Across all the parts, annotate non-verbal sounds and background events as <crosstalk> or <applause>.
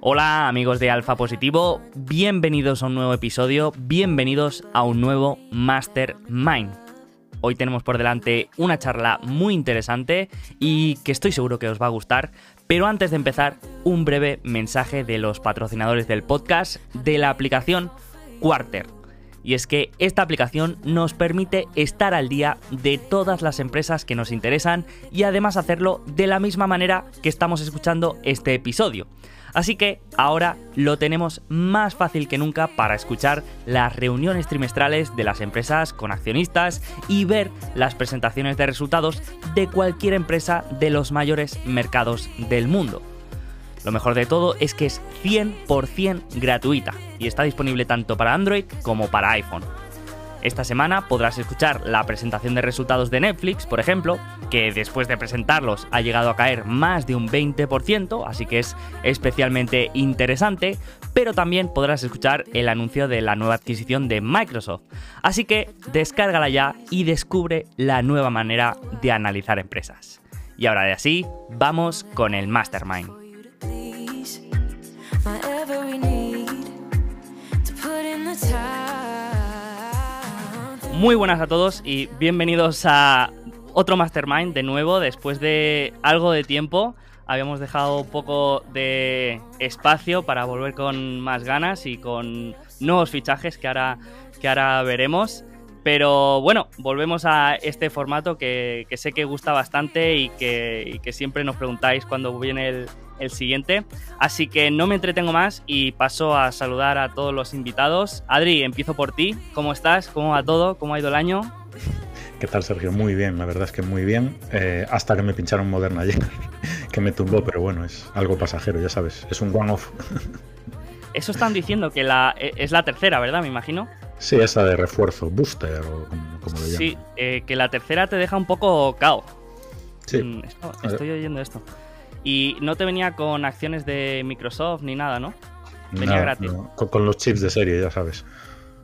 Hola amigos de Alfa Positivo, bienvenidos a un nuevo episodio, bienvenidos a un nuevo Mastermind. Hoy tenemos por delante una charla muy interesante y que estoy seguro que os va a gustar, pero antes de empezar, un breve mensaje de los patrocinadores del podcast de la aplicación Quarter. Y es que esta aplicación nos permite estar al día de todas las empresas que nos interesan y además hacerlo de la misma manera que estamos escuchando este episodio. Así que ahora lo tenemos más fácil que nunca para escuchar las reuniones trimestrales de las empresas con accionistas y ver las presentaciones de resultados de cualquier empresa de los mayores mercados del mundo. Lo mejor de todo es que es 100% gratuita y está disponible tanto para Android como para iPhone. Esta semana podrás escuchar la presentación de resultados de Netflix, por ejemplo, que después de presentarlos ha llegado a caer más de un 20%, así que es especialmente interesante, pero también podrás escuchar el anuncio de la nueva adquisición de Microsoft. Así que descárgala ya y descubre la nueva manera de analizar empresas. Y ahora de así, vamos con el Mastermind. Muy buenas a todos y bienvenidos a otro Mastermind de nuevo después de algo de tiempo. Habíamos dejado un poco de espacio para volver con más ganas y con nuevos fichajes que ahora, que ahora veremos. Pero bueno, volvemos a este formato que, sé que gusta bastante y que, y que siempre nos preguntáis cuando viene el, el siguiente. Así que no me entretengo más y paso a saludar a todos los invitados. Adri, empiezo por ti. ¿Cómo estás? ¿Cómo va todo? ¿Cómo ha ido el año? ¿Qué tal, Sergio? Muy bien, la verdad es que muy bien. Eh, hasta que me pincharon Moderna ayer, <laughs> que me tumbó, pero bueno, es algo pasajero, ya sabes, es un one-off. Eso están diciendo que la, e, es la tercera, ¿verdad? Me imagino. Sí, esa de refuerzo, booster o como, lo llaman. Sí, eh, que la tercera te deja un poco cao. Sí. Mm, estoy oyendo esto. Y no te venía con acciones de Microsoft ni nada, ¿no? Venía gratis. Con, los chips de serie, ya sabes.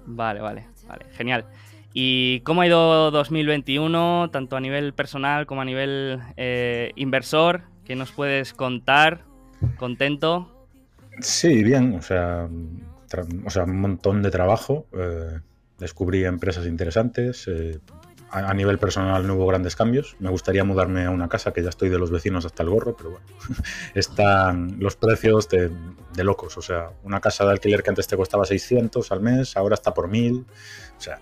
Vale, vale, vale, genial. ¿Y cómo ha ido 2021, tanto a nivel personal como a nivel eh, inversor? ¿Qué nos puedes contar? ¿Contento? Sí, bien, o sea, o sea un montón de trabajo. Eh, descubrí empresas interesantes, eh, a, nivel personal no hubo grandes cambios. Me gustaría mudarme a una casa que ya estoy de los vecinos hasta el gorro, pero bueno, <laughs> están los precios de, locos. O sea, una casa de alquiler que antes te costaba 600 al mes, ahora está por 1000. O sea,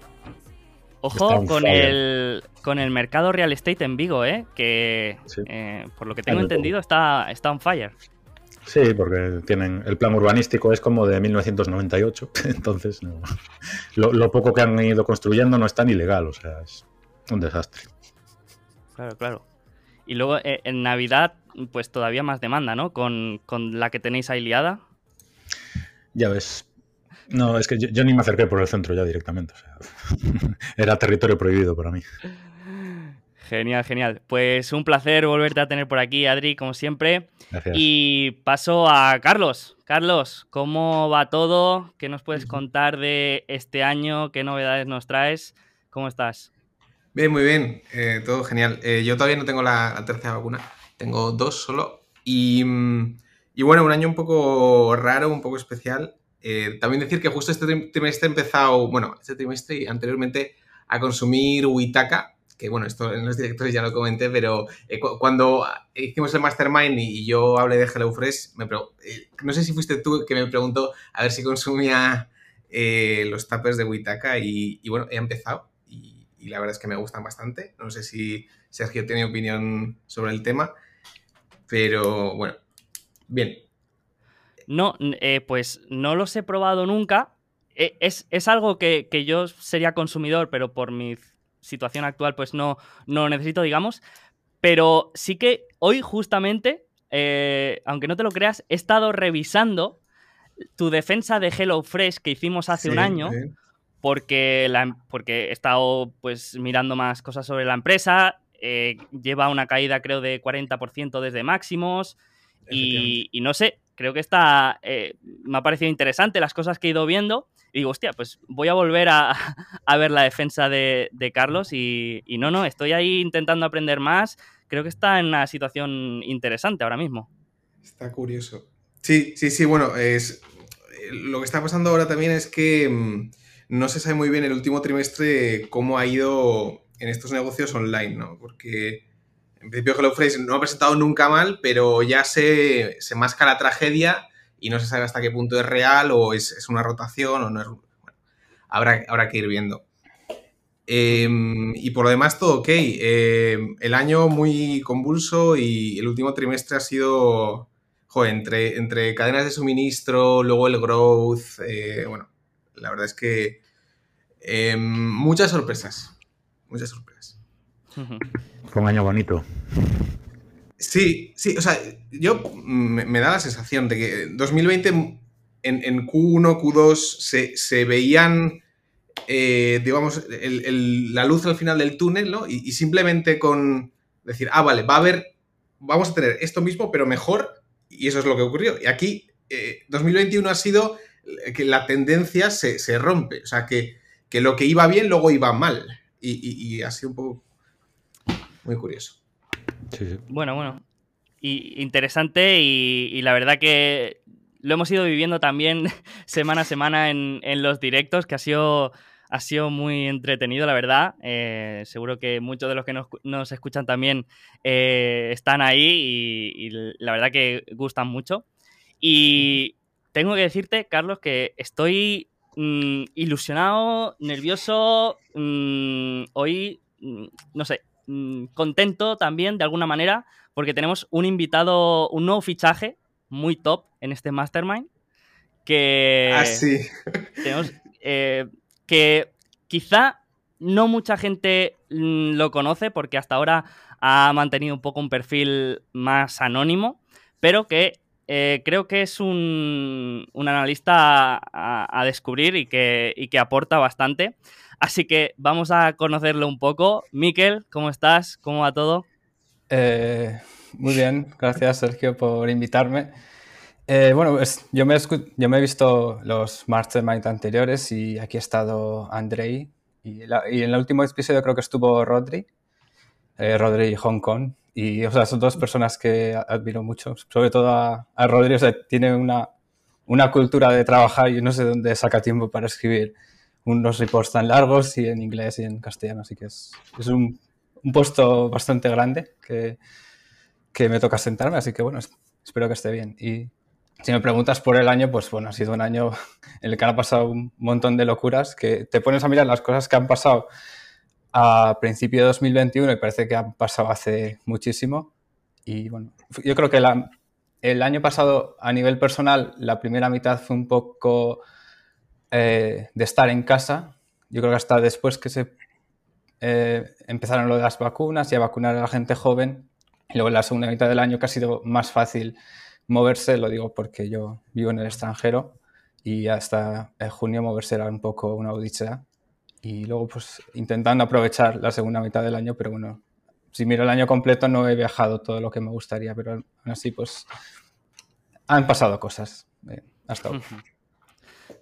Ojo con el, con el mercado real estate en Vigo, ¿eh? que eh, por lo que tengo entendido está, está on fire. Sí, porque tienen el plan urbanístico es como de 1998, <laughs> entonces lo, lo, poco que han ido construyendo no es tan ilegal, o sea, es, un desastre. Claro, claro. Y luego eh, en Navidad, pues todavía más demanda, ¿no? Con, la que tenéis ahí liada. Ya ves. No, es que yo, ni me acerqué por el centro ya directamente. O sea, <laughs> era territorio prohibido para mí. Genial, genial. Pues un placer volverte a tener por aquí, Adri, como siempre. Gracias. Y paso a Carlos. Carlos, ¿cómo va todo? ¿Qué nos puedes contar de este año? ¿Qué novedades nos traes? ¿Cómo estás? Bien, muy bien, eh, todo genial. Eh, yo todavía no tengo la, tercera vacuna, tengo dos solo. Y, mm, y, bueno, un año un poco raro, un poco especial. Eh, también decir que justo este trimestre he empezado, bueno, este trimestre y anteriormente a consumir Witaka, que bueno, esto en los directores ya lo comenté, pero cuando hicimos el Mastermind y, yo hablé de HelloFresh, me no sé si fuiste tú que me preguntó a ver si consumía los tapers de Witaka y, y bueno, he empezado y la verdad es que me gustan bastante. No sé si Sergio tiene opinión sobre el tema, pero bueno, bien. No, eh, pues no los he probado nunca. Eh, es, algo que, yo sería consumidor, pero por mi situación actual pues no, no lo necesito, digamos. Pero sí que hoy justamente, eh, aunque no te lo creas, he estado revisando tu defensa de HelloFresh que hicimos hace un año porque, la, porque he estado pues mirando más cosas sobre la empresa, eh, lleva una caída creo de 40% desde máximos y, no sé, creo que está, eh, me ha parecido interesante las cosas que he ido viendo y digo, hostia, pues voy a volver a, <laughs> ver la defensa de, Carlos y, y, no, no, estoy ahí intentando aprender más, creo que está en una situación interesante ahora mismo. Está curioso. Sí, sí, sí, bueno, es, lo que está pasando ahora también es que mm, no se sabe muy bien el último trimestre cómo ha ido en estos negocios online, ¿no? Porque en principio HelloFresh no ha presentado nunca mal, pero ya se, se masca la tragedia y no se sabe hasta qué punto es real o es, una rotación o no es... Bueno, habrá, habrá que ir viendo. Em, y por lo demás, todo ok. Em, el año muy convulso y el último trimestre ha sido, joder, entre, entre cadenas de suministro, luego el growth, eh, bueno, la verdad es que em, muchas sorpresas, muchas sorpresas. Fue un año bonito. Sí, sí, o sea, yo me, da la sensación de que 2020 en, en Q1, Q2 se, se veían eh, digamos, la luz al final del túnel, ¿no? Y, simplemente con decir, ah, vale, va a haber, vamos a tener esto mismo, pero mejor, y eso es lo que ocurrió. Y aquí, 2021 eh, ha sido que la tendencia se, rompe, o sea, que, lo que iba bien luego iba mal, y, ha sido un poco muy curioso. Bueno, bueno, y interesante y, la verdad que lo hemos ido viviendo también <laughs> semana a semana en, en los directos, que ha sido ha sido muy entretenido, la verdad. Eh, seguro que muchos de los que nos, escuchan también eh, están ahí y, la verdad que gustan mucho. Y tengo que decirte, Carlos, que estoy mm, ilusionado, nervioso, mm, hoy, mm, no sé, contento también de alguna manera, porque tenemos un invitado, un nuevo fichaje muy top en este Mastermind. Que ah, sí. <laughs> tenemos, eh, que quizá no mucha gente lo conoce porque hasta ahora ha mantenido un poco un perfil más anónimo, pero que eh, creo que es un, analista a, descubrir y que, aporta bastante. Así que vamos a conocerlo un poco. Miquel, ¿cómo estás? ¿Cómo va todo? Eh, muy bien, gracias Sergio por invitarme. Eh, bueno, yo me, he visto los Mastermind anteriores y aquí ha estado Andrei. Y, en el último episodio creo que estuvo Rodri, Rodri y Hong Kong. Y, o sea, son dos personas que admiro mucho, sobre todo a, a Rodri. O sea, tiene una, una cultura de trabajar y no sé dónde saca tiempo para escribir unos reports tan largos y en inglés y en castellano. Así que es, es un, un puesto bastante grande que, que me toca sentarme. Así que bueno, espero que esté bien. Y si me preguntas por el año, pues bueno, ha sido un año en el que han pasado un montón de locuras, que te pones a mirar las cosas que han pasado a principio de 2021 y parece que han pasado hace muchísimo. Y bueno, yo creo que el año pasado a nivel personal, la primera mitad fue un poco eh, de estar en casa. Yo creo que hasta después que se eh, empezaron lo de las vacunas y a vacunar a la gente joven, y luego en la segunda mitad del año que ha sido más fácil moverse, lo digo porque yo vivo en el extranjero y hasta junio moverse era un poco una odisea. Y luego pues intentando aprovechar la segunda mitad del año, pero bueno, si miro el año completo no he viajado todo lo que me gustaría, pero aún así pues han pasado cosas eh, hasta hoy.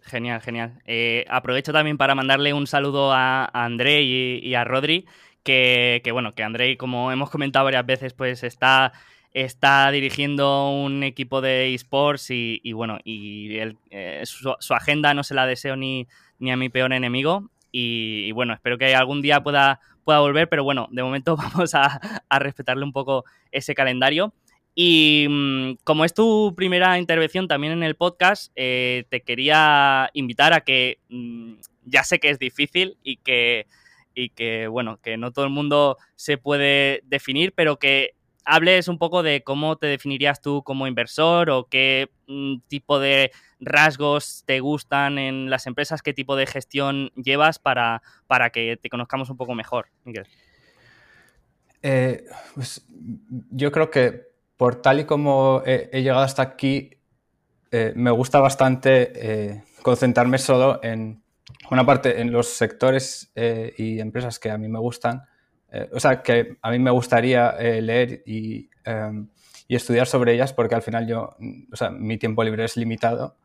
Genial, genial. Eh, aprovecho también para mandarle un saludo a, André y, a Rodri, que, bueno, que André, como hemos comentado varias veces, pues está está dirigiendo un equipo de esports y, bueno, y eh, su, agenda no se la deseo ni, ni a mi peor enemigo. Y, bueno, espero que algún día pueda, pueda volver, pero bueno, de momento <laughs> vamos a, respetarle un poco ese calendario. Y mm, como es tu primera intervención también en el podcast, eh, te quería invitar a que mm, ya sé que es difícil y que, y que, bueno, que no todo el mundo se puede definir, pero que hables un poco de cómo te definirías tú como inversor o qué mm, tipo de rasgos te gustan en las empresas, qué tipo de gestión llevas para, para que te conozcamos un poco mejor, Miguel. Eh, pues, yo creo que por tal y como he, llegado hasta aquí, eh, me gusta bastante eh, concentrarme solo en una parte en los sectores y empresas que a mí me gustan eh, o sea, que a mí me gustaría eh, leer em, y, estudiar sobre ellas porque al final yo, o sea, mi tiempo libre es limitado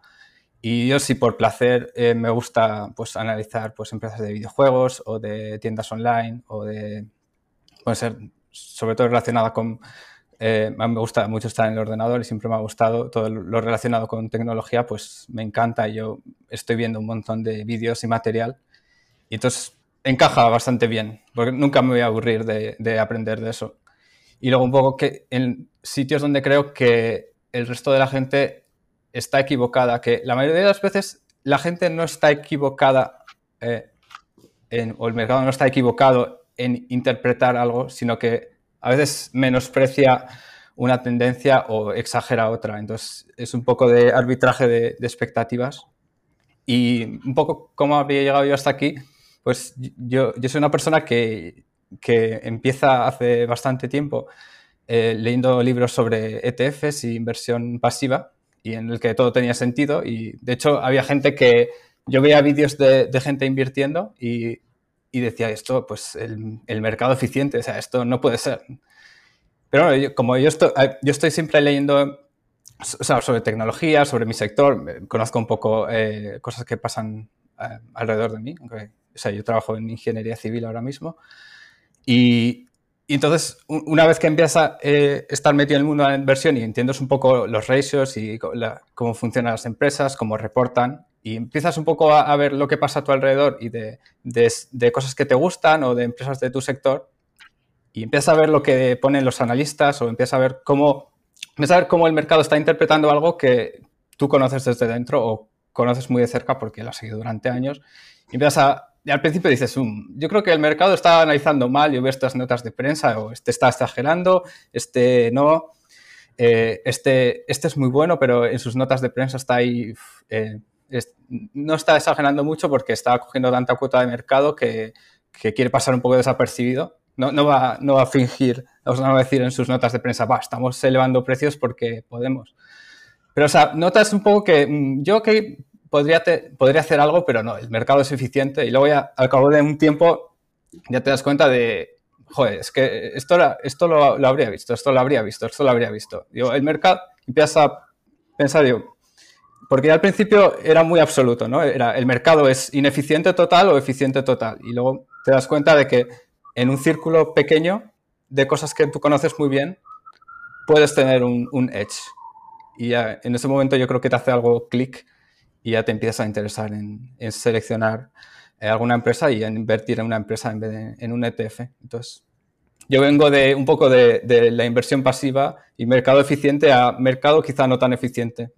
y yo sí por placer eh, me gusta pues analizar pues empresas de videojuegos o de tiendas online o de, puede ser sobre todo relacionada con Eh, me gusta mucho estar en el ordenador y siempre me ha gustado todo lo relacionado con tecnología, pues me encanta. Yo estoy viendo un montón de vídeos y material y entonces encaja bastante bien, porque nunca me voy a aburrir de, de aprender de eso. Y luego un poco que en sitios donde creo que el resto de la gente está equivocada, que la mayoría de las veces la gente no está equivocada eh, o el mercado no está equivocado en interpretar algo, sino que a veces menosprecia una tendencia o exagera otra. Entonces es un poco de arbitraje de, expectativas. Y un poco cómo habría llegado yo hasta aquí, pues yo, yo soy una persona que, empieza hace bastante tiempo eh, leyendo libros sobre ETFs y inversión pasiva y en el que todo tenía sentido. Y de hecho había gente que yo veía vídeos de, gente invirtiendo y, decía esto, pues el, mercado eficiente, o sea, esto no puede ser. Pero bueno, como yo estoy, eh, yo estoy siempre leyendo sobre tecnología, sobre mi sector, conozco un poco eh, cosas que pasan alrededor de mí. O sea, yo trabajo en ingeniería civil ahora mismo. Y, y entonces, una vez que empiezas a eh, estar metido en el mundo de la inversión y entiendes un poco los ratios y cómo funcionan las empresas, cómo reportan, y empiezas un poco a, ver lo que pasa a tu alrededor y de, de, cosas que te gustan o de empresas de tu sector, y empiezas a ver lo que ponen los analistas o empiezas a ver cómo, empiezas a ver cómo el mercado está interpretando algo que tú conoces desde dentro o conoces muy de cerca porque lo has seguido durante años, y empiezas a al principio dices, um, yo creo que el mercado está analizando mal, yo veo estas notas de prensa, o este está exagerando, este no, eh, este, este es muy bueno, pero en sus notas de prensa está ahí, eh, no está exagerando mucho porque está cogiendo tanta cuota de mercado que, quiere pasar un poco desapercibido. No, no, va, no va a fingir, no va a decir en sus notas de prensa, va, estamos elevando precios porque podemos. Pero, o sea, notas un poco que mm, yo que podría, podría hacer algo, pero no, el mercado es eficiente y luego ya al cabo de un tiempo ya te das cuenta de, joder, es que esto, esto lo, lo, habría visto, esto lo habría visto, esto lo habría visto. Digo, el mercado empieza a pensar, digo, porque al principio era muy absoluto, ¿no? Era el mercado es ineficiente total o eficiente total. Y luego te das cuenta de que en un círculo pequeño de cosas que tú conoces muy bien, puedes tener un, un edge. Y ya en ese momento yo creo que te hace algo clic y ya te empiezas a interesar en, seleccionar eh, alguna empresa y en invertir en una empresa en vez de en un ETF. Entonces, yo vengo de un poco de, la inversión pasiva y mercado eficiente a mercado quizá no tan eficiente.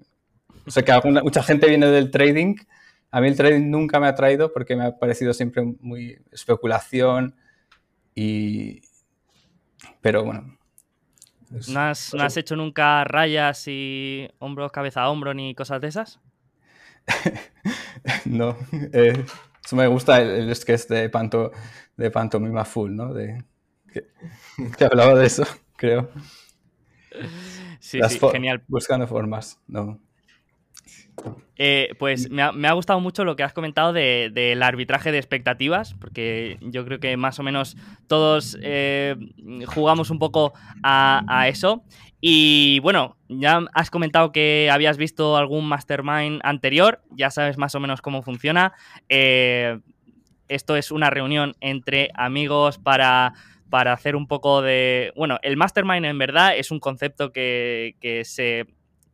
O sea que alguna, mucha gente viene del trading. A mí el trading nunca me ha traído porque me ha parecido siempre muy especulación y... Pero bueno. ¿No has, ¿No has hecho nunca rayas y hombros cabeza a hombro ni cosas de esas? <laughs> no, eh, eso me gusta el, sketch de, Panto, de Pantomima Full, ¿no? De, que, hablaba de eso, <laughs> creo. Sí, sí, genial. Buscando formas, ¿no? Eh, pues me ha, gustado mucho lo que has comentado del arbitraje de expectativas, porque yo creo que más o menos todos eh, jugamos un poco a, eso. Y bueno, ya has comentado que habías visto algún mastermind anterior, ya sabes más o menos cómo funciona. Eh, esto es una reunión entre amigos para, para hacer un poco de... Bueno, el mastermind en verdad es un concepto que, que se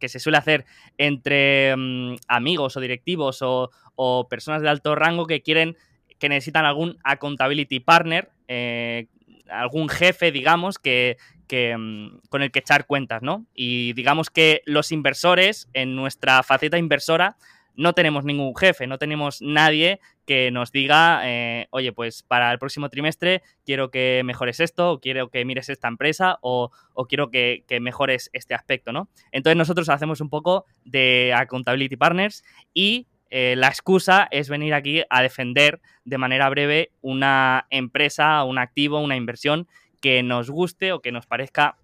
que se suele hacer entre mm, amigos o directivos o, personas de alto rango que quieren, que necesitan algún accountability partner, eh, algún jefe, digamos, que, mm, con el que echar cuentas, ¿no? Y digamos que los inversores, en nuestra faceta inversora, no tenemos ningún jefe, no tenemos nadie que nos diga, eh, oye, pues para el próximo trimestre quiero que mejores esto, o quiero que mires esta empresa, o, quiero que, mejores este aspecto, ¿no? Entonces nosotros hacemos un poco de accountability partners y eh, la excusa es venir aquí a defender de manera breve una empresa, un activo, una inversión que nos guste o que nos parezca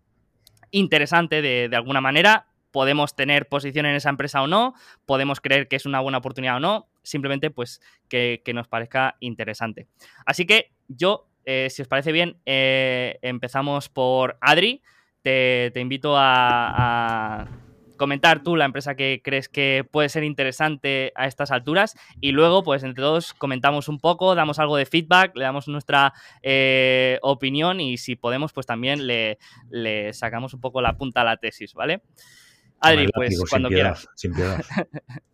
interesante de, de alguna manera podemos tener posición en esa empresa o no, podemos creer que es una buena oportunidad o no, simplemente pues que, nos parezca interesante. Así que yo, eh, si os parece bien, eh, empezamos por Adri. Te, invito a, comentar tú la empresa que crees que puede ser interesante a estas alturas y luego, pues entre todos comentamos un poco, damos algo de feedback, le damos nuestra eh, opinión y si podemos, pues también le, sacamos un poco la punta a la tesis, ¿vale? Adri, pues cuando quieras. Sin piedad. <laughs>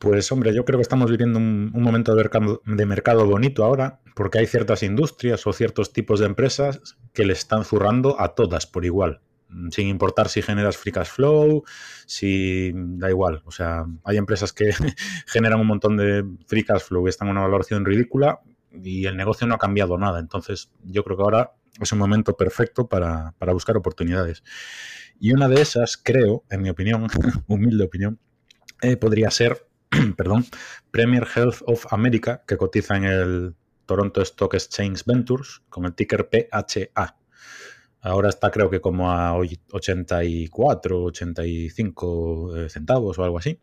Pues hombre, yo creo que estamos viviendo un, momento de mercado, de mercado, bonito ahora, porque hay ciertas industrias o ciertos tipos de empresas que le están zurrando a todas por igual, sin importar si generas free cash flow, si da igual. O sea, hay empresas que <laughs> generan un montón de free cash flow y están en una valoración ridícula y el negocio no ha cambiado nada. Entonces, yo creo que ahora es un momento perfecto para, para buscar oportunidades. Y una de esas, creo, en mi opinión, <laughs> humilde opinión, eh, podría ser <clears throat> perdón, Premier Health of America, que cotiza en el Toronto Stock Exchange Ventures con el ticker PHA. Ahora está creo que como a 84, 85 eh, centavos o algo así.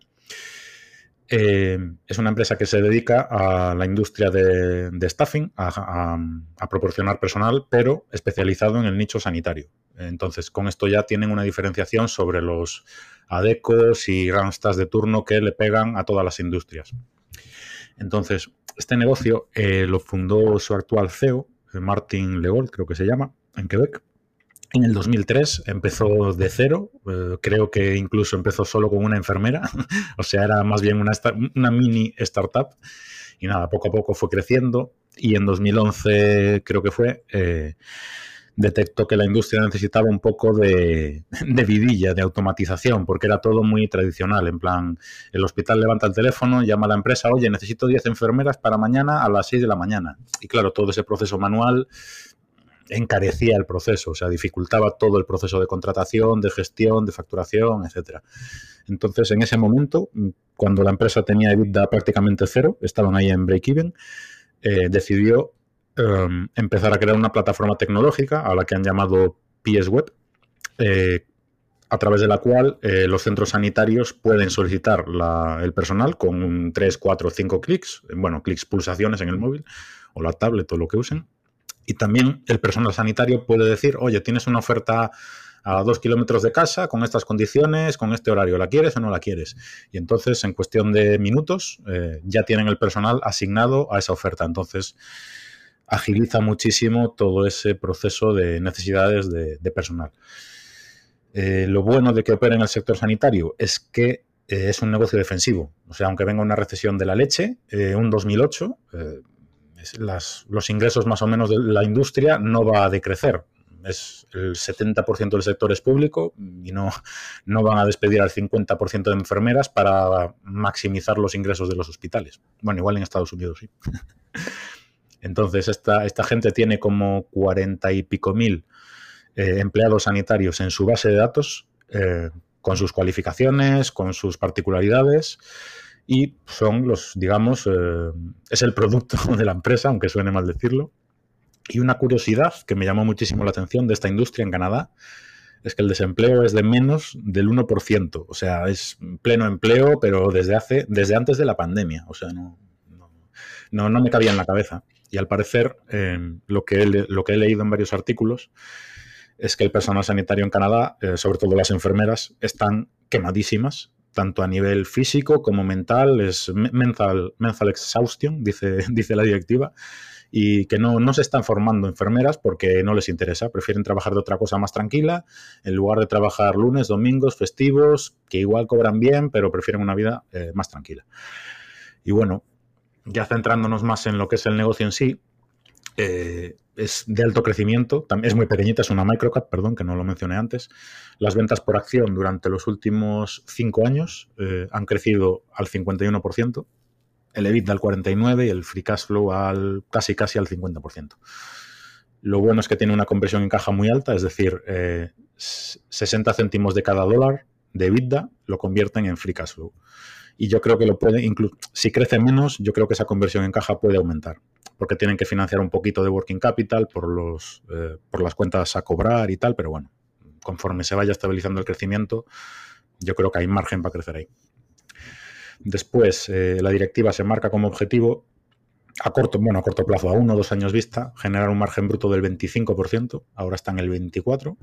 Eh, es una empresa que se dedica a la industria de, staffing, a, proporcionar personal, pero especializado en el nicho sanitario. Entonces, con esto ya tienen una diferenciación sobre los adecos y ranstas de turno que le pegan a todas las industrias. Entonces, este negocio eh, lo fundó su actual CEO, Martin Legault, creo que se llama, en Quebec. En el 2003 empezó de cero, eh, creo que incluso empezó solo con una enfermera, <laughs> o sea, era más bien una, una mini startup. Y nada, poco a poco fue creciendo y en 2011 creo que fue, eh, detectó que la industria necesitaba un poco de, <laughs> de, vidilla, de automatización, porque era todo muy tradicional. En plan, el hospital levanta el teléfono, llama a la empresa, oye, necesito 10 enfermeras para mañana a las 6 de la mañana. Y claro, todo ese proceso manual encarecía el proceso, o sea, dificultaba todo el proceso de contratación, de gestión, de facturación, etcétera. Entonces, en ese momento, cuando la empresa tenía EBITDA prácticamente cero, estaban ahí en break-even, eh, decidió em, empezar a crear una plataforma tecnológica a la que han llamado PS Web, eh, a través de la cual eh, los centros sanitarios pueden solicitar el personal con 3, 4, 5 clics, bueno, clics pulsaciones en el móvil o la tablet o lo que usen, y también el personal sanitario puede decir, oye, tienes una oferta a dos kilómetros de casa con estas condiciones, con este horario, ¿la quieres o no la quieres? Y entonces, en cuestión de minutos, eh, ya tienen el personal asignado a esa oferta. Entonces, agiliza muchísimo todo ese proceso de necesidades de, personal. Eh, lo bueno de que opere en el sector sanitario es que eh, es un negocio defensivo. O sea, aunque venga una recesión de la leche, un 2008 los ingresos más o menos de la industria no va a decrecer. Es el 70% del sector es público y no, no van a despedir al 50% de enfermeras para maximizar los ingresos de los hospitales. Bueno, igual en Estados Unidos sí. <laughs> Entonces, esta, esta gente tiene como 40 y pico mil eh, empleados sanitarios en su base de datos, eh, con sus cualificaciones, con sus particularidades y son los, digamos, eh, es el producto <laughs> de la empresa, aunque suene mal decirlo. Y una curiosidad que me llamó muchísimo la atención de esta industria en Canadá es que el desempleo es de menos del 1%, o sea, es pleno empleo, pero desde hace, desde antes de la pandemia, o sea, no, no, no, me cabía en la cabeza. Y al parecer, eh, lo, que he, lo que he leído en varios artículos es que el personal sanitario en Canadá, eh, sobre todo las enfermeras, están quemadísimas tanto a nivel físico como mental, es mental, mental exhaustion, dice, <laughs> dice la directiva, y que no, no se están formando enfermeras porque no les interesa, prefieren trabajar de otra cosa más tranquila, en lugar de trabajar lunes, domingos, festivos, que igual cobran bien, pero prefieren una vida eh, más tranquila. Y bueno, ya centrándonos más en lo que es el negocio en sí, eh, es de alto crecimiento, es muy pequeñita, es una microcap, perdón, que no lo mencioné antes. Las ventas por acción durante los últimos cinco años eh, han crecido al 51%, el EBITDA al 49% y el free cash flow al casi casi al 50%. Lo bueno es que tiene una conversión en caja muy alta, es decir, 60 eh, céntimos de cada dólar de EBITDA lo convierten en free cash flow. Y yo creo que lo puede, incluso si crece menos, yo creo que esa conversión en caja puede aumentar porque tienen que financiar un poquito de working capital por, los, eh, por las cuentas a cobrar y tal, pero bueno, conforme se vaya estabilizando el crecimiento, yo creo que hay margen para crecer ahí. Después, eh, la directiva se marca como objetivo a corto, bueno, a corto plazo, a uno o dos años vista, generar un margen bruto del 25%, ahora está en el 24%,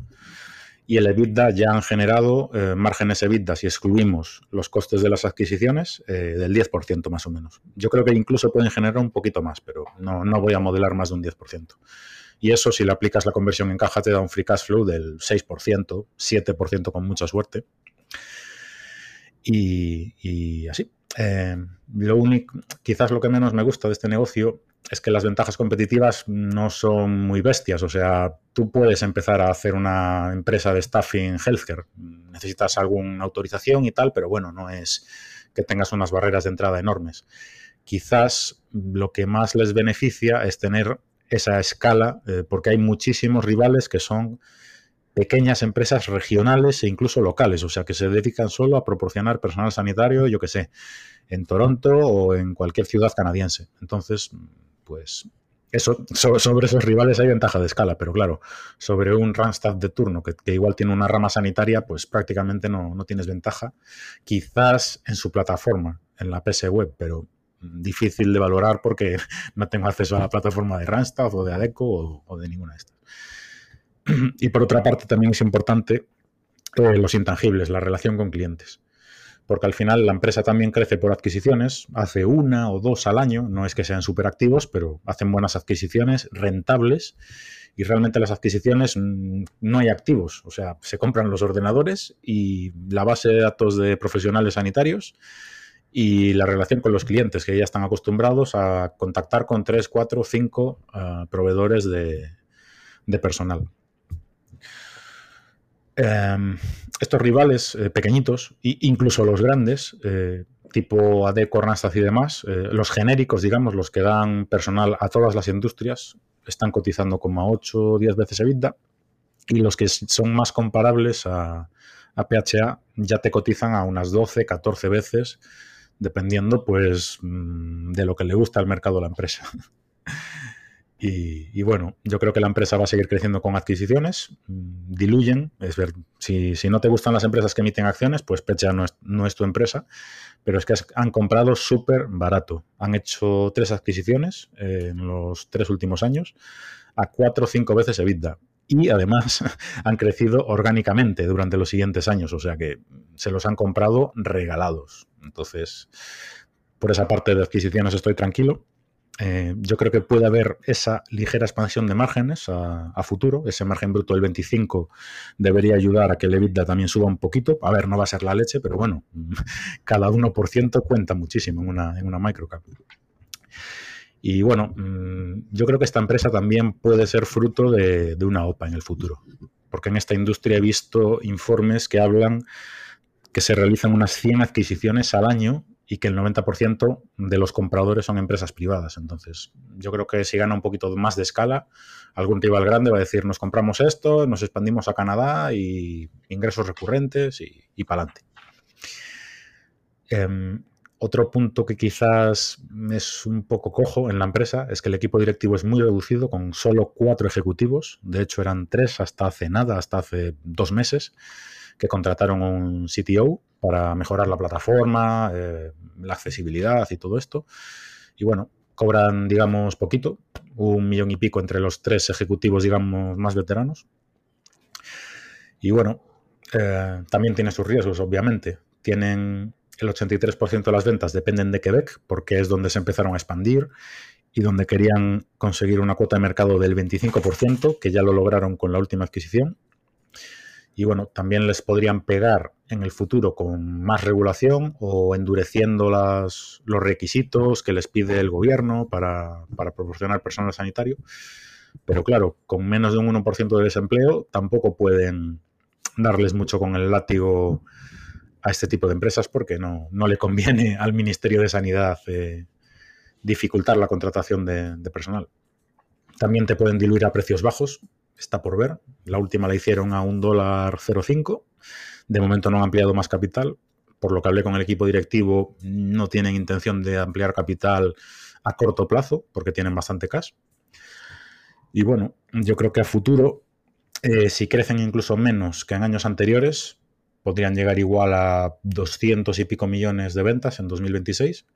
y el EBITDA ya han generado eh, márgenes EBITDA, si excluimos los costes de las adquisiciones, eh, del 10% más o menos. Yo creo que incluso pueden generar un poquito más, pero no, no, voy a modelar más de un 10%. Y eso, si le aplicas la conversión en caja, te da un free cash flow del 6%, 7% con mucha suerte. Y, y así. Eh, lo único, quizás lo que menos me gusta de este negocio es que las ventajas competitivas no son muy bestias. O sea, tú puedes empezar a hacer una empresa de staffing healthcare. Necesitas alguna autorización y tal, pero bueno, no es que tengas unas barreras de entrada enormes. Quizás lo que más les beneficia es tener esa escala, eh, porque hay muchísimos rivales que son pequeñas empresas regionales e incluso locales, o sea, que se dedican solo a proporcionar personal sanitario, yo que sé, en Toronto o en cualquier ciudad canadiense. Entonces, pues eso, sobre esos rivales hay ventaja de escala, pero claro, sobre un Randstad de turno que, igual tiene una rama sanitaria, pues prácticamente no, no, tienes ventaja. Quizás en su plataforma, en la PS Web, pero difícil de valorar porque <laughs> no tengo acceso a la plataforma de Randstad o de Adeco o de ninguna de estas. <clears throat> Y por otra parte también es importante eh, los intangibles, la relación con clientes. Porque al final la empresa también crece por adquisiciones, hace una o dos al año, no es que sean súper activos, pero hacen buenas adquisiciones, rentables, y realmente las adquisiciones mm, no hay activos, o sea, se compran los ordenadores y la base de datos de profesionales sanitarios y la relación con los clientes, que ya están acostumbrados a contactar con tres, cuatro, cinco uh, proveedores de personal. Eh, estos rivales eh, pequeñitos, e incluso los grandes, eh, tipo AD, Randstad y demás, eh, los genéricos, digamos, los que dan personal a todas las industrias, están cotizando como a 8 o 10 veces EBITDA, y los que son más comparables a, a PHA ya te cotizan a unas 12, 14 veces, dependiendo pues mm, de lo que le gusta al mercado a la empresa. <laughs> Y, bueno, yo creo que la empresa va a seguir creciendo con adquisiciones, mm, diluyen, es ver, si, si no te gustan las empresas que emiten acciones, pues Pecha no es, no es tu empresa, pero es que han comprado súper barato. Han hecho tres adquisiciones eh, en los tres últimos años a cuatro o cinco veces EBITDA. Y además <laughs> han crecido orgánicamente durante los siguientes años, o sea que se los han comprado regalados. Entonces, por esa parte de adquisiciones estoy tranquilo. Eh, yo creo que puede haber esa ligera expansión de márgenes a, futuro. Ese margen bruto del 25 debería ayudar a que el EBITDA también suba un poquito. A ver, no va a ser la leche, pero bueno, <laughs> cada 1% cuenta muchísimo en una, en una microcap. Y bueno, mm, yo creo que esta empresa también puede ser fruto de, de una OPA en el futuro. Porque en esta industria he visto informes que hablan que se realizan unas 100 adquisiciones al año y que el 90% de los compradores son empresas privadas. Entonces, yo creo que si gana un poquito más de escala, algún rival grande va a decir, nos compramos esto, nos expandimos a Canadá y ingresos recurrentes y, y para adelante. Eh, otro punto que quizás es un poco cojo en la empresa es que el equipo directivo es muy reducido, con solo cuatro ejecutivos. De hecho, eran tres hasta hace nada, hasta hace dos meses, que contrataron un CTO para mejorar la plataforma, eh, la accesibilidad y todo esto. Y bueno, cobran, digamos, poquito, un millón y pico entre los tres ejecutivos, digamos, más veteranos. Y bueno, eh, también tiene sus riesgos, obviamente. Tienen el 83% de las ventas dependen de Quebec, porque es donde se empezaron a expandir y donde querían conseguir una cuota de mercado del 25%, que ya lo lograron con la última adquisición. Y bueno, también les podrían pegar en el futuro con más regulación o endureciendo los requisitos que les pide el gobierno para, proporcionar personal sanitario. Pero claro, con menos de un 1% de desempleo tampoco pueden darles mucho con el látigo a este tipo de empresas porque no, no le conviene al Ministerio de Sanidad eh, dificultar la contratación de, personal. También te pueden diluir a precios bajos, está por ver. La última la hicieron a un dólar 0,5. De momento no han ampliado más capital. Por lo que hablé con el equipo directivo, no tienen intención de ampliar capital a corto plazo porque tienen bastante cash. Y bueno, yo creo que a futuro, eh, si crecen incluso menos que en años anteriores, podrían llegar igual a 200 y pico millones de ventas en 2026,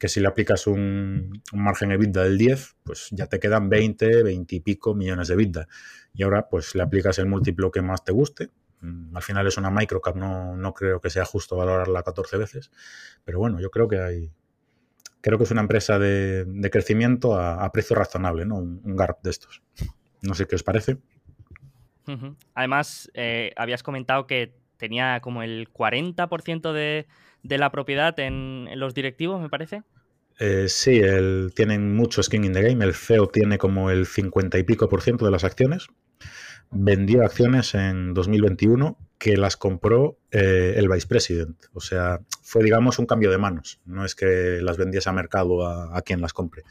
que si le aplicas un, un, margen EBITDA del 10, pues ya te quedan 20, 20 y pico millones de EBITDA. Y ahora pues le aplicas el múltiplo que más te guste, Mm, al final es una microcap, no, no creo que sea justo valorarla 14 veces, pero bueno, yo creo que hay, creo que es una empresa de, crecimiento a, precio razonable, ¿no? Un, GARP de estos. No sé qué os parece. Además, eh, habías comentado que tenía como el 40% de, de, la propiedad en, los directivos, me parece. Eh, sí, tienen mucho skin in the game. El CEO tiene como el 50 y pico por ciento de las acciones vendió acciones en 2021 que las compró eh, el vicepresident. O sea, fue, digamos, un cambio de manos. No es que las vendiese a mercado a, quien las compre.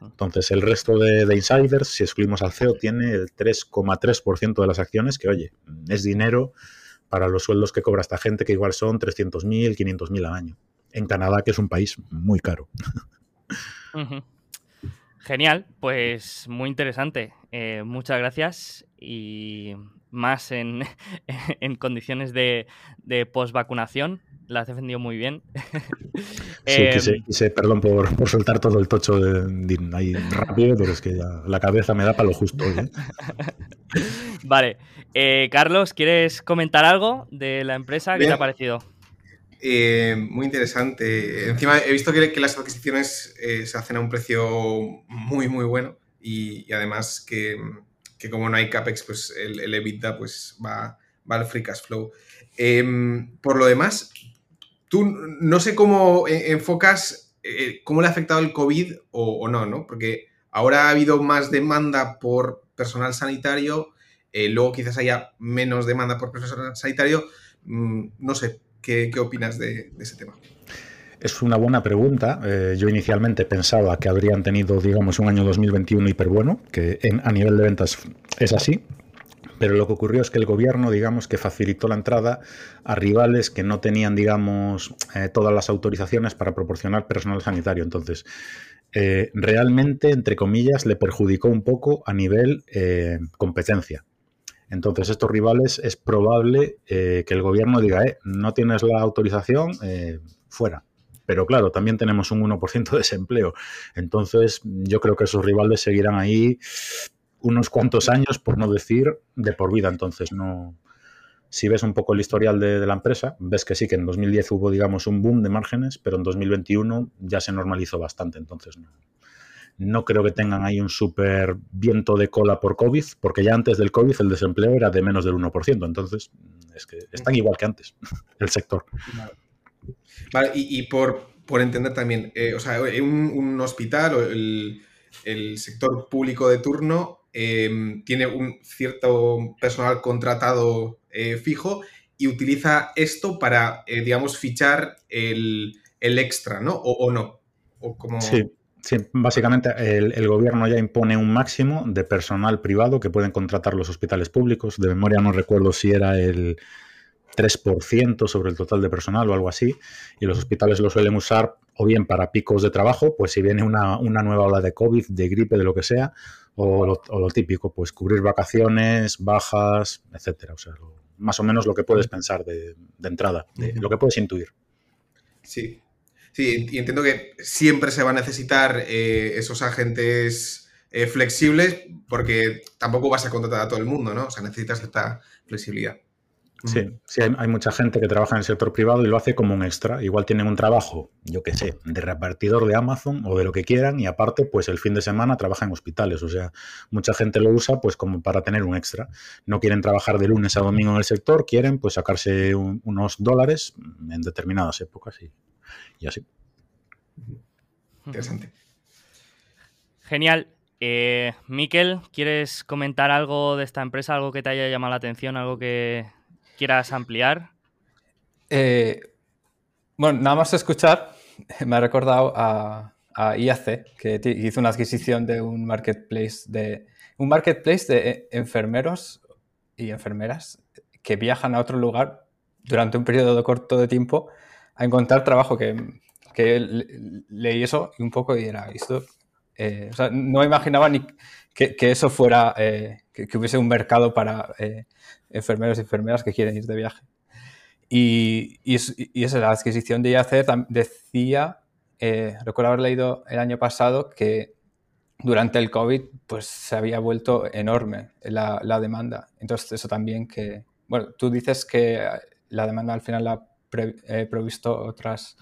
Entonces, el resto de, insiders, si excluimos al CEO, tiene el 3,3% de las acciones, que, oye, es dinero para los sueldos que cobra esta gente, que igual son 300.000, 500.000 al año. En Canadá, que es un país muy caro. <laughs> Genial, pues muy interesante. Eh, muchas gracias y más en, <laughs> condiciones de, de post-vacunación. La has defendido muy bien. <laughs> Sí, quise, em, perdón por, soltar todo el tocho de, ahí rápido, pero es que la cabeza me da para lo justo ¿eh? <laughs> Vale. Eh, Carlos, ¿quieres comentar algo de la empresa? ¿Qué te ha parecido? Eh, muy interesante. Encima he visto que, las adquisiciones se hacen a un precio muy, muy bueno y además que, que como no hay CAPEX, pues el, el EBITDA pues va, va, al free cash flow. Em, por lo demás, tú no sé cómo e, enfocas, eh, cómo le ha afectado el COVID o, no, ¿no? Porque ahora ha habido más demanda por personal sanitario, eh, luego quizás haya menos demanda por personal sanitario. Mm, no sé, ¿qué, opinas de ese tema? Es una buena pregunta. Eh, yo inicialmente pensaba que habrían tenido, digamos, un año 2021 hiper bueno, que a nivel de ventas es así. Pero lo que ocurrió es que el gobierno, digamos, que facilitó la entrada a rivales que no tenían, digamos, eh, todas las autorizaciones para proporcionar personal sanitario. Entonces, eh, realmente, entre comillas, le perjudicó un poco a nivel competencia. Entonces, estos rivales es probable que el gobierno diga, no tienes la autorización, fuera. Pero claro, también tenemos un 1% de desempleo. Entonces, yo creo que esos rivales seguirán ahí unos cuantos años, por no decir de por vida. Entonces, no. Si ves un poco el historial de, la empresa, ves que sí, que en 2010 hubo, digamos, un boom de márgenes, pero en 2021 ya se normalizó bastante. Entonces, no, no creo que tengan ahí un súper viento de cola por COVID, porque ya antes del COVID el desempleo era de menos del 1%. Entonces, es que están igual que antes, <laughs> el sector. Vale, y, por, entender también, eh, o sea, un, hospital o el, sector público de turno em, tiene un cierto personal contratado eh, fijo y utiliza esto para, eh, digamos, fichar el, extra, ¿no? O, no. O como... Sí. Sí, básicamente el, el, gobierno ya impone un máximo de personal privado que pueden contratar los hospitales públicos. De memoria no recuerdo si era el 3% sobre el total de personal o algo así, y los hospitales lo suelen usar o bien para picos de trabajo, pues si viene una, nueva ola de COVID, de gripe, de lo que sea, o lo, típico, pues cubrir vacaciones, bajas, etcétera. O sea, más o menos lo que puedes pensar de, entrada, de, lo que puedes intuir. Sí, sí, y entiendo que siempre se va a necesitar eh, esos agentes eh, flexibles porque tampoco vas a contratar a todo el mundo, ¿no? O sea, necesitas cierta flexibilidad. Sí, sí hay, mucha gente que trabaja en el sector privado y lo hace como un extra. Igual tienen un trabajo, yo qué sé, de repartidor de Amazon o de lo que quieran y aparte, pues el fin de semana trabaja en hospitales. O sea, mucha gente lo usa pues como para tener un extra. No quieren trabajar de lunes a domingo en el sector, quieren pues sacarse unos dólares en determinadas épocas y, y así. Interesante. Genial. Eh, Miquel, ¿quieres comentar algo de esta empresa? ¿Algo que te haya llamado la atención? ¿Algo que, quieras ampliar. Eh, bueno, nada más escuchar, <laughs> me ha recordado a, IAC, que hizo una adquisición de un marketplace de un marketplace de enfermeros y enfermeras que viajan a otro lugar durante un periodo corto de tiempo a encontrar trabajo que, leí eso un poco y era esto. Eh, no imaginaba ni que, eso fuera, eh, que, hubiese un mercado para enfermeros y enfermeras que quieren ir de viaje. Y, y, esa la adquisición de IAC decía, eh, recuerdo haber leído el año pasado que durante el COVID pues se había vuelto enorme la, demanda. Entonces eso también que bueno, tú dices que la demanda al final la ha provisto otras,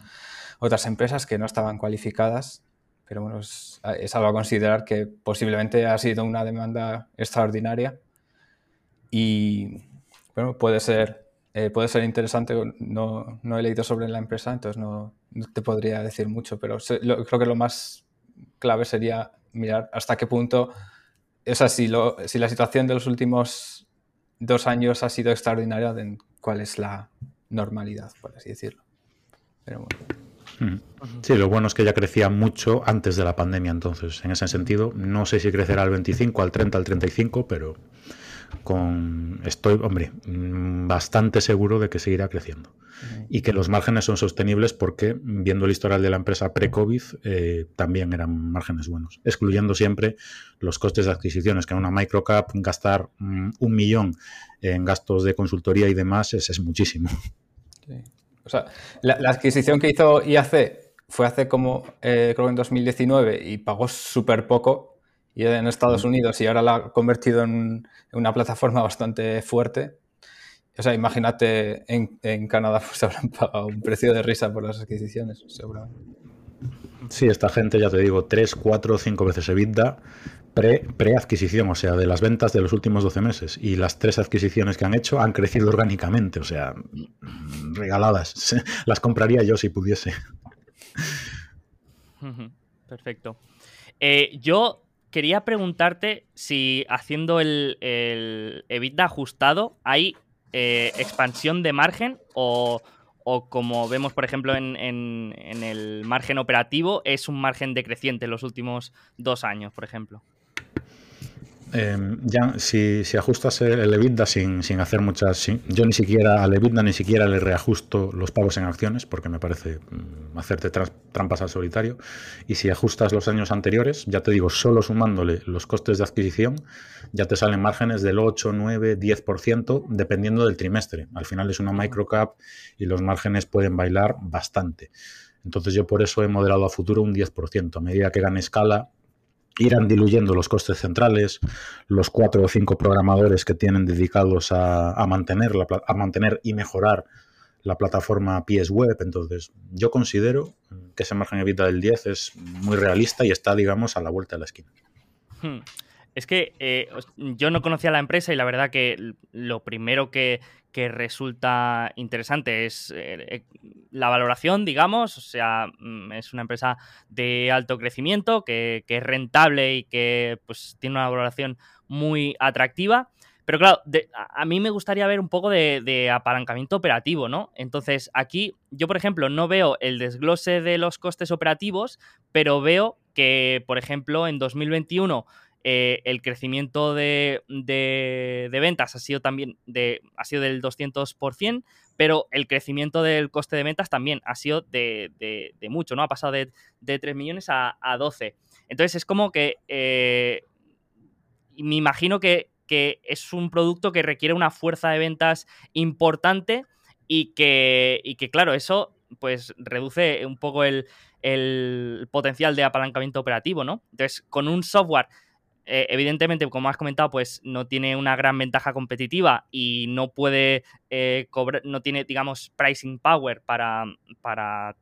otras empresas que no estaban cualificadas, pero bueno, es, algo a considerar que posiblemente ha sido una demanda extraordinaria y bueno, puede ser, eh, puede ser interesante. No, no, he leído sobre la empresa, entonces no, te podría decir mucho, pero creo que lo más clave sería mirar hasta qué punto, o sea, si, lo, si la situación de los últimos dos años ha sido extraordinaria, cuál es la normalidad, por así decirlo. Pero bueno. Sí, lo bueno es que ya crecía mucho antes de la pandemia, entonces, en ese sentido, no sé si crecerá al 25, al 30, al 35, pero con estoy, hombre, mm, bastante seguro de que seguirá creciendo. Y que los márgenes son sostenibles porque, viendo el historial de la empresa pre-COVID, eh, también eran márgenes buenos, excluyendo siempre los costes de adquisiciones, que en una microcap gastar mm, un millón en gastos de consultoría y demás es, muchísimo. O sea, la, adquisición que hizo IAC fue hace como, eh, creo en 2019 y pagó súper poco. Y en Estados Unidos y ahora la ha convertido en una plataforma bastante fuerte. O sea, imagínate en, Canadá <laughs> pues habrán pagado un precio de risa por las adquisiciones, seguramente. Sí, esta gente, ya te digo, 3, 4, 5 veces EBITDA pre-adquisición, o sea, de las ventas de los últimos 12 meses. Y las tres adquisiciones que han hecho han crecido orgánicamente, o sea, regaladas. <laughs> Las compraría yo si pudiese. Perfecto. Eh, yo quería preguntarte si haciendo el, el EBITDA ajustado hay eh, expansión de margen o, como vemos, por ejemplo, en, en, el margen operativo, es un margen decreciente en los últimos dos años, por ejemplo. Em, si, ajustas el EBITDA sin, hacer muchas. yo ni siquiera al EBITDA ni siquiera le reajusto los pagos en acciones, porque me parece mm, hacerte trampas al solitario. Y si ajustas los años anteriores, ya te digo, solo sumándole los costes de adquisición, ya te salen márgenes del 8, 9, 10%, dependiendo del trimestre. Al final es una microcap y los márgenes pueden bailar bastante. Entonces yo por eso he moderado a futuro un 10%. A medida que gane escala, irán diluyendo los costes centrales, los cuatro o cinco programadores que tienen dedicados a, mantener, a mantener y mejorar la plataforma PS Web. Entonces, yo considero que ese margen de vida del 10 es muy realista y está, digamos, a la vuelta de la esquina. Hmm. Es que eh, yo no conocía la empresa y la verdad que lo primero que, resulta interesante es eh, eh, la valoración, digamos, o sea, mm, es una empresa de alto crecimiento, que, es rentable y que pues, tiene una valoración muy atractiva. Pero claro, a mí me gustaría ver un poco de, de, apalancamiento operativo, ¿no? Entonces, aquí yo, por ejemplo, no veo el desglose de los costes operativos, pero veo que, por ejemplo, en 2021 eh, el crecimiento de, ventas ha sido también de, ha sido del 200%, pero el crecimiento del coste de ventas también ha sido de, mucho, ¿no? Ha pasado de, 3 millones a, 12. Entonces es como que eh, me imagino que, es un producto que requiere una fuerza de ventas importante y que, y que claro, eso pues reduce un poco el, el potencial de apalancamiento operativo, ¿no? Entonces, con un software eh, evidentemente, como has comentado, pues no tiene una gran ventaja competitiva y no puede eh, cobrar, no tiene, digamos, pricing power para, para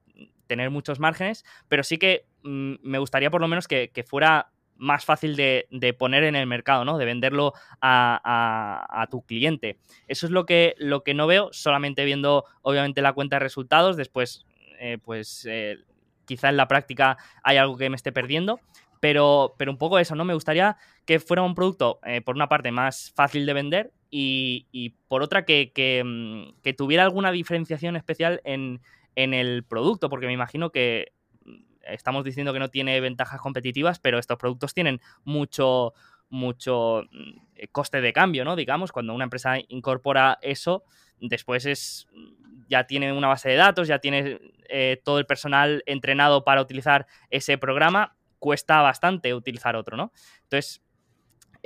tener muchos márgenes, pero sí que mm, me gustaría por lo menos que, fuera más fácil de, poner en el mercado, ¿no? De venderlo a, tu cliente. Eso es lo que, lo que no veo, solamente viendo, obviamente, la cuenta de resultados. Después, eh, pues quizá en la práctica hay algo que me esté perdiendo. Pero, pero un poco eso, ¿no? Me gustaría que fuera un producto, eh, por una parte, más fácil de vender y, por otra, que, mm, que, tuviera alguna diferenciación especial en, en el producto, porque me imagino que mm, estamos diciendo que no tiene ventajas competitivas, pero estos productos tienen mucho, mucho mm, coste de cambio, ¿no? Digamos, cuando una empresa incorpora eso, después es ya tiene una base de datos, ya tiene eh, todo el personal entrenado para utilizar ese programa cuesta bastante utilizar otro, ¿no? Entonces,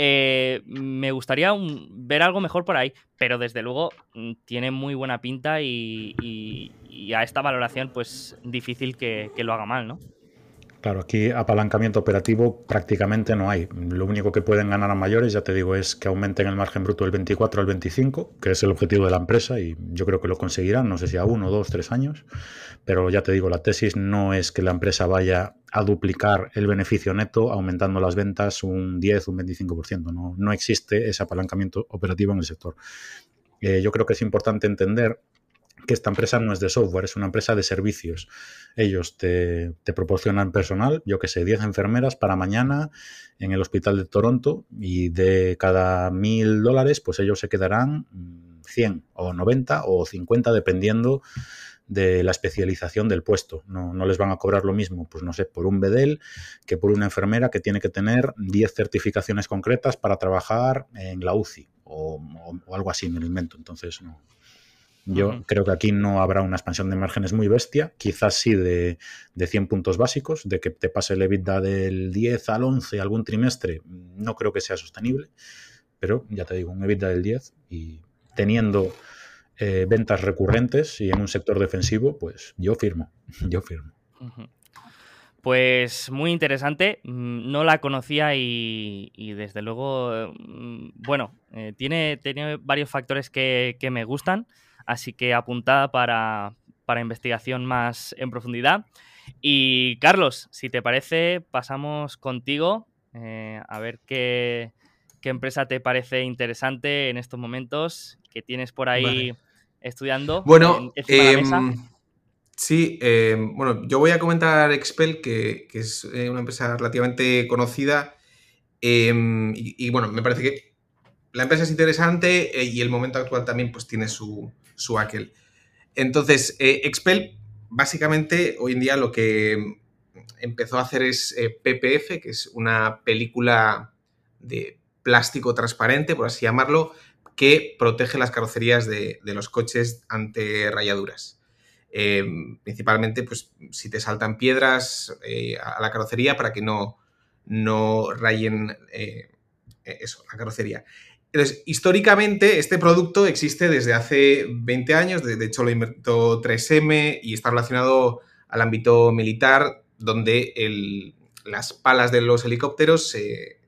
eh, me gustaría ver algo mejor por ahí, pero desde luego mm, tiene muy buena pinta y, a esta valoración, pues difícil que, lo haga mal, ¿no? Claro, aquí apalancamiento operativo prácticamente no hay. Lo único que pueden ganar a mayores, ya te digo, es que aumenten el margen bruto del 24 al 25, que es el objetivo de la empresa y yo creo que lo conseguirán, no sé si a uno, dos, tres años, pero ya te digo, la tesis no es que la empresa vaya a duplicar el beneficio neto aumentando las ventas un 10, un 25%. No, no existe ese apalancamiento operativo en el sector. Eh, yo creo que es importante entender que esta empresa no es de software, es una empresa de servicios. Ellos te, proporcionan personal, yo que sé, 10 enfermeras para mañana en el hospital de Toronto y de cada mil dólares, pues ellos se quedarán 100 o 90 o 50 dependiendo de la especialización del puesto. No, les van a cobrar lo mismo, pues no sé, por un bedel que por una enfermera que tiene que tener 10 certificaciones concretas para trabajar en la UCI o, o algo así, me lo invento. Entonces, no, yo creo que aquí no habrá una expansión de márgenes muy bestia, quizás sí de, de 100 puntos básicos, de que te pase el EBITDA del 10 al 11 algún trimestre, no creo que sea sostenible, pero ya te digo, un EBITDA del 10 y teniendo eh, ventas recurrentes y en un sector defensivo, pues yo firmo, <laughs> yo firmo. Pues muy interesante, mm, no la conocía y, desde luego, mm, bueno, eh, tiene, tiene, varios factores que, que me gustan así que apuntada para, investigación más en profundidad. Y Carlos, si te parece, pasamos contigo eh, a ver qué, empresa te parece interesante en estos momentos que tienes por ahí estudiando. Bueno, em, sí, em, bueno, yo voy a comentar Expel, que, es eh, una empresa relativamente conocida. Em, y, bueno, me parece que la empresa es interesante eh, y el momento actual también pues tiene su, su aquel. Entonces, eh, Expel, básicamente, hoy en día lo que empezó a hacer es eh, PPF, que es una película de plástico transparente, por así llamarlo, que protege las carrocerías de, los coches ante rayaduras. Eh, principalmente, pues, si te saltan piedras a la carrocería para que no, no rayen eso, la carrocería. Entonces, históricamente, este producto existe desde hace 20 años, de, hecho lo inventó 3M y está relacionado al ámbito militar, donde las palas de los helicópteros se,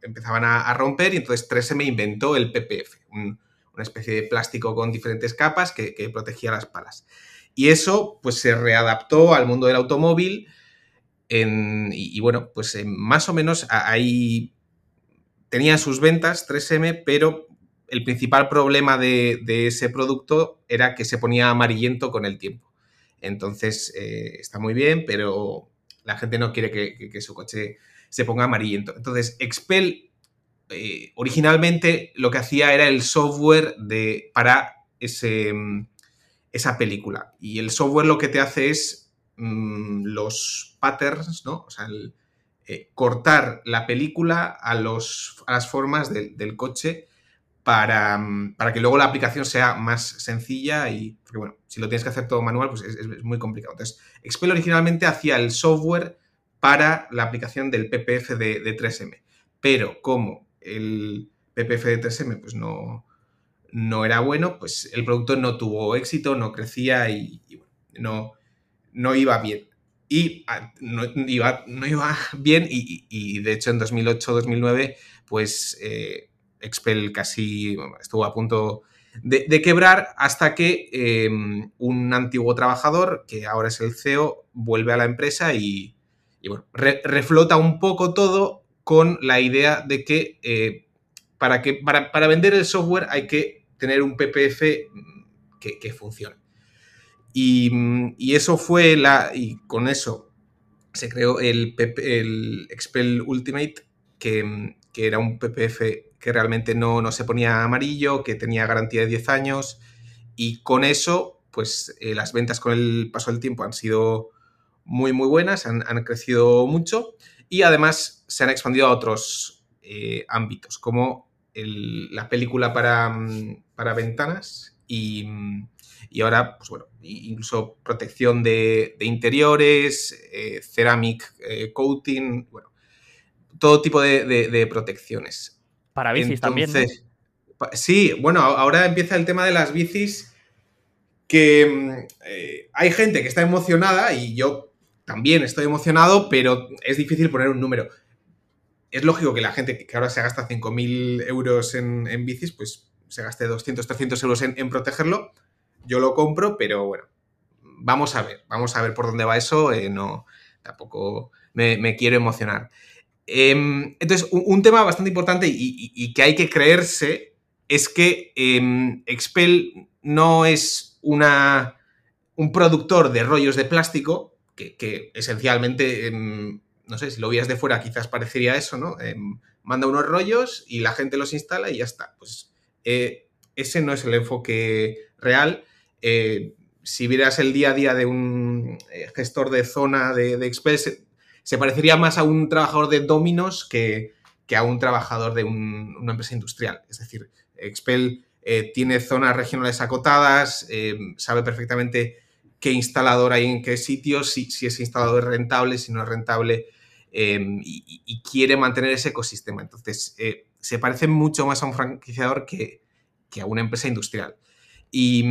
empezaban a, romper y entonces 3M inventó el PPF, una especie de plástico con diferentes capas que, protegía las palas. Y eso pues se readaptó al mundo del automóvil y, bueno, pues más o menos hay tenía sus ventas 3M, pero el principal problema de, ese producto era que se ponía amarillento con el tiempo. Entonces, eh, está muy bien, pero la gente no quiere que, su coche se ponga amarillento. Entonces, Expel eh, originalmente lo que hacía era el software de, para ese, esa película. Y el software lo que te hace es mm, los patterns, ¿no? O sea, el, eh, cortar la película a, las formas del coche para, mm, para, que luego la aplicación sea más sencilla y, porque bueno, si lo tienes que hacer todo manual, pues es, muy complicado. Entonces, Expel originalmente hacía el software para la aplicación del PPF de, 3M, pero como el PPF de 3M pues no, no era bueno, pues el producto no tuvo éxito, no crecía y, no, no iba bien y ah, no iba, no iba bien y, de hecho en 2008-2009 pues eh, Expel casi estuvo a punto de, quebrar hasta que em, un antiguo trabajador, que ahora es el CEO, vuelve a la empresa y, bueno, reflota un poco todo con la idea de que, eh, para, que para, vender el software hay que tener un PPF que, que funcione. Y, eso fue la. Y con eso se creó el, el Expel Ultimate, que, era un PPF que realmente no, no, se ponía amarillo, que tenía garantía de 10 años. Y con eso, pues eh, las ventas con el paso del tiempo han sido muy, muy buenas, han, crecido mucho. Y además se han expandido a otros eh, ámbitos, como la película para, para ventanas y y ahora, pues bueno, incluso protección de, interiores, eh, ceramic eh, coating, bueno, todo tipo de, protecciones. Para bicis también. Sí, bueno, ahora empieza el tema de las bicis que mm, eh, hay gente que está emocionada y yo también estoy emocionado, pero es difícil poner un número. Es lógico que la gente que ahora se gasta 5.000 euros en, en, bicis, pues se gaste 200, 300 euros en, en, protegerlo. Yo lo compro, pero bueno, vamos a ver, vamos a ver por dónde va eso. Eh, no, tampoco me, quiero emocionar. Eh, entonces, un, tema bastante importante y, que hay que creerse es que eh, Expel no es una, un productor de rollos de plástico, que, esencialmente, em, no sé, si lo vías de fuera quizás parecería eso, ¿no? Em, manda unos rollos y la gente los instala y ya está. Pues eh, ese no es el enfoque real. Eh, si vieras el día a día de un eh, gestor de zona de, de Expel, se, parecería más a un trabajador de Dominos que, a un trabajador de un, una empresa industrial. Es decir, Expel eh, tiene zonas regionales acotadas, sabe perfectamente qué instalador hay en qué sitios, si, si ese instalador es rentable, si no es rentable, y, quiere mantener ese ecosistema. Entonces, se parece mucho más a un franquiciador que a una empresa industrial. Y,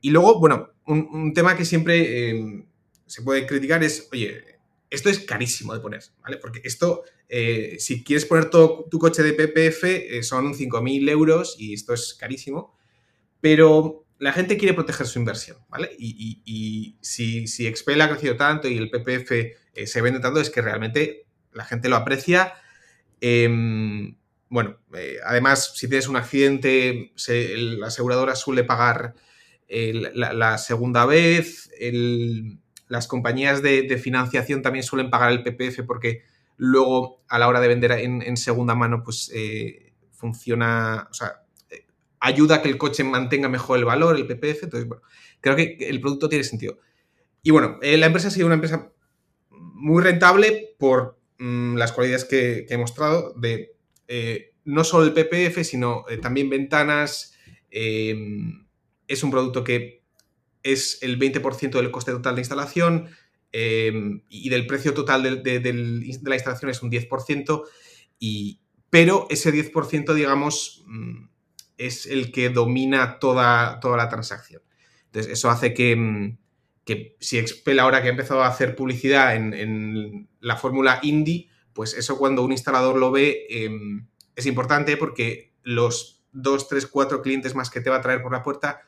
y luego, bueno, un, tema que siempre eh, se puede criticar es, oye, esto es carísimo de poner, ¿vale? Porque esto, eh, si quieres poner todo tu coche de PPF, eh, son 5.000 euros y esto es carísimo. Pero la gente quiere proteger su inversión, ¿vale? Y si, si, Expel ha crecido tanto y el PPF eh, se vende tanto, es que realmente la gente lo aprecia. Em, bueno, eh, además, si tienes un accidente, la aseguradora suele pagar el, la, segunda vez. Las compañías de, financiación también suelen pagar el PPF porque luego a la hora de vender en, segunda mano, pues eh, funciona, o sea, eh, ayuda a que el coche mantenga mejor el valor, el PPF. Entonces, bueno, creo que el producto tiene sentido. Y bueno, eh, la empresa ha sido una empresa muy rentable por mmm, las cualidades que, que, he mostrado de eh, no solo el PPF, sino eh, también ventanas. es un producto que es el 20% del coste total de instalación eh, y del precio total de, la instalación es un 10%, y, pero ese 10%, digamos, mm, es el que domina toda, toda la transacción. Entonces, eso hace que, mm, si Expel ahora que ha empezado a hacer publicidad en, en la fórmula indie, pues eso cuando un instalador lo ve eh, es importante porque los 2, 3, 4 clientes más que te va a traer por la puerta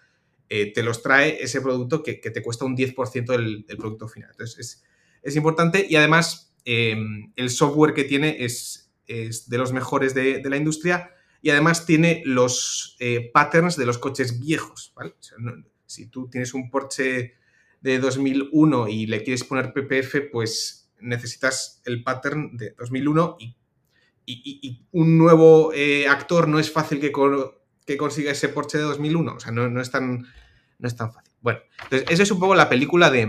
eh, te los trae ese producto que, te cuesta un 10% del, del, producto final. Entonces, es, es importante y además eh, el software que tiene es, es de los mejores de, la industria y además tiene los eh, patterns de los coches viejos. ¿vale? Si tú tienes un Porsche de 2001 y le quieres poner PPF, pues necesitas el pattern de 2001 y, un nuevo eh, actor no es fácil que, consiga ese Porsche de 2001. O sea, no, es, tan, no es tan fácil. Bueno, entonces, esa es un poco la película de,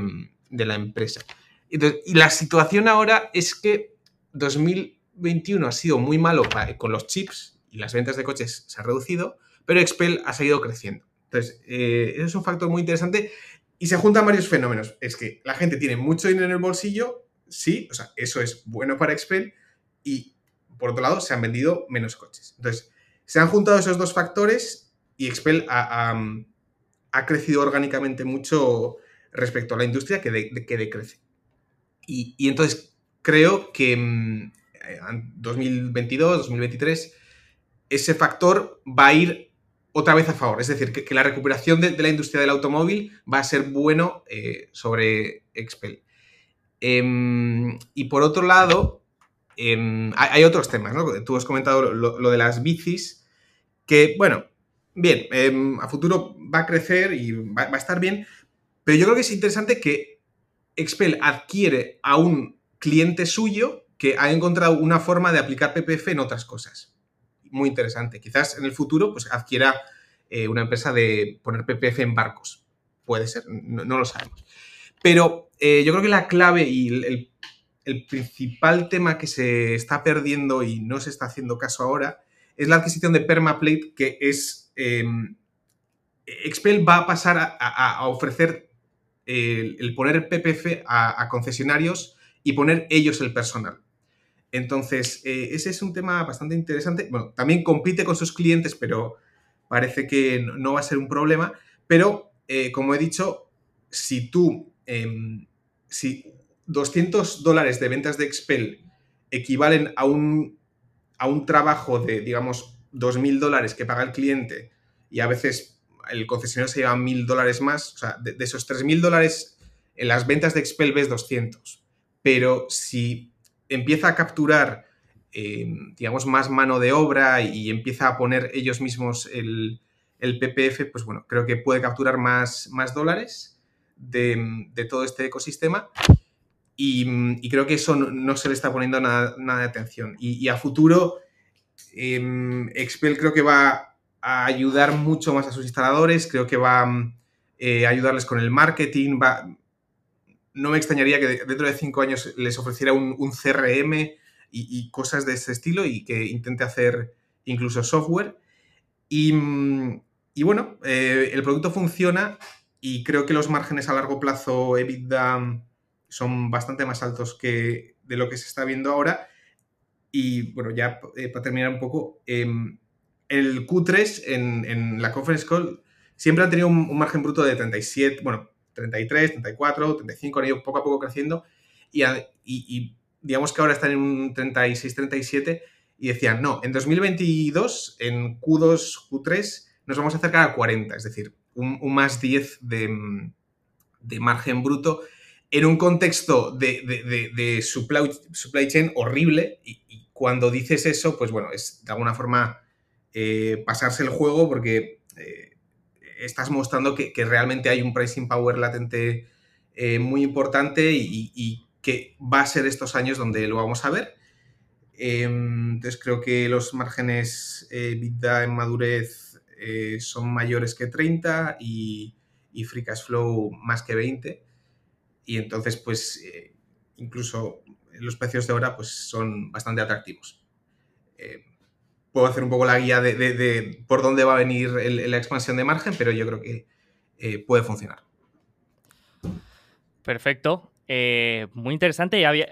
la empresa. Y la situación ahora es que 2021 ha sido muy malo con los chips y las ventas de coches se ha reducido, pero Expel ha seguido creciendo. Entonces, eh, eso es un factor muy interesante y se juntan varios fenómenos. Es que la gente tiene mucho dinero en el bolsillo, sí, o sea, eso es bueno para Expel y, por otro lado, se han vendido menos coches. Entonces, se han juntado esos dos factores y Expel ha, ha crecido orgánicamente mucho respecto a la industria que, de, que decrece. Y, entonces creo que en 2022, 2023, ese factor va a ir otra vez a favor. Es decir, que, la recuperación de, de, la industria del automóvil va a ser bueno eh, sobre Expel. Eh, y por otro lado, eh, hay otros temas, ¿no? Tú has comentado lo, de las bicis, que, bueno, bien, eh, a futuro va a crecer y va, a estar bien, pero yo creo que es interesante que Expel adquiere a un cliente suyo que ha encontrado una forma de aplicar PPF en otras cosas. Muy interesante. Quizás en el futuro pues, adquiera eh, una empresa de poner PPF en barcos. Puede ser, no lo sabemos. Pero eh, yo creo que la clave y el, principal tema que se está perdiendo y no se está haciendo caso ahora es la adquisición de Permaplate, que es... Eh, Expel va a pasar a, ofrecer el, el, poner PPF a, concesionarios y poner ellos el personal. Entonces, eh, ese es un tema bastante interesante. Bueno, también compite con sus clientes, pero parece que no, va a ser un problema. Pero, eh, como he dicho, si tú, eh, si 200 dólares de ventas de Expel equivalen a un, a un trabajo de, digamos, 2.000 dólares que paga el cliente y a veces el concesionario se lleva 1.000 dólares más, o sea, de, esos 3.000 dólares en las ventas de Expel ves 200. Pero si empieza a capturar, eh, digamos, más mano de obra y empieza a poner ellos mismos el, el PPF, pues bueno, creo que puede capturar más, más dólares de, todo este ecosistema y, creo que eso no, se le está poniendo nada, de atención. Y, a futuro, Expel creo que va a ayudar mucho más a sus instaladores, creo que va eh, a ayudarles con el marketing, no me extrañaría que dentro de cinco años les ofreciera un, CRM y, cosas de ese estilo y que intente hacer incluso software. Y, y bueno, eh, el producto funciona y creo que los márgenes a largo plazo EBITDA son bastante más altos que de lo que se está viendo ahora. Y bueno, ya eh, para terminar un poco, em, el Q3 en, la conference call siempre ha tenido un, margen bruto de 37, bueno, 33, 34, 35, han ido poco a poco creciendo y, y digamos que ahora están en un 36, 37 y decían, no, en 2022, en Q2, Q3, nos vamos a acercar a 40, es decir, un, más 10 de, margen bruto en un contexto de, supply, chain horrible y, cuando dices eso, pues bueno, es de alguna forma eh, pasarse el juego porque eh, estás mostrando que, realmente hay un pricing power latente eh, muy importante y, que va a ser estos años donde lo vamos a ver. Em, entonces creo que los márgenes vida en madurez eh, son mayores que 30 y, y, Free Cash Flow más que 20. Y entonces, pues, eh, incluso los precios de ahora pues, son bastante atractivos. Eh, puedo hacer un poco la guía de, por dónde va a venir la expansión de margen, pero yo creo que puede funcionar. Perfecto. muy interesante había,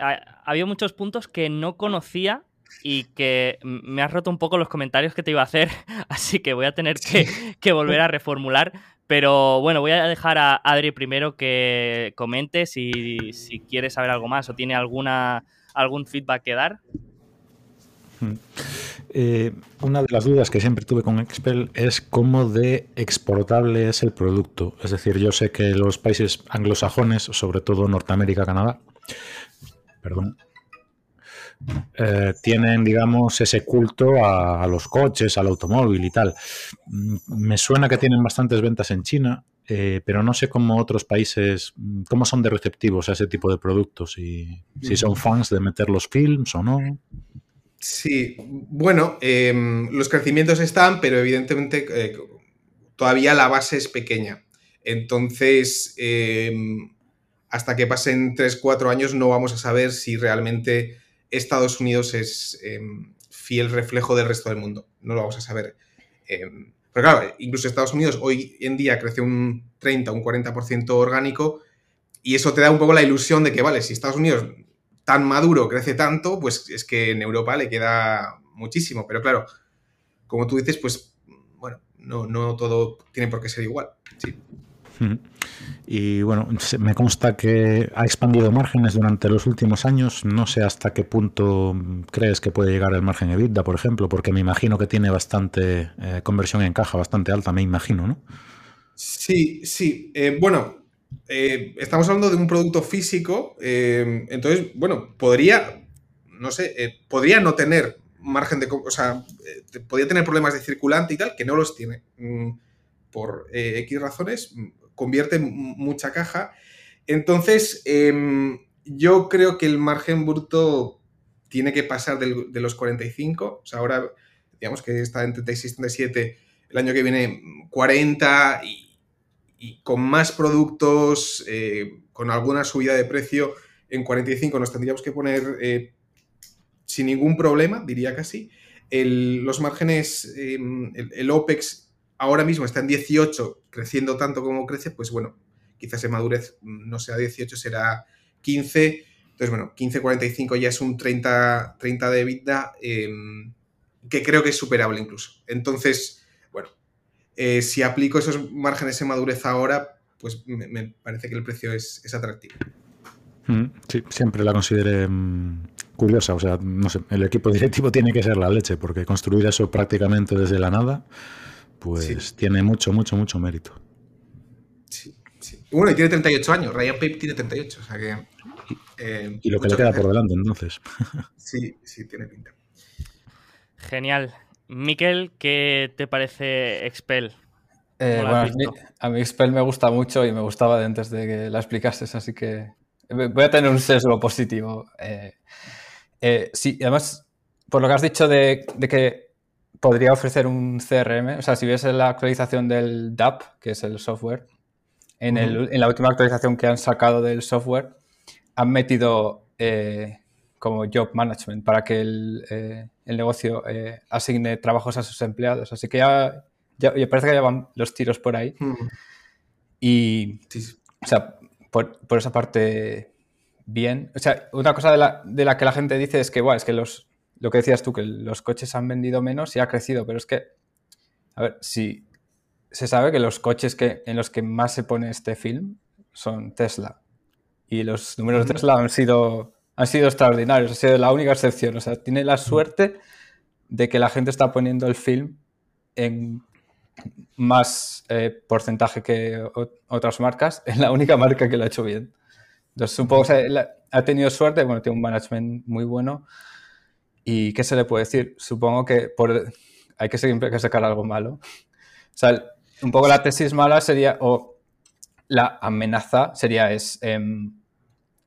había, muchos puntos que no conocía y que me has roto un poco los comentarios que te iba a hacer, <laughs> así que voy a tener que, volver a reformular. Pero bueno, voy a dejar a Adri primero que comente si, si quiere saber algo más o tiene alguna, algún feedback que dar. Hmm. Eh, una de las dudas que siempre tuve con Expel es cómo de exportable es el producto. Es decir, yo sé que los países anglosajones, sobre todo Norteamérica, Canadá, perdón, eh, tienen, digamos, ese culto a, los coches, al automóvil y tal. Mm, me suena que tienen bastantes ventas en China, eh, pero no sé cómo otros países, mm, cómo son de receptivos a ese tipo de productos y si son fans de meter los films o no. Sí, bueno, em, los crecimientos están, pero evidentemente eh, todavía la base es pequeña. Entonces, em, hasta que pasen 3-4 años no vamos a saber si realmente Estados Unidos es em, fiel reflejo del resto del mundo. No lo vamos a saber. Em, pero claro, incluso Estados Unidos hoy en día crece un 30, un 40% orgánico y eso te da un poco la ilusión de que, vale, si Estados Unidos tan maduro crece tanto, pues es que en Europa le queda muchísimo. Pero claro, como tú dices, pues bueno, no, no todo tiene por qué ser igual. Sí. Y bueno, me consta que ha expandido márgenes durante los últimos años. No sé hasta qué punto crees que puede llegar el margen EBITDA, por ejemplo, porque me imagino que tiene bastante eh, conversión en caja bastante alta, me imagino, ¿no? Sí, sí. Eh, bueno, eh, estamos hablando de un producto físico, entonces, bueno, podría, no sé, podría no tener margen de, o sea, podría tener problemas de circulante y tal, que no los tiene. Mm, por X razones, convierte mucha caja. Entonces, em, yo creo que el margen bruto tiene que pasar de los 45. O sea, ahora, digamos que está en 36, 37, el año que viene 40 y, con más productos, eh, con alguna subida de precio, en 45 nos tendríamos que poner eh, sin ningún problema, diría casi. los márgenes, em, el, OPEX ahora mismo está en 18, creciendo tanto como crece, pues bueno, quizás en madurez no sea 18, será 15. Entonces, bueno, 15-45 ya es un 30, 30 de EBITDA, em, que creo que es superable incluso. Entonces, bueno, eh, si aplico esos márgenes en madurez ahora, pues me, parece que el precio es, atractivo. Mm, sí, siempre la consideré mm, curiosa. O sea, no sé, el equipo <laughs> directivo tiene que ser la leche, porque construir eso prácticamente desde la nada, pues tiene mucho, mucho, mucho mérito. Sí, sí. Bueno, y tiene 38 años. Ryan Pape tiene 38, o sea que. Eh, y lo que le queda por delante, entonces. <laughs> Sí, sí, tiene pinta. Genial. Miquel, ¿qué te parece Expel? Eh, bueno, a mí, Expel me gusta mucho y me gustaba de antes de que la explicases, así que voy a tener un sesgo positivo. Eh, eh, sí, además, por lo que has dicho de, que podría ofrecer un CRM, o sea, si ves la actualización del DAP, que es el software, en, en la última actualización que han sacado del software, han metido como job management para que el, eh, negocio eh, asigne trabajos a sus empleados. Así que ya, ya, parece que ya van los tiros por ahí. Y, o sea, por, esa parte, bien. O sea, una cosa de la, que la gente dice es que, bueno, es que los, lo que decías tú, que los coches han vendido menos y ha crecido, pero es que, a ver, si se sabe que los coches que, en los que más se pone este film son Tesla. Y los números de Tesla han sido han sido extraordinarios, ha sido la única excepción. O sea, tiene la suerte de que la gente está poniendo el film en más eh, porcentaje que otras marcas, <laughs> es la única marca que lo ha hecho bien. Entonces, supongo que ha tenido suerte, bueno, tiene un management muy bueno. ¿Y qué se le puede decir? Supongo que hay que sacar algo malo. O sea, un poco la tesis mala sería, o la amenaza sería es, em,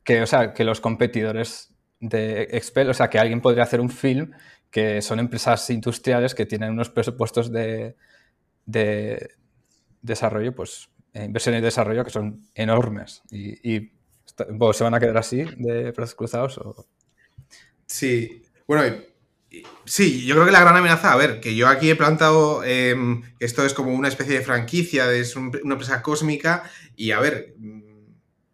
que, o sea, que los competidores de Expel, o sea, que alguien podría hacer un film que son empresas industriales que tienen unos presupuestos de, de desarrollo, pues eh, inversión y desarrollo que son enormes y, se van a quedar así de brazos cruzados. O... Sí, bueno, sí, yo creo que la gran amenaza, a ver, que yo aquí he plantado em, esto es como una especie de franquicia, es una empresa cósmica y a ver,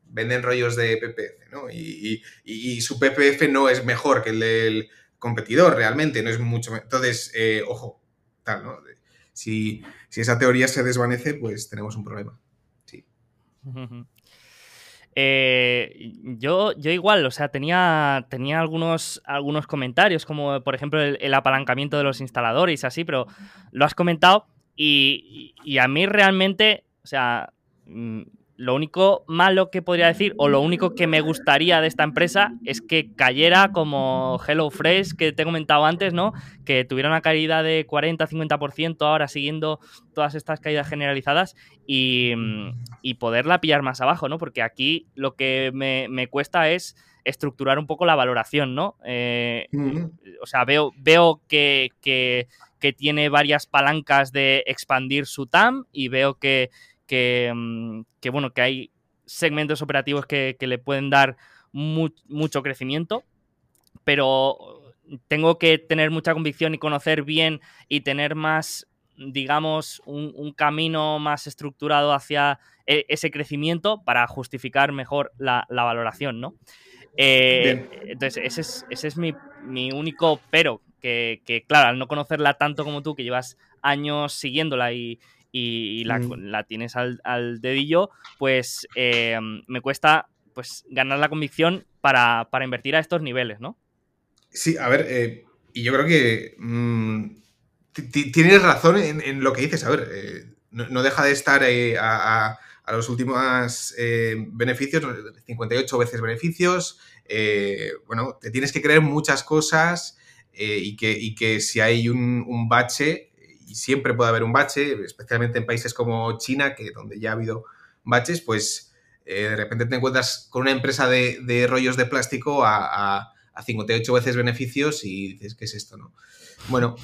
venden rollos de PPF, ¿no? Y, su PPF no es mejor que el del competidor, realmente, no es mucho Entonces, eh, ojo, tal, ¿no? Si, esa teoría se desvanece, pues tenemos un problema. Sí. Eh, yo, yo igual, o sea, tenía, tenía algunos, algunos comentarios, como por ejemplo el, apalancamiento de los instaladores, así, pero lo has comentado y, y a mí realmente, o sea, mm, lo único malo que podría decir, o lo único que me gustaría de esta empresa, es que cayera como HelloFresh, que te he comentado antes, ¿no? Que tuviera una caída de 40-50% ahora siguiendo todas estas caídas generalizadas y, poderla pillar más abajo, ¿no? Porque aquí lo que me, cuesta es estructurar un poco la valoración, ¿no? Eh, o sea, veo, veo que, que, que tiene varias palancas de expandir su TAM y veo que Mm, que, bueno, que hay segmentos operativos que, le pueden dar mucho crecimiento, pero tengo que tener mucha convicción y conocer bien y tener más, digamos, un, camino más estructurado hacia e, ese crecimiento para justificar mejor la, valoración, ¿no? Eh, entonces, ese es, ese es mi, único pero, que, que, claro, al no conocerla tanto como tú, que llevas años siguiéndola y, y, la, tienes al, dedillo, pues eh, me cuesta pues ganar la convicción para, invertir a estos niveles, ¿no? Sí, a ver, eh, y yo creo que mm, tienes razón en, lo que dices, a ver, eh, no, deja de estar a, los últimos beneficios, 58 veces beneficios, bueno, te tienes que creer muchas cosas y que, que, si hay un, un bache, y siempre puede haber un bache, especialmente en países como China, que donde ya ha habido baches, pues eh, de repente te encuentras con una empresa de, rollos de plástico a, 58 veces beneficios y dices, ¿qué es esto? no Bueno,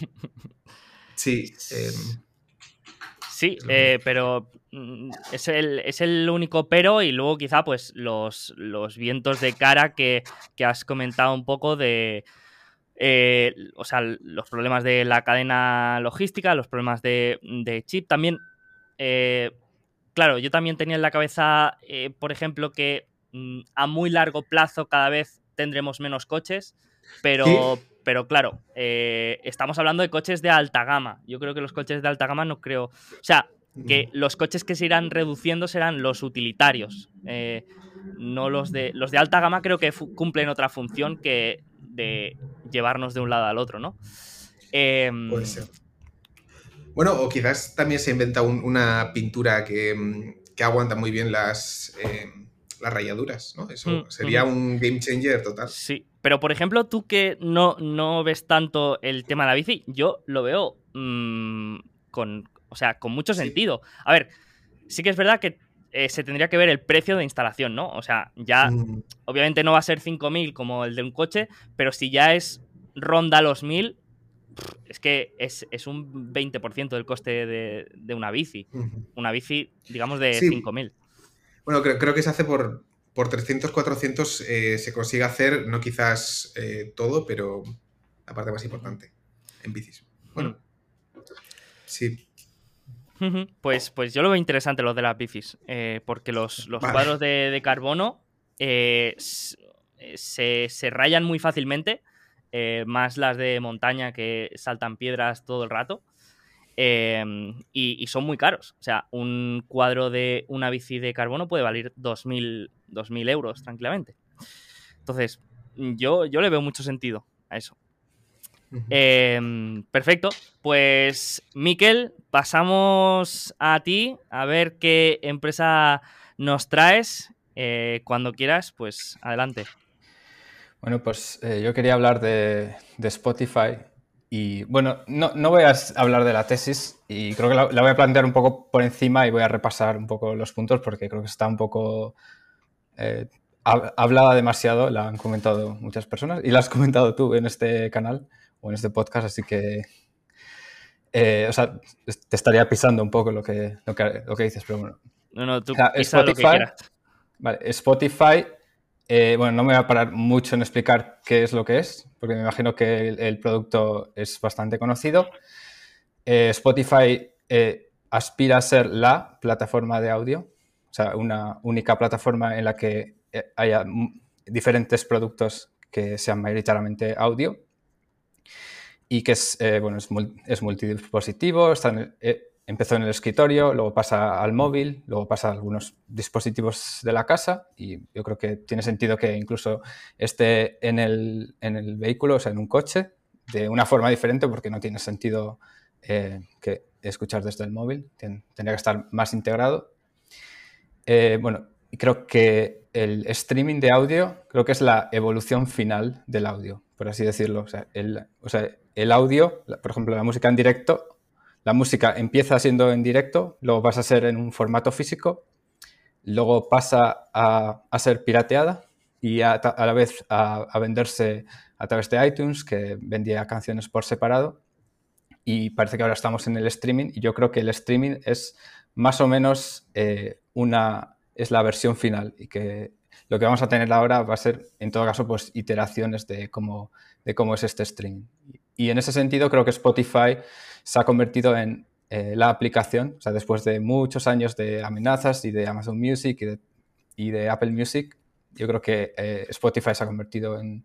<laughs> sí. Em, sí, eh, pero mm, es el, es el, único pero y luego quizá pues los, los vientos de cara que, que has comentado un poco de eh, o sea, los problemas de la cadena logística, los problemas de, chip. También, eh, claro, yo también tenía en la cabeza, eh, por ejemplo, que mm, a muy largo plazo cada vez tendremos menos coches, pero, pero claro, estamos hablando de coches de alta gama. Yo creo que los coches de alta gama no creo. O sea, que los coches que se irán reduciendo serán los utilitarios. no los de los de alta gama creo que cumplen otra función que de llevarnos de un lado al otro, ¿no? Em, Puede ser. Bueno, o quizás también se inventa una pintura que, aguanta muy bien las, em, las rayaduras, ¿no? Eso mm, sería un game changer total. Sí, pero por ejemplo, tú que no, no ves tanto el tema de la bici, yo lo veo mm, con, o sea, con mucho sentido. A ver, sí que es verdad que eh, se tendría que ver el precio de instalación, ¿no? O sea, ya obviamente no va a ser 5.000 como el de un coche, pero si ya es ronda los 1.000, es que es, un 20% del coste de, una bici. Una bici, digamos, de 5.000. Bueno, creo, que se hace por, por 300, 400, eh, se consigue hacer, no quizás eh, todo, pero la parte más importante en bicis. Bueno, mm. sí. Pues, pues yo lo veo interesante lo de las bicis, eh, porque los, cuadros de, carbono se, rayan muy fácilmente, más las de montaña que saltan piedras todo el rato. Em, y, son muy caros. O sea, un cuadro de una bici de carbono puede valer 2.000, euros tranquilamente. Entonces, yo, yo le veo mucho sentido a eso. Em, perfecto. Pues, Miquel, pasamos a ti a ver qué empresa nos traes. Eh, cuando quieras, pues adelante. Bueno, pues eh, yo quería hablar de, de Spotify y bueno, no, no, voy a hablar de la tesis y creo que la, voy a plantear un poco por encima y voy a repasar un poco los puntos porque creo que está un poco eh, hablada demasiado, la han comentado muchas personas y la has comentado tú en este canal o en este podcast, así que eh, o sea, te estaría pisando un poco lo que, lo que, lo que dices, pero bueno. No, no, tú Spotify, lo que quieras. Vale, Spotify eh, bueno, no me voy a parar mucho en explicar qué es lo que es, porque me imagino que el, producto es bastante conocido. Eh, Spotify aspira a ser la plataforma de audio, o sea, una única plataforma en la que haya diferentes productos que sean mayoritariamente audio y que es, bueno, es, es multidispositivo, está en el, empezó en el escritorio, luego pasa al móvil, luego pasa a algunos dispositivos de la casa y yo creo que tiene sentido que incluso esté en el, vehículo, o sea, en un coche, de una forma diferente porque no tiene sentido eh, que escuchar desde el móvil, tendría que estar más integrado. Eh, bueno, creo que el streaming de audio creo que es la evolución final del audio, por así decirlo. O sea, el, o sea, el audio, por ejemplo, la música en directo, la música empieza siendo en directo, luego pasa a ser en un formato físico, luego pasa a, ser pirateada y a, la vez a, venderse a través de iTunes, que vendía canciones por separado. Y parece que ahora estamos en el streaming y yo creo que el streaming es más o menos eh, una, es la versión final y que lo que vamos a tener ahora va a ser, en todo caso, pues iteraciones de cómo, de cómo es este streaming. Y en ese sentido creo que Spotify se ha convertido en eh, la aplicación, o sea, después de muchos años de amenazas y de Amazon Music y de, Apple Music, yo creo que eh, Spotify se ha convertido en,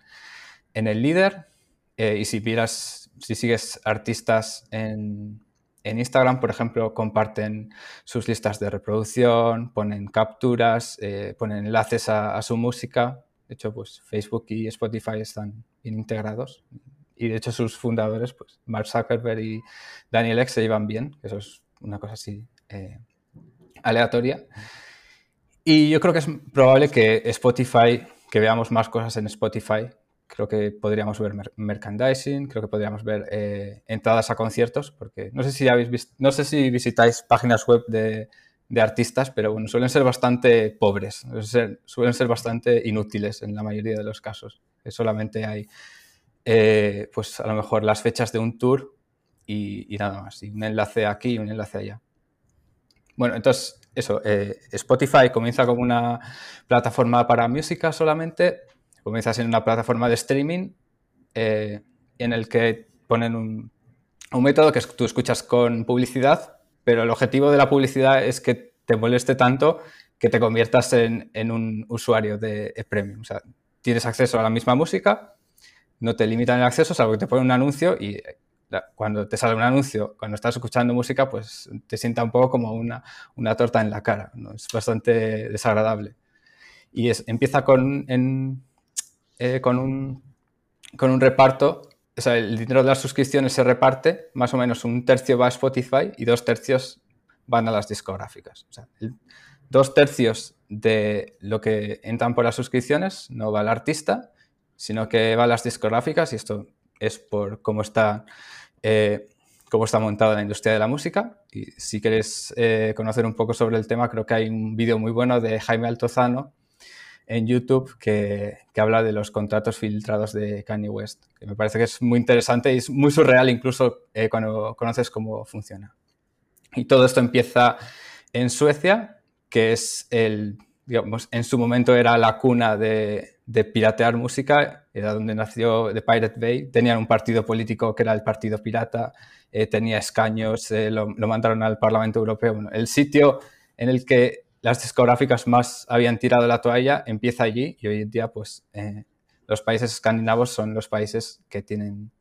el líder. Eh, y si miras, si sigues artistas en, Instagram, por ejemplo, comparten sus listas de reproducción, ponen capturas, ponen enlaces a, su música. De hecho, pues Facebook y Spotify están integrados y de hecho sus fundadores, pues Mark Zuckerberg y Daniel Ek se llevan bien, eso es una cosa así eh, aleatoria. Y yo creo que es probable que Spotify, que veamos más cosas en Spotify, creo que podríamos ver merchandising, creo que podríamos ver eh, entradas a conciertos, porque no sé si habéis visto, no sé si visitáis páginas web de, de artistas, pero bueno, suelen ser bastante pobres, suelen ser bastante inútiles en la mayoría de los casos. Solamente hay eh, pues a lo mejor las fechas de un tour y, nada más. Y un enlace aquí y un enlace allá. Bueno, entonces, eso, eh, Spotify comienza como una plataforma para música solamente, comienza siendo una plataforma de streaming eh, en el que ponen un, método que tú escuchas con publicidad, pero el objetivo de la publicidad es que te moleste tanto que te conviertas en, en un usuario de premium. O sea, tienes acceso a la misma música, no te limitan el acceso, salvo que te ponen un anuncio y eh, cuando te sale un anuncio, cuando estás escuchando música, pues te sienta un poco como una, torta en la cara. ¿no? Es bastante desagradable. Y es, empieza con, eh, con, un, con un reparto, o sea, el dinero de las suscripciones se reparte, más o menos un tercio va a Spotify y dos tercios van a las discográficas. O sea, dos tercios de lo que entran por las suscripciones no va al artista, sino que va a las discográficas y esto es por cómo está, eh, cómo está montada la industria de la música. Y si queréis eh, conocer un poco sobre el tema, creo que hay un vídeo muy bueno de Jaime Altozano en YouTube que, que, habla de los contratos filtrados de Kanye West, que me parece que es muy interesante y es muy surreal incluso eh, cuando conoces cómo funciona. Y todo esto empieza en Suecia, que es el, digamos, en su momento era la cuna de, piratear música, era donde nació The Pirate Bay, tenían un partido político que era el Partido Pirata, eh, tenía escaños, eh, lo, mandaron al Parlamento Europeo. El sitio en el que las discográficas más habían tirado la toalla empieza allí y hoy en día pues eh, los países escandinavos son los países que tienen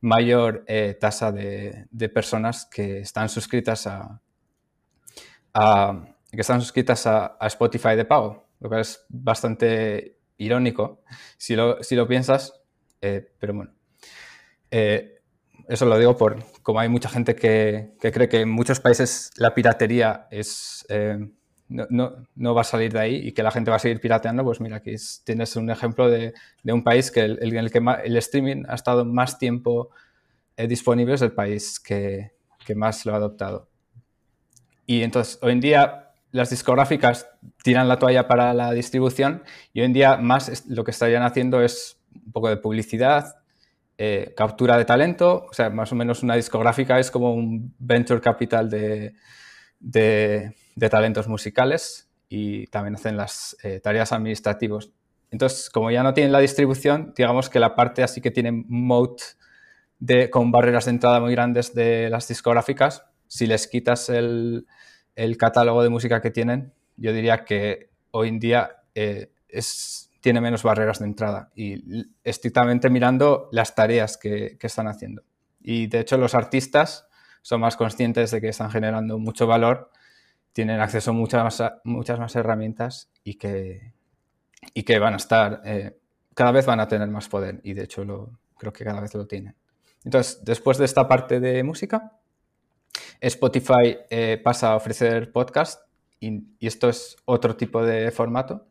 mayor eh, tasa de, personas que están suscritas a, que están suscritas a, Spotify de pago, lo cual es bastante irónico si lo, piensas, eh, pero bueno. Eso lo digo por como hay mucha gente que, cree que en muchos países la piratería es, no, va a salir de ahí y que la gente va a seguir pirateando, pues mira, aquí tienes un ejemplo de, un país que el, el, el que el streaming ha estado más tiempo eh, disponible, es el país que, más lo ha adoptado. Y entonces, hoy en día las discográficas tiran la toalla para la distribución y hoy en día más lo que estarían haciendo es un poco de publicidad, eh, captura de talento, o sea, más o menos una discográfica es como un venture capital de, de talentos musicales y también hacen las eh, tareas administrativas. Entonces, como ya no tienen la distribución, digamos que la parte así que tiene moat de, con barreras de entrada muy grandes de las discográficas, si les quitas el, el catálogo de música que tienen, yo diría que hoy en día eh, es, tiene menos barreras de entrada y estrictamente mirando las tareas que, que, están haciendo. Y de hecho los artistas son más conscientes de que están generando mucho valor, tienen acceso a muchas más, muchas más herramientas y que, y que van a estar, eh, cada vez van a tener más poder y de hecho lo, creo que cada vez lo tienen. Entonces, después de esta parte de música, Spotify eh, pasa a ofrecer podcast y, esto es otro tipo de formato.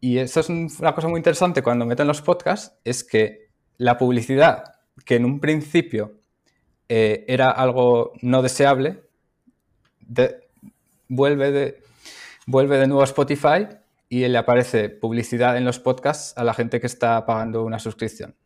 Y esto es una cosa muy interesante cuando meten los podcasts, es que la publicidad, que en un principio eh, era algo no deseable, de, vuelve, de, vuelve de nuevo a Spotify y le aparece publicidad en los podcasts a la gente que está pagando una suscripción.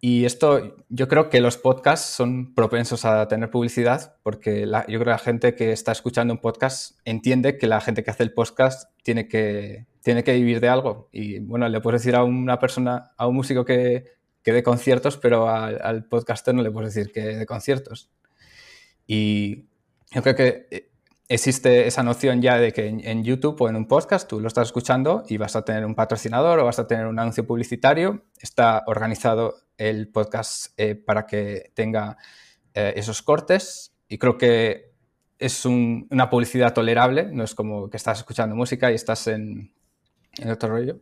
Y esto, yo creo que los podcasts son propensos a tener publicidad porque yo creo que la gente que está escuchando un podcast entiende que la gente que hace el podcast tiene que, tiene que vivir de algo. Y bueno, le puedes decir a una persona, a un músico que, que dé conciertos, pero al, podcaster no le puedes decir que dé conciertos. Y yo creo que existe esa noción ya de que en, YouTube o en un podcast tú lo estás escuchando y vas a tener un patrocinador o vas a tener un anuncio publicitario. Está organizado el podcast eh, para que tenga eh, esos cortes y creo que es un, una publicidad tolerable, no es como que estás escuchando música y estás en, en otro rollo.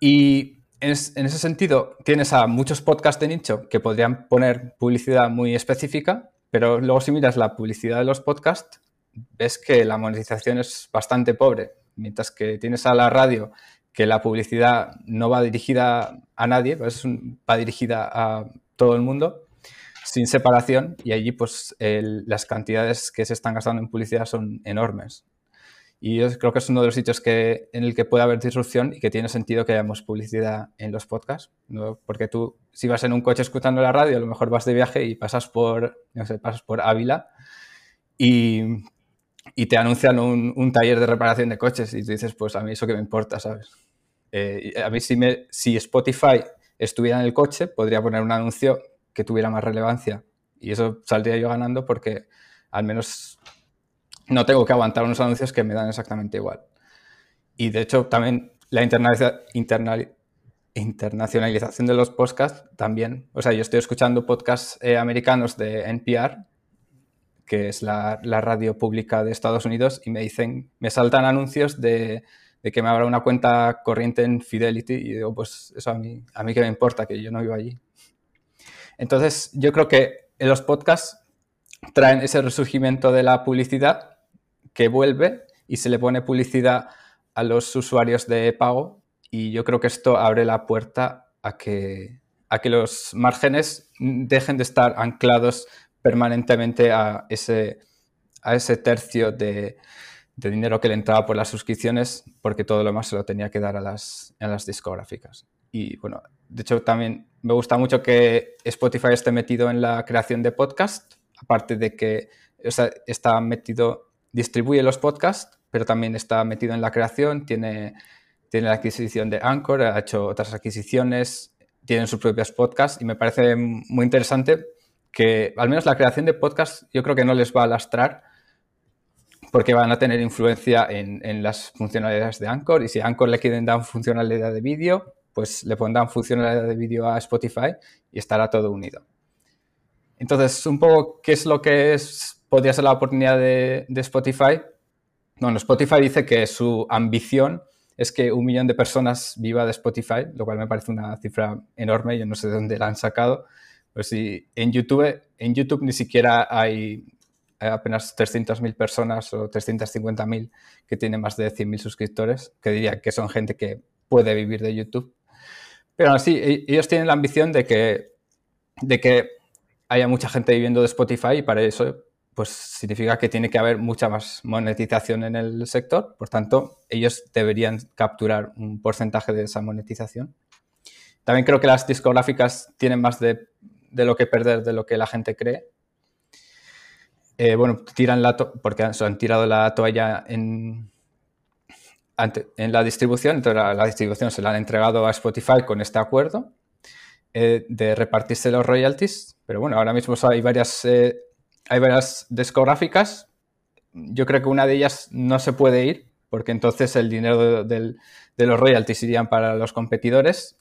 Y en, ese sentido tienes a muchos podcasts de nicho que podrían poner publicidad muy específica, pero luego si miras la publicidad de los podcasts, ves que la monetización es bastante pobre, mientras que tienes a la radio que la publicidad no va dirigida a nadie, pues va dirigida a todo el mundo, sin separación, y allí pues el, las cantidades que se están gastando en publicidad son enormes. Y yo creo que es uno de los sitios que, en el que puede haber disrupción y que tiene sentido que hayamos publicidad en los podcasts, ¿no? porque tú si vas en un coche escuchando la radio, a lo mejor vas de viaje y pasas por, no sé, pasas por Ávila y y te anuncian un, un, taller de reparación de coches y tú dices, pues a mí eso que me importa, ¿sabes? Eh, a mí si, me, si Spotify estuviera en el coche, podría poner un anuncio que tuviera más relevancia y eso saldría yo ganando porque al menos no tengo que aguantar unos anuncios que me dan exactamente igual. Y de hecho también la internal, internacionalización de los podcasts también, o sea, yo estoy escuchando podcasts eh, americanos de NPR que es la, radio pública de Estados Unidos, y me dicen, me saltan anuncios de, que me abra una cuenta corriente en Fidelity y digo, pues eso a mí, a mí que me importa, que yo no vivo allí. Entonces, yo creo que en los podcasts traen ese resurgimiento de la publicidad que vuelve y se le pone publicidad a los usuarios de pago y yo creo que esto abre la puerta a que, a que los márgenes dejen de estar anclados permanentemente a ese, a ese tercio de, de dinero que le entraba por las suscripciones, porque todo lo más se lo tenía que dar a las, a las discográficas. Y bueno, de hecho también me gusta mucho que Spotify esté metido en la creación de podcast, aparte de que está metido, distribuye los podcasts, pero también está metido en la creación, tiene, tiene la adquisición de Anchor, ha hecho otras adquisiciones, tienen sus propios podcasts y me parece muy interesante que al menos la creación de podcasts yo creo que no les va a lastrar porque van a tener influencia en, las funcionalidades de Anchor y si Anchor le quieren dar funcionalidad de vídeo, pues le pondrán funcionalidad de vídeo a Spotify y estará todo unido. Entonces, un poco, ¿qué es lo que es, podría ser la oportunidad de, Spotify? Bueno, Spotify dice que su ambición es que un millón de personas viva de Spotify, lo cual me parece una cifra enorme, yo no sé de dónde la han sacado. Pues si en YouTube, en YouTube ni siquiera hay apenas 300.000 personas o 350.000 que tienen más de 100.000 suscriptores, que diría que son gente que puede vivir de YouTube. Pero así, e-, ellos tienen la ambición de que, de que haya mucha gente viviendo de Spotify y para eso pues significa que tiene que haber mucha más monetización en el sector. Por tanto, ellos deberían capturar un porcentaje de esa monetización. También creo que las discográficas tienen más de, de lo que perder de lo que la gente cree. Eh, bueno, tiran la porque han tirado la toalla en, en la distribución, entonces la, distribución se la han entregado a Spotify con este acuerdo eh, de repartirse los royalties, pero bueno, ahora mismo hay varias, eh, hay varias discográficas, yo creo que una de ellas no se puede ir, porque entonces el dinero de, de los royalties irían para los competidores.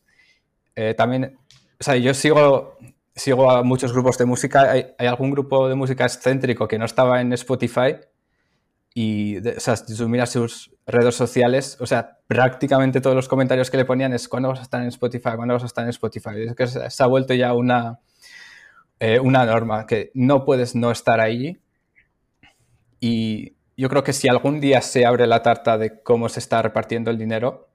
también, o sea, yo sigo sigo a muchos grupos de música. Hay, algún grupo de música excéntrico que no estaba en Spotify y, o sea, si tú miras sus redes sociales, o sea, prácticamente todos los comentarios que le ponían es ¿cuándo vas a estar en Spotify? ¿Cuándo vas a estar en Spotify? Es que se ha vuelto ya una, eh, una norma, que no puedes no estar ahí. Y yo creo que si algún día se abre la tarta de cómo se está repartiendo el dinero,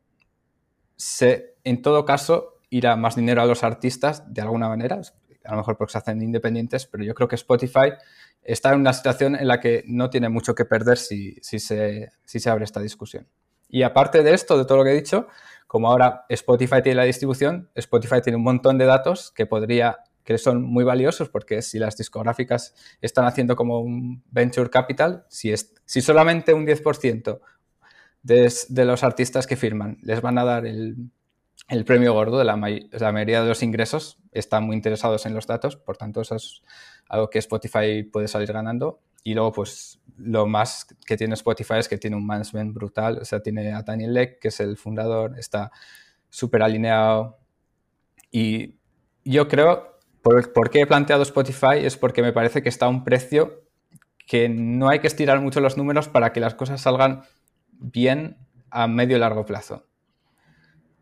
se, en todo caso irá más dinero a los artistas de alguna manera, a lo mejor porque se hacen independientes, pero yo creo que Spotify está en una situación en la que no tiene mucho que perder si, se, si se abre esta discusión. Y aparte de esto, de todo lo que he dicho, como ahora Spotify tiene la distribución, Spotify tiene un montón de datos que podría que son muy valiosos porque si las discográficas están haciendo como un venture capital, si, es, si solamente un 10% de, de, los artistas que firman les van a dar el, el premio gordo de la, mayoría de los ingresos están muy interesados en los datos, por tanto eso es algo que Spotify puede salir ganando. Y luego, pues, lo más que tiene Spotify es que tiene un management brutal. O sea, tiene a Daniel Leck, que es el fundador, está súper alineado. Y yo creo, por, por, qué he planteado Spotify, es porque me parece que está a un precio que no hay que estirar mucho los números para que las cosas salgan bien a medio y largo plazo.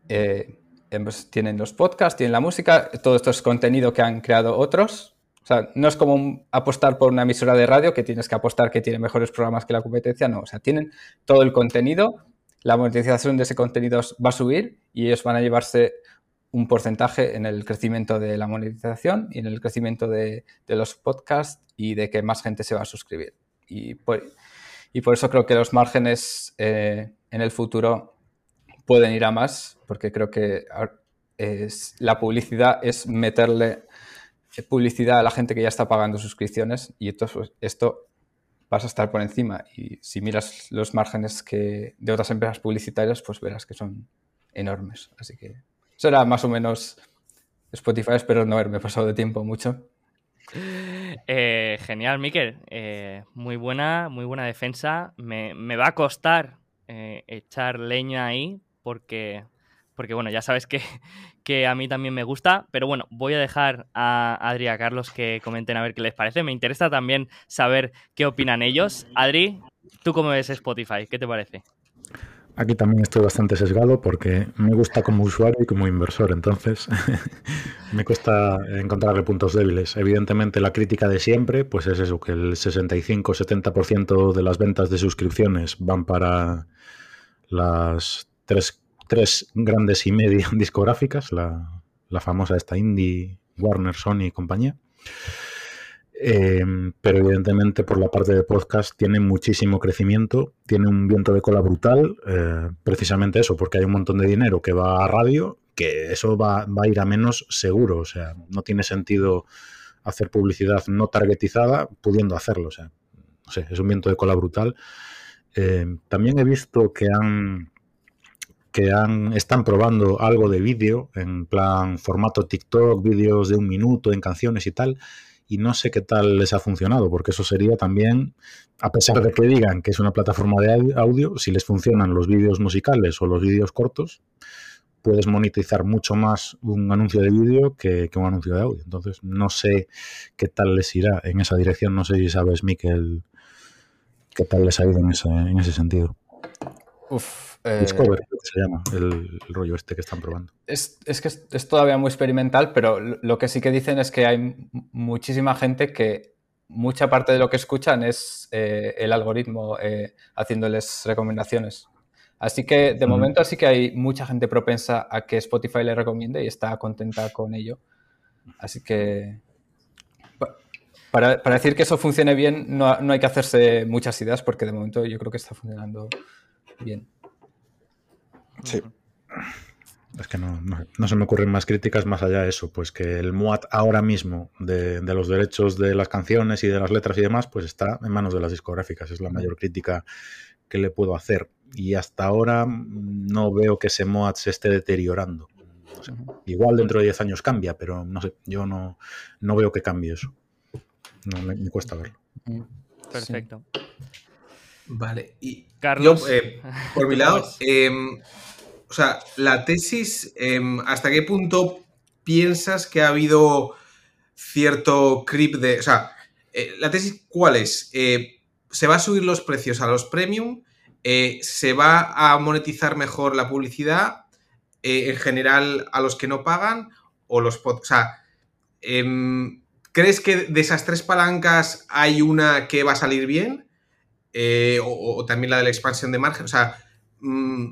Eh, tienen los podcasts, tienen la música, todo esto es contenido que han creado otros. O sea, no es como apostar por una emisora de radio que tienes que apostar que tiene mejores programas que la competencia, no. O sea, tienen todo el contenido, la monetización de ese contenido va a subir y ellos van a llevarse un porcentaje en el crecimiento de la monetización y en el crecimiento de, los podcasts y de que más gente se va a suscribir. Y por, y por eso creo que los márgenes eh, en el futuro pueden ir a más, porque creo que la publicidad es meterle publicidad a la gente que ya está pagando suscripciones y esto, pues, esto vas a estar por encima. Y si miras los márgenes que, de otras empresas publicitarias, pues verás que son enormes. Así que eso era más o menos Spotify, espero no haberme pasado de tiempo mucho. Eh, genial, Miquel. Eh, muy buena, muy buena defensa. Me, va a costar eh, echar leña ahí, porque, porque bueno, ya sabes que, <laughs> que, a mí también me gusta, pero bueno, voy a dejar a Adri y a Carlos que comenten a ver qué les parece. Me interesa también saber qué opinan ellos. Adri, ¿tú cómo ves Spotify? ¿Qué te parece? Aquí también estoy bastante sesgado porque me gusta como usuario y como inversor, entonces <laughs> me cuesta encontrarle puntos débiles. Evidentemente la crítica de siempre pues es eso, que el 65-70% de las ventas de suscripciones van para las tres, tres grandes y media <laughs> discográficas, la, la famosa esta indie, Warner, Sony y compañía. Em, pero evidentemente por la parte de podcast tiene muchísimo crecimiento, tiene un viento de cola brutal, eh, precisamente eso, porque hay un montón de dinero que va a radio, que eso va, a ir a menos seguro, o sea, no tiene sentido hacer publicidad no targetizada pudiendo hacerlo, o sea, no sé, es un viento de cola brutal. Em, también he visto que han que han, están probando algo de vídeo, en plan formato TikTok, vídeos de un minuto en canciones y tal, y no sé qué tal les ha funcionado, porque eso sería también, a pesar de que digan que es una plataforma de audio, si les funcionan los vídeos musicales o los vídeos cortos, puedes monetizar mucho más un anuncio de vídeo que, un anuncio de audio. Entonces, no sé qué tal les irá en esa dirección. No sé si sabes, Miquel, qué tal les ha ido en ese, en ese sentido. Uf, Discover, eh, se llama el, rollo este que están probando. Es, que es, todavía muy experimental, pero lo que sí que dicen es que hay muchísima gente que mucha parte de lo que escuchan es eh, el algoritmo eh, haciéndoles recomendaciones. Así que de momento sí que hay mucha gente propensa a que Spotify le recomiende y está contenta con ello. Así que para, decir que eso funcione bien no, no hay que hacerse muchas ideas porque de momento yo creo que está funcionando bien. Sí. Es que no, se me ocurren más críticas más allá de eso, pues que el MUAT ahora mismo de, los derechos de las canciones y de las letras y demás, pues está en manos de las discográficas. Es la mayor crítica que le puedo hacer. Y hasta ahora no veo que ese MUAT se esté deteriorando. Igual dentro de 10 años cambia, pero no sé, yo no, no veo que cambie eso. No me, cuesta verlo. Perfecto. Vale, y Carlos. Eh, por mi <laughs> lado, em, o sea, la tesis, em, ¿hasta qué punto piensas que ha habido cierto creep de. O sea, eh, la tesis, ¿cuál es? Eh, ¿Se va a subir los precios a los premium? ¿Se va a monetizar mejor la publicidad? en general, a los que no pagan? ¿O los. O sea, em, ¿crees que de esas tres palancas hay una que va a salir bien? Eh, o, también la de la expansión de margen. O sea, mm,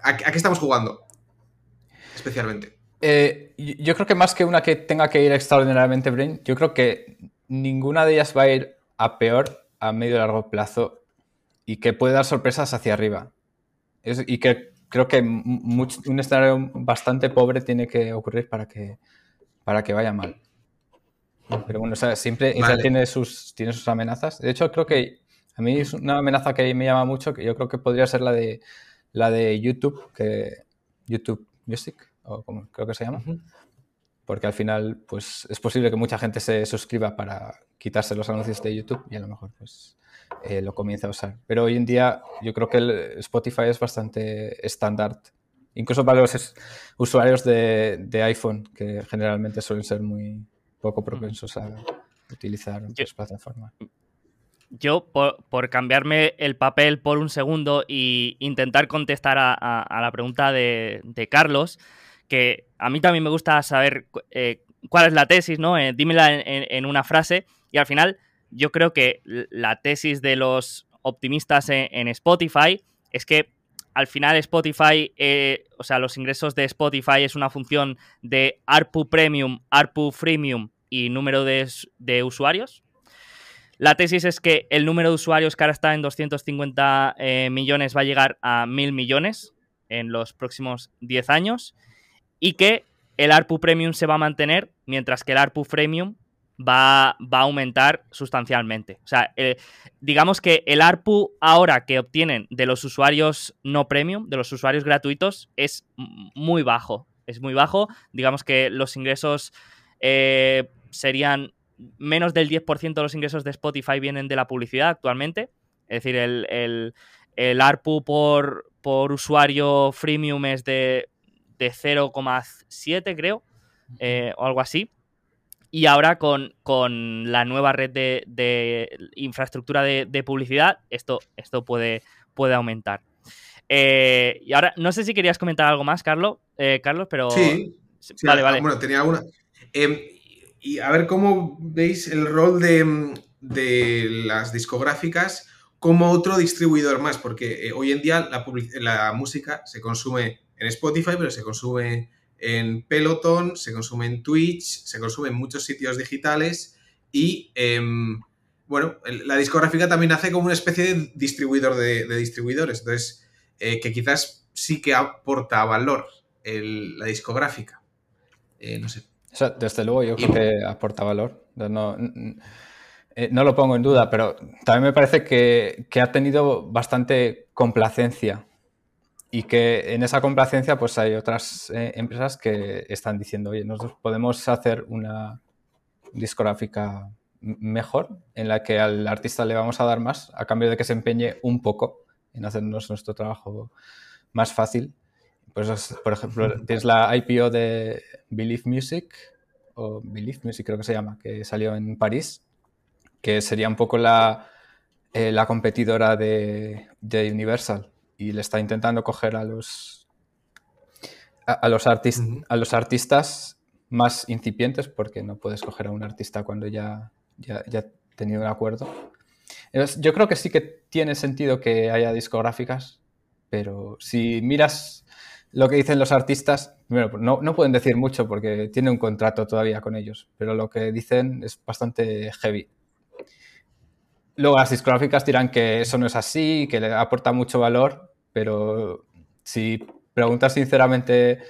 ¿a, qué estamos jugando? Especialmente. Eh, yo creo que más que una que tenga que ir extraordinariamente bien, yo creo que ninguna de ellas va a ir a peor a medio y largo plazo y que puede dar sorpresas hacia arriba. y que creo que un escenario bastante pobre tiene que ocurrir para que, para que vaya mal. Pero bueno, o sea, siempre tiene, sus, tiene sus amenazas. De hecho, creo que a mí es una amenaza que me llama mucho, que yo creo que podría ser la de, la de YouTube, que YouTube Music, o como creo que se llama. Porque al final, pues es posible que mucha gente se suscriba para quitarse los anuncios de YouTube y a lo mejor pues eh, lo comienza a usar. Pero hoy en día yo creo que el Spotify es bastante estándar, incluso para los usuarios de, de iPhone, que generalmente suelen ser muy, poco propensos a utilizar otras plataformas. Yo, por, cambiarme el papel por un segundo e intentar contestar a, la pregunta de, Carlos, que a mí también me gusta saber eh, cuál es la tesis, ¿no? Eh, dímela en, una frase. Y al final, yo creo que la tesis de los optimistas en, Spotify es que al final Spotify, eh, o sea, los ingresos de Spotify es una función de ARPU Premium, ARPU Freemium y número de, usuarios. La tesis es que el número de usuarios que ahora está en 250 eh, millones va a llegar a 1000 millones en los próximos 10 años y que el ARPU Premium se va a mantener mientras que el ARPU Premium va, va a aumentar sustancialmente. O sea, eh, digamos que el ARPU ahora que obtienen de los usuarios no premium, de los usuarios gratuitos, es muy bajo. Es muy bajo. Digamos que los ingresos eh, serían menos del 10% de los ingresos de Spotify vienen de la publicidad actualmente. Es decir, el, el, ARPU por, por, usuario freemium es de, de 0,7 creo, eh, o algo así. Y ahora con, la nueva red de, infraestructura de, publicidad, esto, esto puede, puede aumentar. Eh, y ahora, no sé si querías comentar algo más, Carlos, eh, Carlos, pero... Sí, vale, vale. Bueno, tenía alguna. Em, y a ver cómo veis el rol de, de las discográficas como otro distribuidor más, porque eh, hoy en día la, la, música se consume en Spotify, pero se consume en Peloton, se consume en Twitch, se consume en muchos sitios digitales y, em, bueno, la discográfica también hace como una especie de distribuidor de, distribuidores, entonces, eh, que quizás sí que aporta valor la discográfica. Eh, no sé. desde luego yo creo que aporta valor. No, eh, no lo pongo en duda, pero también me parece que, ha tenido bastante complacencia y que en esa complacencia pues hay otras eh, empresas que están diciendo, oye, nosotros podemos hacer una discográfica mejor en la que al artista le vamos a dar más a cambio de que se empeñe un poco en hacernos nuestro trabajo más fácil. Pues, por ejemplo, tienes la IPO de Believe Music, o Believe Music creo que se llama, que salió en París que sería un poco la, eh, la competidora de, Universal y le está intentando coger a los, a, los, a los artistas más incipientes porque no puedes coger a un artista cuando ya, ya, ya ha tenido un acuerdo. yo creo que sí que tiene sentido que haya discográficas, pero si miras lo que dicen los artistas, primero, no, no, pueden decir mucho porque tiene un contrato todavía con ellos, pero lo que dicen es bastante heavy. Luego las discográficas dirán que eso no es así, que le aporta mucho valor, pero si preguntas sinceramente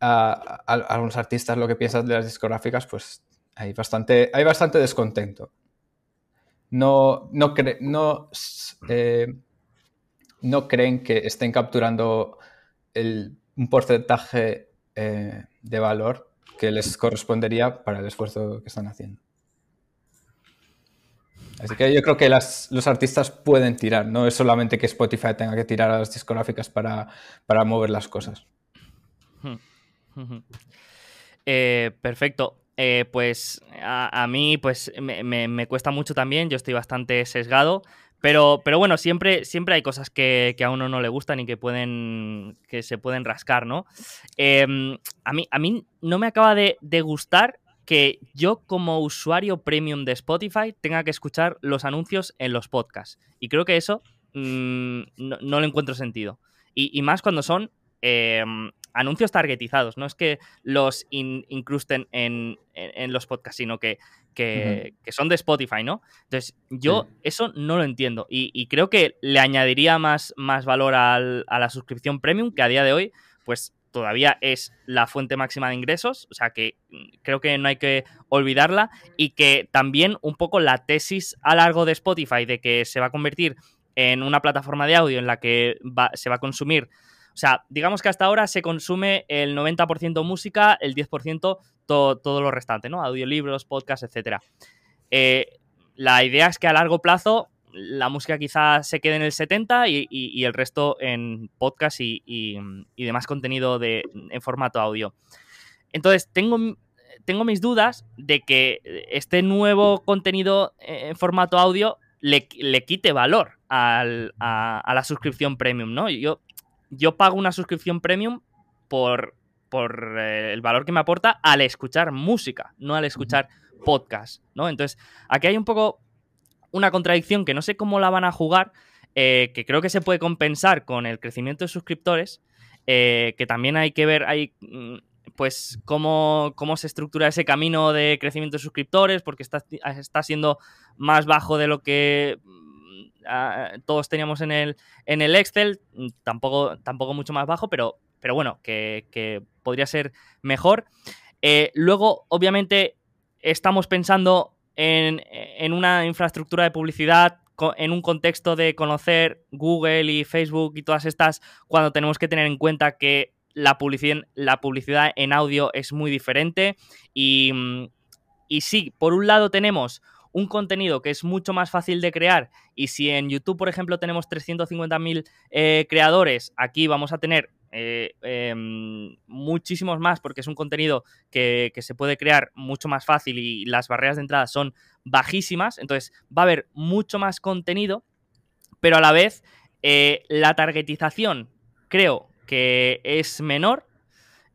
a, algunos artistas lo que piensan de las discográficas, pues hay bastante, hay bastante descontento. No, no, no, eh, no creen que estén capturando un porcentaje eh, de valor que les correspondería para el esfuerzo que están haciendo. Así que yo creo que los artistas pueden tirar, no es solamente que Spotify tenga que tirar a las discográficas para, mover las cosas. Eh, perfecto. Eh, pues a, mí pues me, cuesta mucho también, yo estoy bastante sesgado, pero, pero bueno, siempre, siempre hay cosas que, a uno no le gustan y que pueden que se pueden rascar, ¿no? Em, a, mí, a mí no me acaba de, de gustar que yo como usuario premium de Spotify tenga que escuchar los anuncios en los podcasts. Y creo que eso mm, no, le encuentro sentido. Y, más cuando son em, anuncios targetizados. No es que los incrusten en, los podcasts, sino que, que, son de Spotify, ¿no? Entonces, yo eso no lo entiendo. Y, creo que le añadiría más, más valor a la suscripción premium que a día de hoy, pues todavía es la fuente máxima de ingresos, o sea que mm, creo que no hay que olvidarla y que también un poco la tesis a largo de Spotify de que se va a convertir en una plataforma de audio en la que se va a consumir, o sea, digamos que hasta ahora se consume el 90% música, el 10% todo, lo restante, ¿no? Audiolibros, podcasts, etc. Eh, la idea es que a largo plazo la música quizá se quede en el 70 y, el resto en podcast y, demás contenido de, en formato audio. Entonces, tengo, tengo mis dudas de que este nuevo contenido en formato audio le, quite valor a, la suscripción premium, ¿no? Yo, yo pago una suscripción premium por, por eh, el valor que me aporta al escuchar música, no al escuchar podcast, ¿no? Entonces, aquí hay un poco una contradicción que no sé cómo la van a jugar, eh, que creo que se puede compensar con el crecimiento de suscriptores, eh, que también hay que ver ahí, mm, pues, cómo, cómo, se estructura ese camino de crecimiento de suscriptores, porque está, está siendo más bajo de lo que mm, todos teníamos en el, en el Excel, mm, tampoco, tampoco mucho más bajo, pero, pero bueno, que, podría ser mejor. Eh, luego, obviamente, estamos pensando en, una infraestructura de publicidad en un contexto de conocer Google y Facebook y todas estas, cuando tenemos que tener en cuenta que la publicidad, la publicidad en audio es muy diferente. Y, y sí, por un lado tenemos un contenido que es mucho más fácil de crear y si en YouTube, por ejemplo, tenemos 350.000 eh, creadores, aquí vamos a tener eh, em, muchísimos más porque es un contenido que, se puede crear mucho más fácil y las barreras de entrada son bajísimas, entonces va a haber mucho más contenido, pero a la vez Eh, la targetización creo que es menor.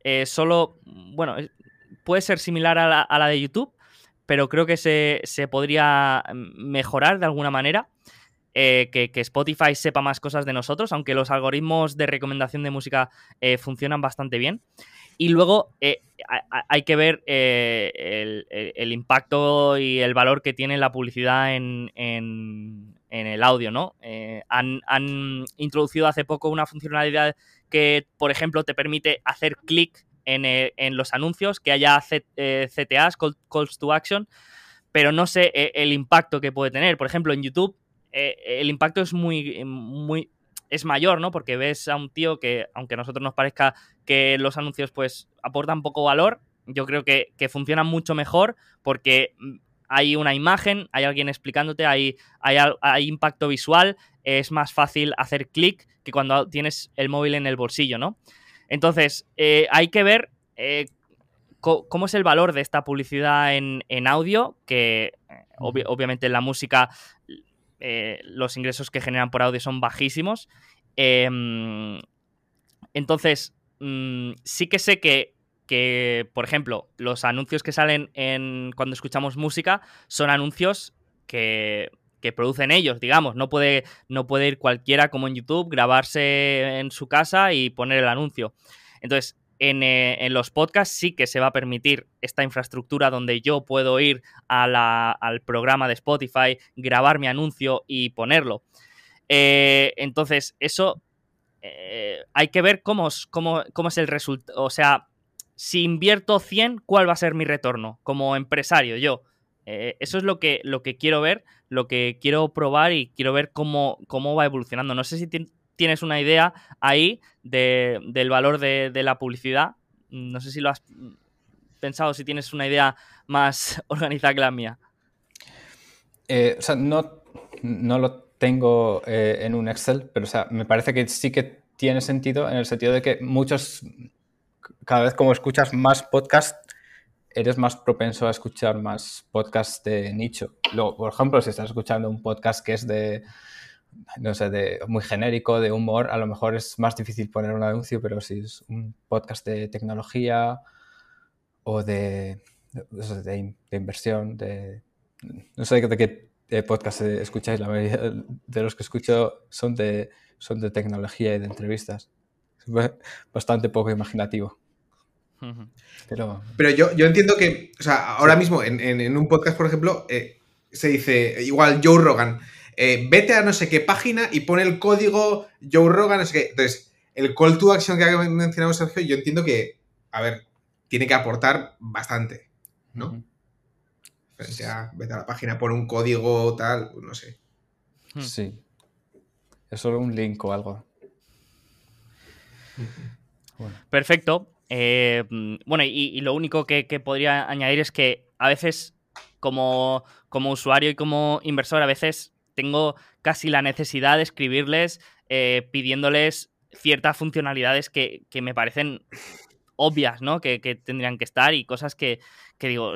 Eh, solo, bueno, puede ser similar a la, de YouTube, pero creo que se, podría mejorar de alguna manera. Eh, que, Spotify sepa más cosas de nosotros, aunque los algoritmos de recomendación de música funcionan bastante bien. Y luego hay que ver el, impacto y el valor que tiene la publicidad en, en el audio, ¿no? Eh, han, introducido hace poco una funcionalidad que, por ejemplo, te permite hacer clic en, eh, los anuncios, que haya CTAs, eh, calls to action, pero no sé el impacto que puede tener. Por ejemplo, en YouTube el impacto es muy, muy, es mayor, ¿no? Porque ves a un tío que, aunque a nosotros nos parezca que los anuncios pues aportan poco valor, yo creo que, que funcionan mucho mejor porque hay una imagen, hay alguien explicándote, hay, hay, impacto visual, es más fácil hacer clic que cuando tienes el móvil en el bolsillo, ¿no? Entonces, eh, hay que ver eh, cómo es el valor de esta publicidad en, audio, que eh, obviamente en la música los ingresos que generan por audio son bajísimos. Em, entonces, mm, sí que sé que que, por ejemplo, los anuncios que salen en, cuando escuchamos música son anuncios que, producen ellos, digamos. No puede, no puede ir cualquiera como en YouTube, grabarse en su casa y poner el anuncio. Entonces, eh, en, los podcasts sí que se va a permitir esta infraestructura donde yo puedo ir al programa de Spotify, grabar mi anuncio y ponerlo. Eh, entonces, eso eh, hay que ver cómo, cómo, cómo es el resultado. O sea, si invierto 100, ¿cuál va a ser mi retorno como empresario yo? Eh, eso es lo que, lo que quiero ver, lo que quiero probar y quiero ver cómo, cómo va evolucionando. No sé si tienes una idea ahí del valor de, la publicidad. No sé si lo has pensado, si tienes una idea más <laughs> organizada que la mía. Eh, o sea, no, no lo tengo eh, en un Excel, pero me parece que sí que tiene sentido en el sentido de que muchos cada vez como escuchas más podcast, eres más propenso a escuchar más podcasts de nicho. Luego, por ejemplo, si estás escuchando un podcast que es de, no sé, de muy genérico, de humor, a lo mejor es más difícil poner un anuncio, pero si es un podcast de tecnología o de, de, inversión, de... No sé de qué podcast escucháis, la mayoría de los que escucho son de, son de tecnología y de entrevistas. Bastante poco imaginativo. Pero, Pero yo, yo, entiendo que, o sea, ahora mismo en, un podcast, por ejemplo, eh, se dice, igual Joe Rogan, eh, vete a no sé qué página y pone el código Joe Rogan, no sé qué. Entonces, el call to action que ha mencionado Sergio, yo entiendo que, a ver, tiene que aportar bastante, ¿no? Frente a, vete a la página, pone un código tal, no sé. Hmm. Sí. Es solo un link o algo. Perfecto. Eh, bueno, y, lo único que, podría añadir es que a veces, como, como, usuario y como inversor, a veces tengo casi la necesidad de escribirles eh, pidiéndoles ciertas funcionalidades que, me parecen obvias, ¿no? Que, tendrían que estar y cosas que, que digo,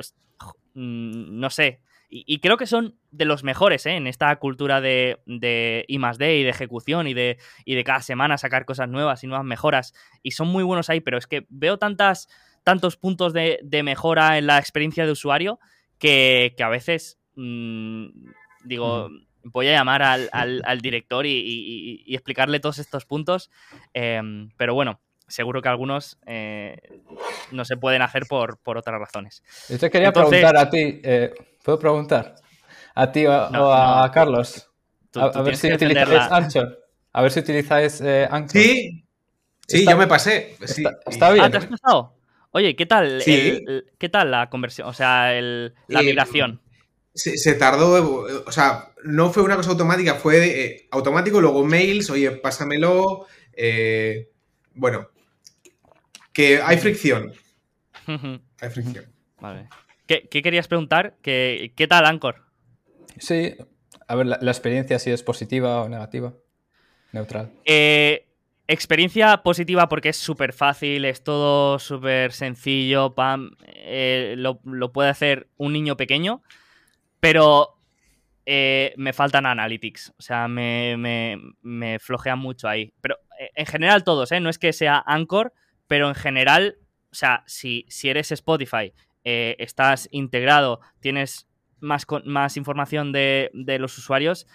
mm, no sé, y, creo que son de los mejores ¿eh? en esta cultura de, de I D y de ejecución y de, y de cada semana sacar cosas nuevas y nuevas mejoras. Y son muy buenos ahí, pero es que veo tantas, tantos puntos de, mejora en la experiencia de usuario que, a veces mm, digo, voy a llamar al, <laughs> director y, explicarle todos estos puntos. Em, pero bueno, seguro que algunos eh, no se pueden hacer por, otras razones. Yo te quería preguntar a ti, eh, ¿puedo preguntar? A ti o, a, Carlos. a, ver si utilizáis Anchor. A ver si utilizáis eh, Anchor. Sí, sí, yo me pasé. Está, bien. Ah, ¿te has pasado? Oye, ¿qué tal, ¿qué tal la conversión? O sea, la migración. Se, tardó, o sea, no fue una cosa automática, fue automático, luego mails, oye, pásamelo. bueno, que hay fricción. hay fricción. Vale. ¿Qué, querías preguntar? ¿Qué, ¿Qué, tal, Anchor? Sí, a ver, la, experiencia si es positiva o negativa. Neutral. Eh, experiencia positiva porque es súper fácil, es todo súper sencillo, pam, eh, lo, puede hacer un niño pequeño, pero eh, me faltan analytics. O sea, me, me, flojean mucho ahí. Pero eh, en general todos, ¿eh? No es que sea Anchor, pero en general, o sea, si, eres Spotify, eh, estás integrado, tienes más, información de, los usuarios,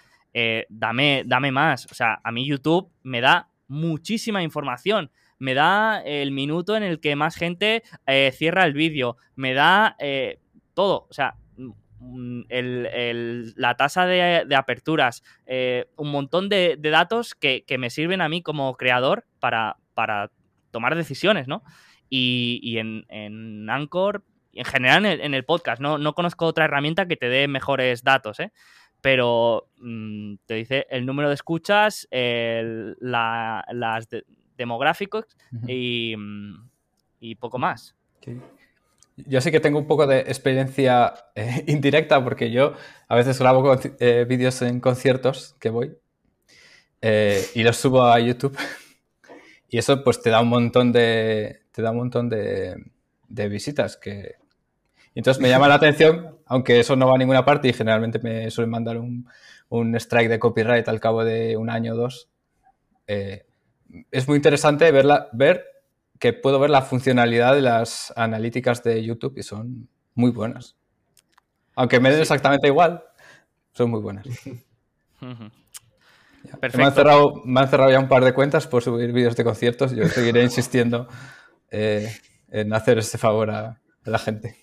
dame, dame más. O sea, a mí YouTube me da muchísima información me da el minuto en el que más gente cierra el vídeo, me da todo, o sea, la tasa de, aperturas, eh, un montón de, datos que, me sirven a mí como creador para, para tomar decisiones, ¿no? Y, en, en, Anchor, en general en el, podcast, ¿no? no conozco otra herramienta que te dé mejores datos, ¿eh? pero mm, te dice el número de escuchas, las demográficos mm, y, poco más. Yo sí que tengo un poco de experiencia eh, <laughs> indirecta porque yo a veces grabo eh, vídeos en conciertos que voy eh, y los subo a YouTube. <laughs> Y eso pues te da un montón de te da un montón de, visitas que entonces me llama la atención aunque eso no va a ninguna parte y generalmente me suelen mandar un, un strike de copyright al cabo de un año o dos. Es muy interesante verla, ver que puedo ver la funcionalidad de las analíticas de YouTube y son muy buenas. Aunque me den exactamente igual, son muy buenas. <laughs> Me, han cerrado, ya un par de cuentas por subir vídeos de conciertos. Yo seguiré <laughs> insistiendo eh, en hacer este favor a, la gente.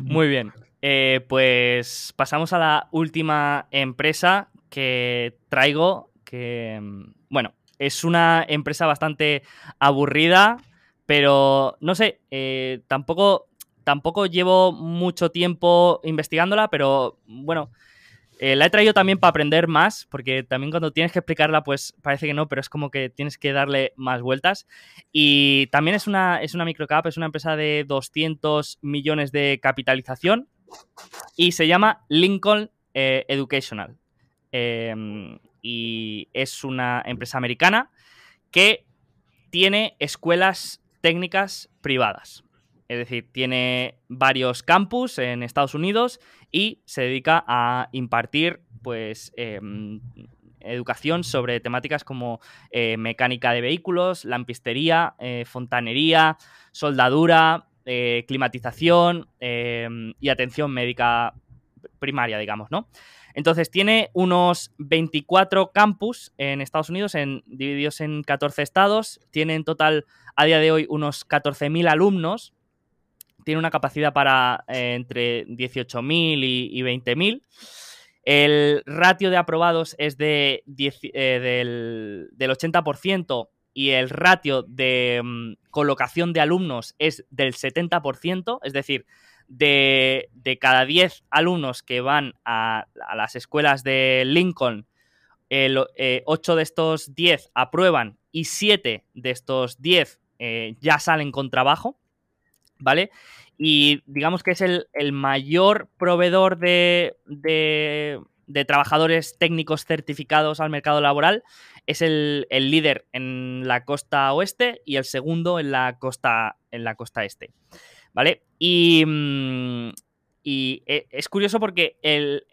Muy bien. Eh, pues pasamos a la última empresa que traigo que, mm, bueno, es una empresa bastante aburrida, pero no sé, eh, tampoco, tampoco llevo mucho tiempo investigándola, pero bueno, eh, la he traído también para aprender más, porque también cuando tienes que explicarla, pues parece que no, pero es como que tienes que darle más vueltas. Y también es una, es una microcap, es una empresa de 200 millones de capitalización y se llama Lincoln eh, Educational. Em, y es una empresa americana que tiene escuelas técnicas privadas. Es decir, tiene varios campus en Estados Unidos y se dedica a impartir pues em, educación sobre temáticas como eh, mecánica de vehículos, lampistería, eh, fontanería, soldadura, eh, climatización em, y atención médica primaria, digamos, ¿no? Entonces tiene unos 24 campus en Estados Unidos, en, divididos en 14 estados. Tiene en total a día de hoy unos 14.000 alumnos. Tiene una capacidad para eh, entre 18.000 y, 20.000. El ratio de aprobados es de eh, del, 80% y el ratio de mm, colocación de alumnos es del 70%, es decir, de, cada 10 alumnos que van a, las escuelas de Lincoln, el, 8 eh, de estos 10 aprueban y 7 de estos 10 eh, ya salen con trabajo, ¿vale? Y digamos que es el, mayor proveedor de, de, trabajadores técnicos certificados al mercado laboral. Es el, el, líder en la costa oeste y el segundo en la costa, en la costa este. ¿Vale? Y, mm, e, es curioso porque el,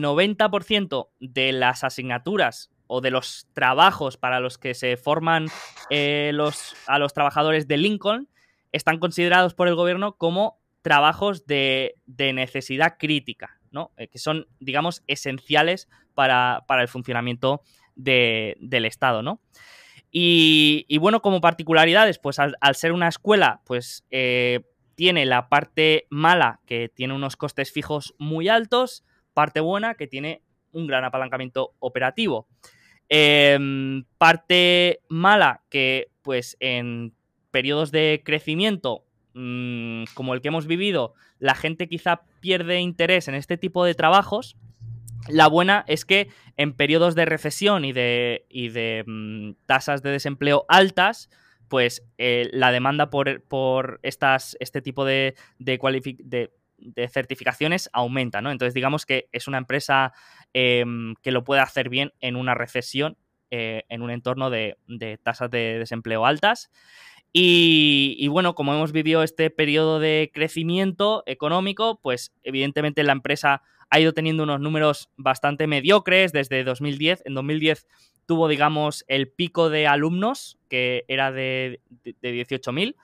90% de las asignaturas o de los trabajos para los que se forman eh, los, a los trabajadores de Lincoln están considerados por el gobierno como trabajos de, necesidad crítica, ¿no? Eh, que son, digamos, esenciales para, el funcionamiento del Estado, ¿no? Y, bueno, como particularidades, pues al, ser una escuela, pues eh, tiene la parte mala, que tiene unos costes fijos muy altos, parte buena, que tiene un gran apalancamiento operativo. Em, parte mala, que pues en periodos de crecimiento mm, como el que hemos vivido, la gente quizá pierde interés en este tipo de trabajos. La buena es que en periodos de recesión y de, mm, tasas de desempleo altas, pues eh, la demanda por, estas, este tipo de, de, certificaciones aumenta, ¿no? Entonces digamos que es una empresa em, que lo puede hacer bien en una recesión, eh, en un entorno de, tasas de desempleo altas. Y, bueno, como hemos vivido este periodo de crecimiento económico, pues evidentemente la empresa ha ido teniendo unos números bastante mediocres desde 2010. En 2010 tuvo, digamos, el pico de alumnos, que era de, de, 18.000,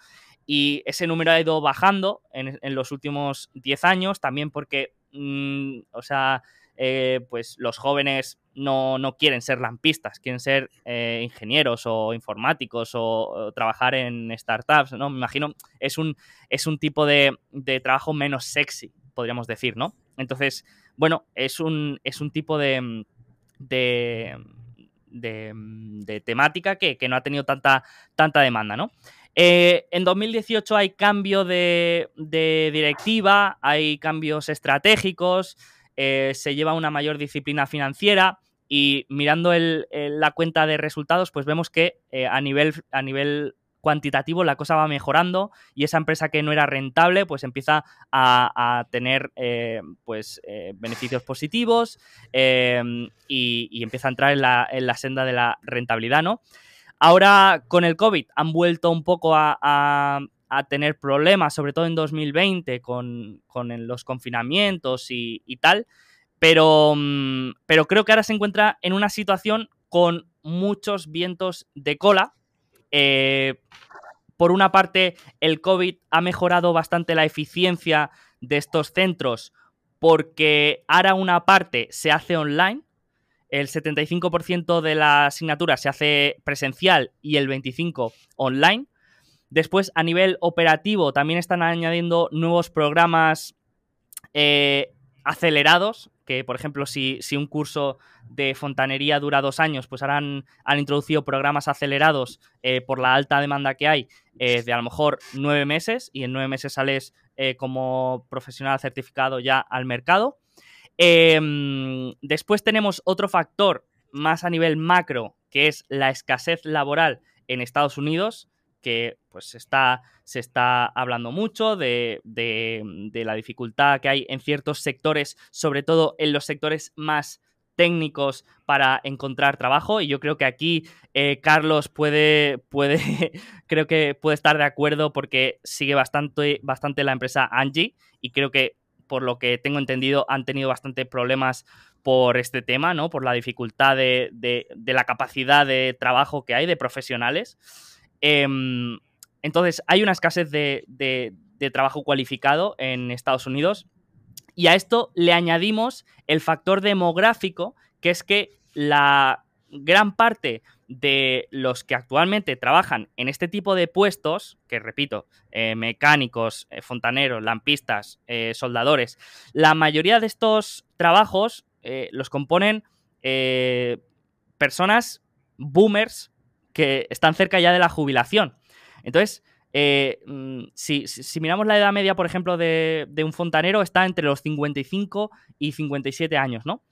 y ese número ha ido bajando en, los últimos 10 años, también porque, mm, o sea, eh, pues los jóvenes no, quieren ser lampistas, quieren ser eh, ingenieros o informáticos o, trabajar en startups, ¿no? Me imagino, es un, es un tipo de, de trabajo menos sexy, podríamos decir, ¿no? Entonces, bueno, es un, es un tipo de, de, de, temática que, no ha tenido tanta, tanta demanda, ¿no? Eh, en 2018 hay cambio de, directiva, hay cambios estratégicos, eh, se lleva una mayor disciplina financiera y mirando la cuenta de resultados, pues vemos que eh, a, nivel, a nivel cuantitativo la cosa va mejorando y esa empresa que no era rentable pues empieza a, tener eh, pues eh, beneficios positivos em, y, empieza a entrar en la, senda de la rentabilidad, ¿no? Ahora con el COVID han vuelto un poco a, tener problemas, sobre todo en 2020 con, los confinamientos y, tal, pero, mm, pero creo que ahora se encuentra en una situación con muchos vientos de cola eh, por una parte, el COVID ha mejorado bastante la eficiencia de estos centros porque ahora una parte se hace online, el 75% de la asignatura se hace presencial y el 25% online. Después, a nivel operativo, también están añadiendo nuevos programas eh, acelerados, que por ejemplo, si, si, un curso de fontanería dura dos años, pues ahora han, introducido programas acelerados eh, por la alta demanda que hay eh, de a lo mejor nueve meses y en nueve meses sales eh, como profesional certificado ya al mercado. Em, después tenemos otro factor más a nivel macro, que es la escasez laboral en Estados Unidos que pues está, se está hablando mucho de, la dificultad que hay en ciertos sectores, sobre todo en los sectores más técnicos para encontrar trabajo y yo creo que aquí eh, Carlos puede, <laughs> puede creo que puede estar de acuerdo porque sigue bastante, bastante la empresa Angie y creo que por lo que tengo entendido han tenido bastante problemas por este tema, ¿no? Por la dificultad de, de la capacidad de trabajo que hay de profesionales. Em, entonces, hay una escasez de, trabajo cualificado en Estados Unidos y a esto le añadimos el factor demográfico, que es que la gran parte de los que actualmente trabajan en este tipo de puestos, que repito, eh, mecánicos, eh, fontaneros, lampistas, eh, soldadores, la mayoría de estos trabajos los componen personas boomers que están cerca ya de la jubilación. Entonces, eh, mm, si, miramos la edad media, por ejemplo, de, un fontanero, está entre los 55 y 57 años, ¿no?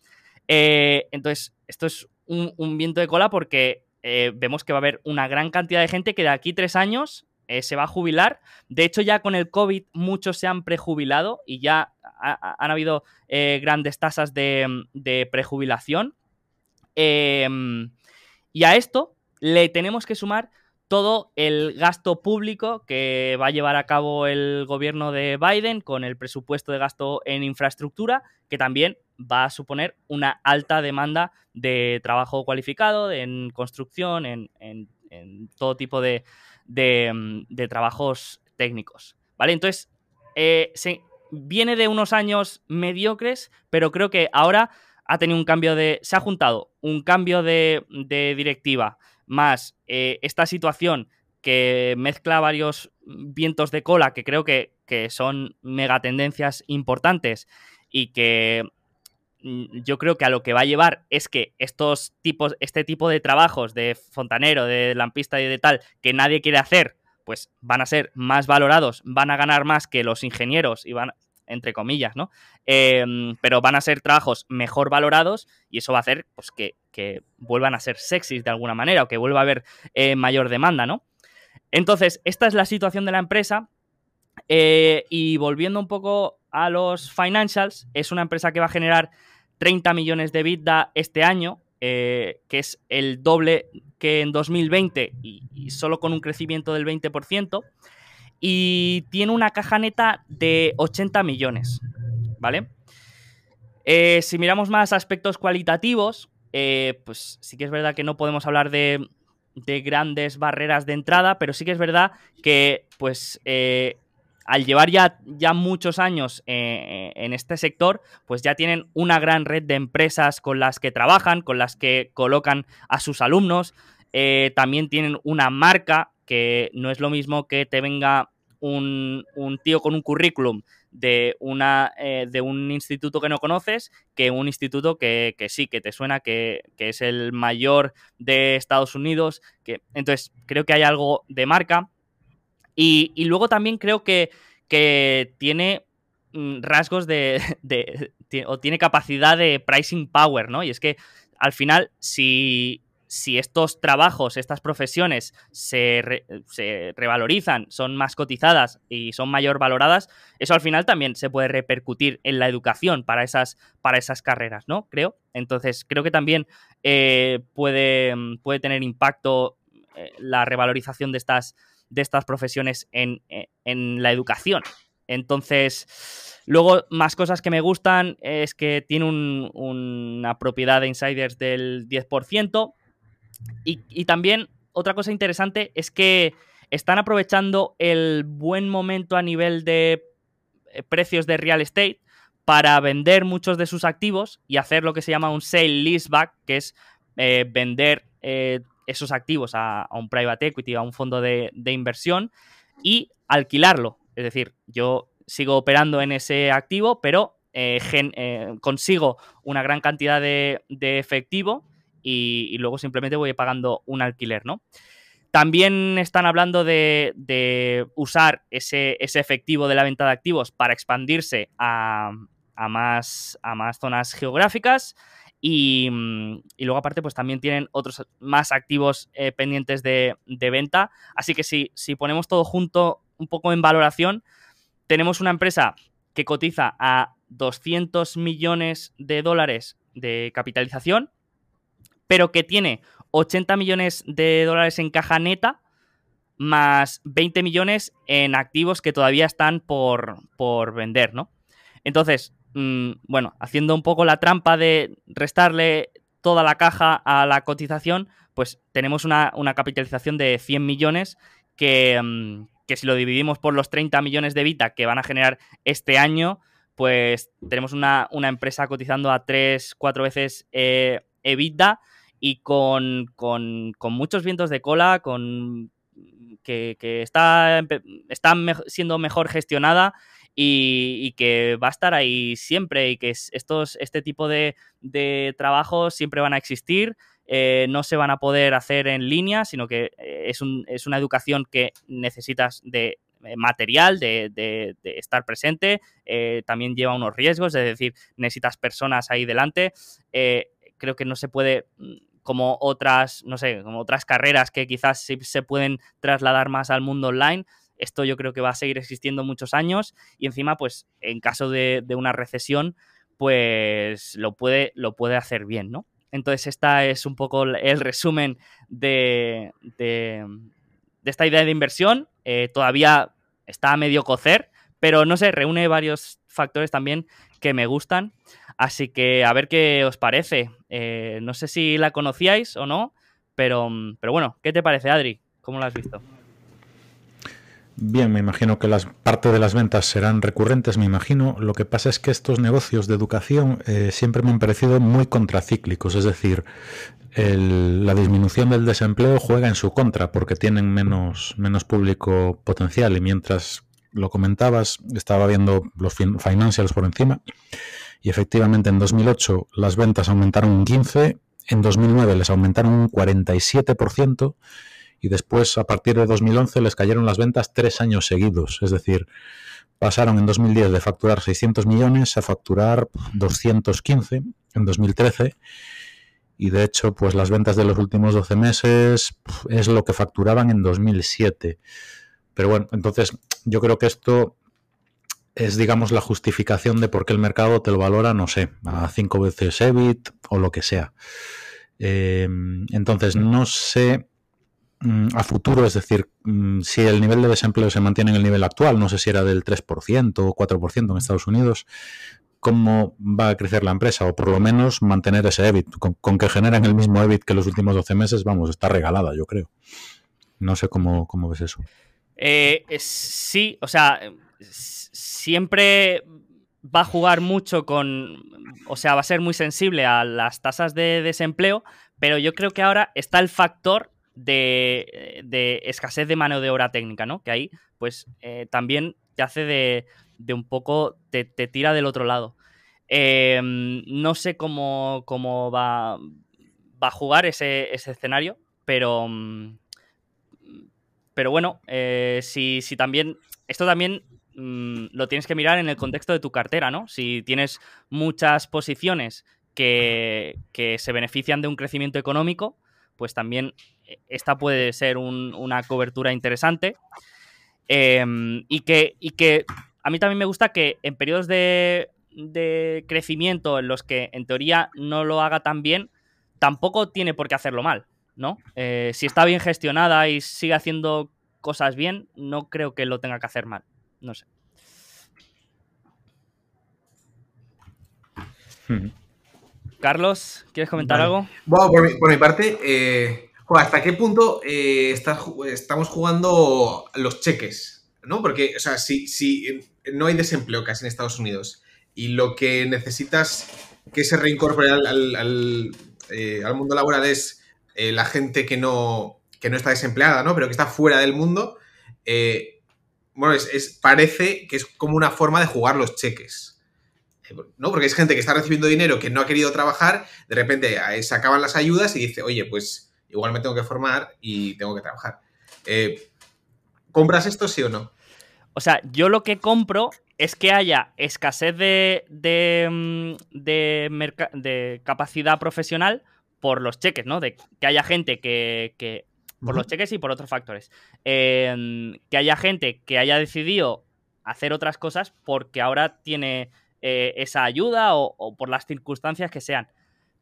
Eh, entonces, esto es un, viento de cola porque eh, vemos que va a haber una gran cantidad de gente que de aquí tres años se va a jubilar. De hecho, ya con el COVID muchos se han prejubilado y ya han habido grandes tasas de, de prejubilación. y a esto le tenemos que sumar todo el gasto público que va a llevar a cabo el gobierno de Biden con el presupuesto de gasto en infraestructura, que también va a suponer una alta demanda de trabajo cualificado, en construcción, en, todo tipo de, trabajos técnicos. ¿Vale? Entonces, eh, viene de unos años mediocres, pero creo que ahora ha tenido un cambio de. Se ha juntado un cambio de directiva más eh, esta situación que mezcla varios vientos de cola que creo que, son megatendencias importantes y que mm, yo creo que a lo que va a llevar es que estos tipos, este tipo de trabajos de fontanero, de lampista y de tal, que nadie quiere hacer, pues van a ser más valorados, van a ganar más que los ingenieros y van, entre comillas, ¿no? Em, pero van a ser trabajos mejor valorados y eso va a hacer pues, que, vuelvan a ser sexys de alguna manera o que vuelva a haber eh, mayor demanda, ¿no? Entonces, esta es la situación de la empresa eh, y volviendo un poco a los financials, es una empresa que va a generar 30 millones de vida este año, eh, que es el doble que en 2020 y, y, solo con un crecimiento del 20% y tiene una caja neta de 80 millones, ¿vale? Eh, si miramos más aspectos cualitativos, eh, pues sí que es verdad que no podemos hablar de, grandes barreras de entrada, pero sí que es verdad que, pues, eh, al llevar ya, ya muchos años en este sector, pues ya tienen una gran red de empresas con las que trabajan, con las que colocan a sus alumnos. también tienen una marca que no es lo mismo que te venga un, un tío con un currículum de, una, eh, de un instituto que no conoces que un instituto que, sí, que te suena que, es el mayor de Estados Unidos. Que, entonces, creo que hay algo de marca. Y, luego también creo que, que tiene mm, rasgos de, <laughs> de, o tiene capacidad de pricing power, ¿no? Y es que al final, si, si estos trabajos, estas profesiones se, revalorizan, son más cotizadas y son mayor valoradas, eso al final también se puede repercutir en la educación para esas, para esas carreras, ¿no? Creo. Entonces, creo que también eh, puede, puede, tener impacto eh, la revalorización de estas, de estas profesiones en, en la educación. Entonces, luego, más cosas que me gustan es que tiene una propiedad de insiders del 10%. Y, también otra cosa interesante es que están aprovechando el buen momento a nivel de eh, precios de real estate para vender muchos de sus activos y hacer lo que se llama un sale leaseback, que es eh, vender eh, esos activos a, un private equity, a un fondo de, inversión y alquilarlo. Es decir, yo sigo operando en ese activo, pero consigo una gran cantidad de efectivo y, luego simplemente voy pagando un alquiler, ¿no? También están hablando de, usar ese, efectivo de la venta de activos para expandirse a, más, a más zonas geográficas. Y, luego aparte pues también tienen otros más activos eh, pendientes de, venta. Así que si, si ponemos todo junto un poco en valoración, tenemos una empresa que cotiza a 200 millones de dólares de capitalización pero que tiene 80 millones de dólares en caja neta más 20 millones en activos que todavía están por, por vender, ¿no? Entonces, mm, bueno, haciendo un poco la trampa de restarle toda la caja a la cotización, pues tenemos una, capitalización de 100 millones que, mm, que, si lo dividimos por los 30 millones de Vita que van a generar este año, pues tenemos una, empresa cotizando a 3, 4 veces eh, EBITDA y con, muchos vientos de cola, con que, está, está siendo mejor gestionada y, que va a estar ahí siempre y que estos, este tipo de, trabajos siempre van a existir. Eh, no se van a poder hacer en línea, sino que eh, es, es una educación que necesitas de eh, material, de, estar presente, también lleva unos riesgos, es decir, necesitas personas ahí delante. creo que no se puede como otras, no sé, como otras carreras que quizás se pueden trasladar más al mundo online. Esto yo creo que va a seguir existiendo muchos años y encima, pues, en caso de, una recesión, pues lo puede, lo puede hacer bien, ¿no? Entonces, esta es un poco el resumen de, de, esta idea de inversión. Eh, todavía está a medio cocer, pero no sé, reúne varios factores también que me gustan. Así que a ver qué os parece. Eh, no sé si la conocíais o no, pero, pero bueno, ¿qué te parece, Adri? ¿Cómo la has visto? Bien, me imagino que las parte de las ventas serán recurrentes, me imagino. Lo que pasa es que estos negocios de educación eh, siempre me han parecido muy contracíclicos, es decir, la disminución del desempleo juega en su contra porque tienen menos, menos público potencial y mientras lo comentabas, estaba viendo los financials por encima y efectivamente en 2008 las ventas aumentaron un 15, en 2009 les aumentaron un 47% y después a partir de 2011 les cayeron las ventas tres años seguidos, es decir, pasaron en 2010 de facturar 600 millones a facturar 215 en 2013 y de hecho pues las ventas de los últimos 12 meses es lo que facturaban en 2007. Pero bueno, entonces yo creo que esto es, digamos, la justificación de por qué el mercado te lo valora, no sé, a cinco veces EBIT o lo que sea. Em, entonces, no sé mm, a futuro, es decir, mm, si el nivel de desempleo se mantiene en el nivel actual, no sé si era del 3% o 4% en Estados Unidos, cómo va a crecer la empresa, o por lo menos mantener ese EBIT. Con, que generen el mismo EBIT que los últimos 12 meses, vamos, está regalada, yo creo. No sé cómo, cómo ves eso. Eh, sí, o sea, siempre va a jugar mucho con, o sea, va a ser muy sensible a las tasas de desempleo, pero yo creo que ahora está el factor de, escasez de mano de obra técnica, ¿no? Que ahí, pues, eh, también te hace de, un poco, te, tira del otro lado. Em, no sé cómo, cómo va, va, a jugar ese, escenario, pero, mm, pero bueno, eh, si, si también, esto también Mm, lo tienes que mirar en el contexto de tu cartera, ¿no? Si tienes muchas posiciones que, se benefician de un crecimiento económico, pues también eh, esta puede ser una cobertura interesante. Em, y, que, y que a mí también me gusta que en periodos de, crecimiento en los que en teoría no lo haga tan bien, tampoco tiene por qué hacerlo mal, ¿no? Eh, si está bien gestionada y sigue haciendo cosas bien, no creo que lo tenga que hacer mal. No sé. Carlos, ¿quieres comentar algo? Bueno, por mi, parte, eh, ¿hasta qué punto eh, estamos jugando los cheques? ¿No? Porque, o sea, si, si no hay desempleo casi en Estados Unidos y lo que necesitas que se reincorpore al, eh, mundo laboral es la gente que no, que no está desempleada, ¿no? Pero que está fuera del mundo, bueno, es, parece que es como una forma de jugar los cheques. Eh, ¿No? Porque es gente que está recibiendo dinero que no ha querido trabajar, de repente eh, se acaban las ayudas y dice, oye, pues igual me tengo que formar y tengo que trabajar. Eh, ¿Compras esto sí o no? O sea, yo lo que compro es que haya escasez de, de, mm, de, capacidad profesional por los cheques, ¿no? De que haya gente que, que por los cheques y por otros factores. Em, que haya gente que haya decidido hacer otras cosas porque ahora tiene eh, esa ayuda o, por las circunstancias que sean.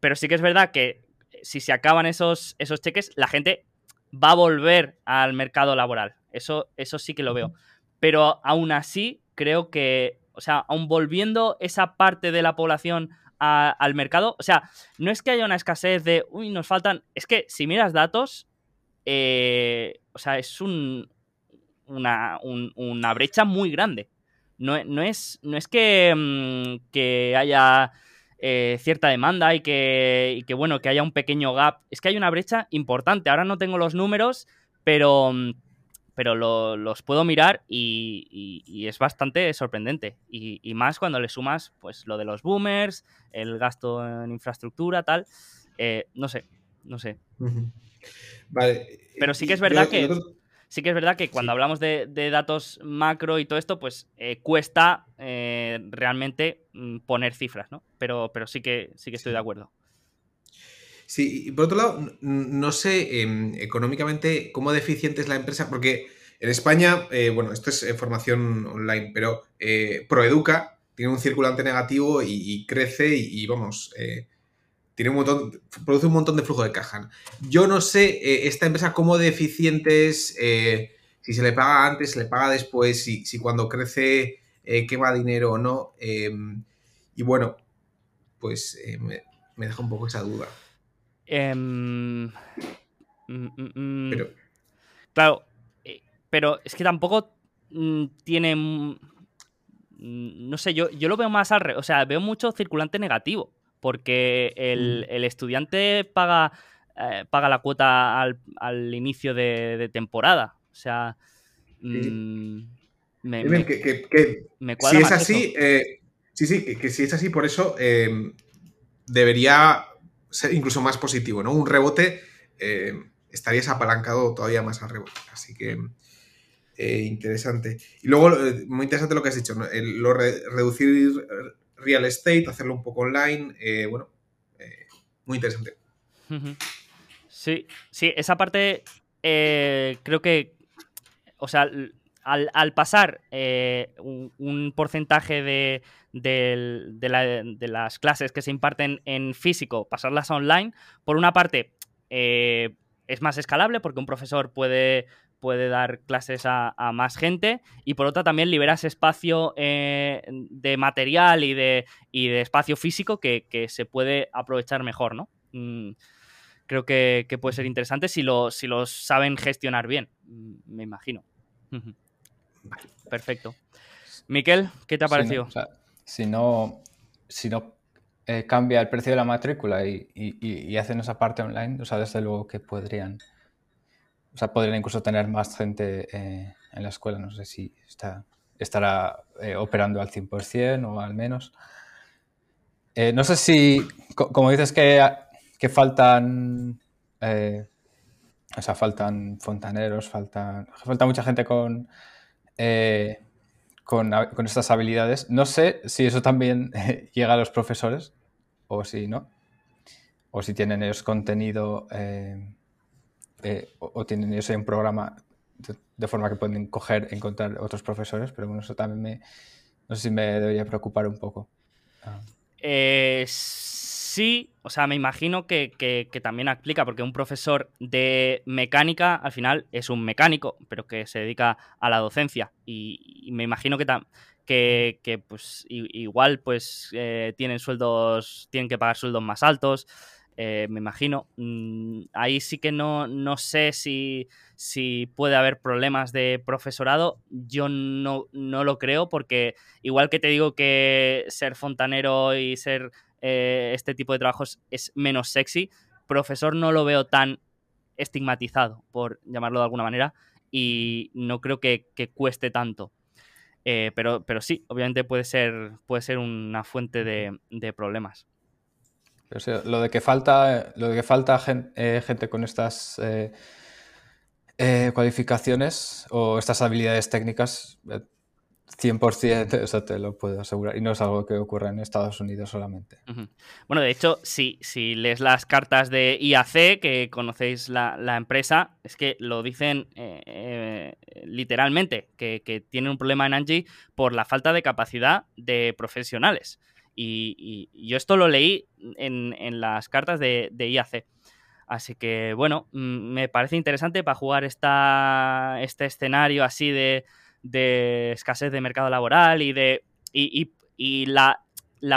Pero sí que es verdad que si se acaban esos, esos cheques, la gente va a volver al mercado laboral. Eso, eso sí que lo veo. Pero aún así, creo que, o sea, aún volviendo esa parte de la población al mercado, o sea, no es que haya una escasez de, uy, nos faltan, es que si miras datos, eh, o sea, es un, una, una, brecha muy grande. No, es, no es que, mm, que haya eh, cierta demanda y que, que, bueno, que haya un pequeño gap. Es que hay una brecha importante. Ahora no tengo los números, pero, mm, pero los puedo mirar y, es bastante sorprendente. Y, más cuando le sumas pues lo de los boomers, el gasto en infraestructura, tal. Eh, no sé, no sé. Vale. Pero sí que es verdad que. Sí que es verdad que cuando hablamos de, datos macro y todo esto, pues eh, cuesta eh, realmente mm, poner cifras, ¿no? Pero, pero sí que sí que estoy de acuerdo. Sí, y por otro lado, no sé em, económicamente cómo deficiente es la empresa, porque en España, eh, bueno, esto es formación online, pero Proeduca tiene un circulante negativo y, crece y, vamos, tiene un montón, produce un montón de flujo de caja. Yo no sé eh, esta empresa cómo deficiente es, eh, si se le paga antes, se le paga después, si, cuando crece eh, quema dinero o no. Em, y bueno, pues me, deja un poco esa duda. Em, mm, mm, mm. pero, claro, pero es que tampoco tiene... No sé, yo, yo lo veo más al revés. O sea, veo mucho circulante negativo porque el, mm. estudiante paga, eh, paga la cuota al, inicio de, temporada. O sea, mm, me, si es así, eh, sí, sí, que, si es así, por eso debería ser incluso más positivo, ¿no? Un rebote em, estarías apalancado todavía más al rebote. Así que eh, interesante. Y luego, muy interesante lo que has dicho, ¿no? lo reducir real estate, hacerlo un poco online, eh, bueno, eh, muy interesante. Sí, sí, esa parte eh, creo que, o sea, al, pasar un, porcentaje de, las clases que se imparten en físico, pasarlas online, por una parte es más escalable porque un profesor puede, dar clases a, más gente y por otra también liberas espacio eh, de material y de, espacio físico que, se puede aprovechar mejor, ¿no? Mm, creo que, puede ser interesante si lo, si saben gestionar bien, mm, me imagino. Perfecto. Miquel, ¿qué te ha parecido? si no, si no eh, cambia el precio de la matrícula y, hacen esa parte online, o sea, desde luego que podrían, o sea, podrían incluso tener más gente eh, en la escuela, no sé si está, estará eh, operando al 100% o al menos. no sé si, como dices que, que faltan, o sea, faltan fontaneros, faltan, falta mucha gente con con, con, estas habilidades. No sé si eso también <laughs> llega a los profesores o si no. O si tienen ellos contenido eh, eh, o, tienen ellos un programa de, forma que pueden coger, encontrar otros profesores, pero bueno, eso también me, no sé si me debería preocupar un poco. Eh, sí, o sea, me imagino que, también aplica, porque un profesor de mecánica al final es un mecánico, pero que se dedica a la docencia. Y, me imagino que, que, que pues igual pues eh, tienen sueldos, tienen que pagar sueldos más altos. Eh, me imagino. Mm, ahí sí que no, no sé si, si, puede haber problemas de profesorado. Yo no, no, lo creo porque igual que te digo que ser fontanero y ser eh, este tipo de trabajos es menos sexy. Profesor no lo veo tan estigmatizado, por llamarlo de alguna manera, y no creo que, cueste tanto. Eh, pero, pero sí, obviamente puede ser, puede ser una fuente de, problemas. lo de que falta, lo de que falta eh, gente, con estas cualificaciones o estas habilidades técnicas, 100%, eso te lo puedo asegurar. Y no es algo que ocurra en Estados Unidos solamente. Bueno, de hecho, si, si lees las cartas de IAC, que conocéis la, empresa, es que lo dicen eh, eh, literalmente, que, tienen un problema en Angie por la falta de capacidad de profesionales. Y, yo esto lo leí en, las cartas de, de IAC. Así que, bueno, mm, me parece interesante para jugar esta, este escenario así de de escasez de mercado laboral y de. y, la,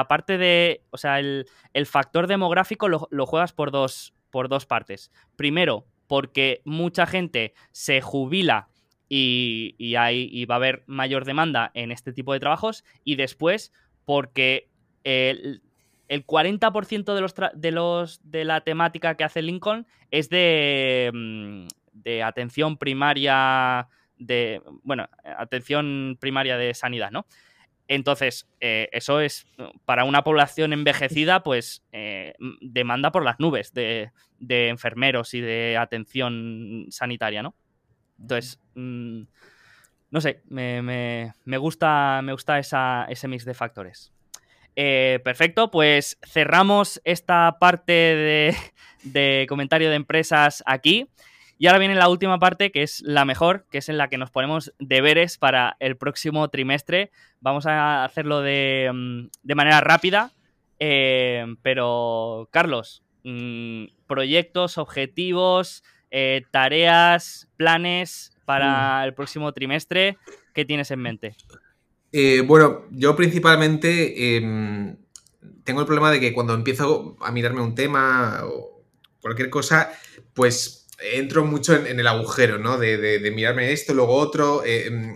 parte de. O sea, el, factor demográfico lo, juegas por dos, por dos partes. Primero, porque mucha gente se jubila y, y, hay, va a haber mayor demanda en este tipo de trabajos. Y después, porque el, el 40% de los, de los de la temática que hace Lincoln es de, mm, de atención primaria de, bueno, atención primaria de sanidad, ¿no? Entonces, eh, eso es, para una población envejecida, pues eh, demanda por las nubes de, enfermeros y de atención sanitaria, ¿no? Entonces, mm, no sé, me, gusta, me gusta ese mix de factores. Eh, perfecto, pues cerramos esta parte de, de comentario de empresas aquí. Y ahora viene la última parte, que es la mejor, que es en la que nos ponemos deberes para el próximo trimestre. Vamos a hacerlo de, mm, manera rápida, eh, pero Carlos, mm, proyectos, objetivos, eh, tareas, planes para mm. el próximo trimestre, ¿qué tienes en mente? Eh, bueno, yo principalmente em, tengo el problema de que cuando empiezo a mirarme un tema o cualquier cosa, pues entro mucho en, el agujero, ¿no? De, mirarme esto, luego otro, eh, em,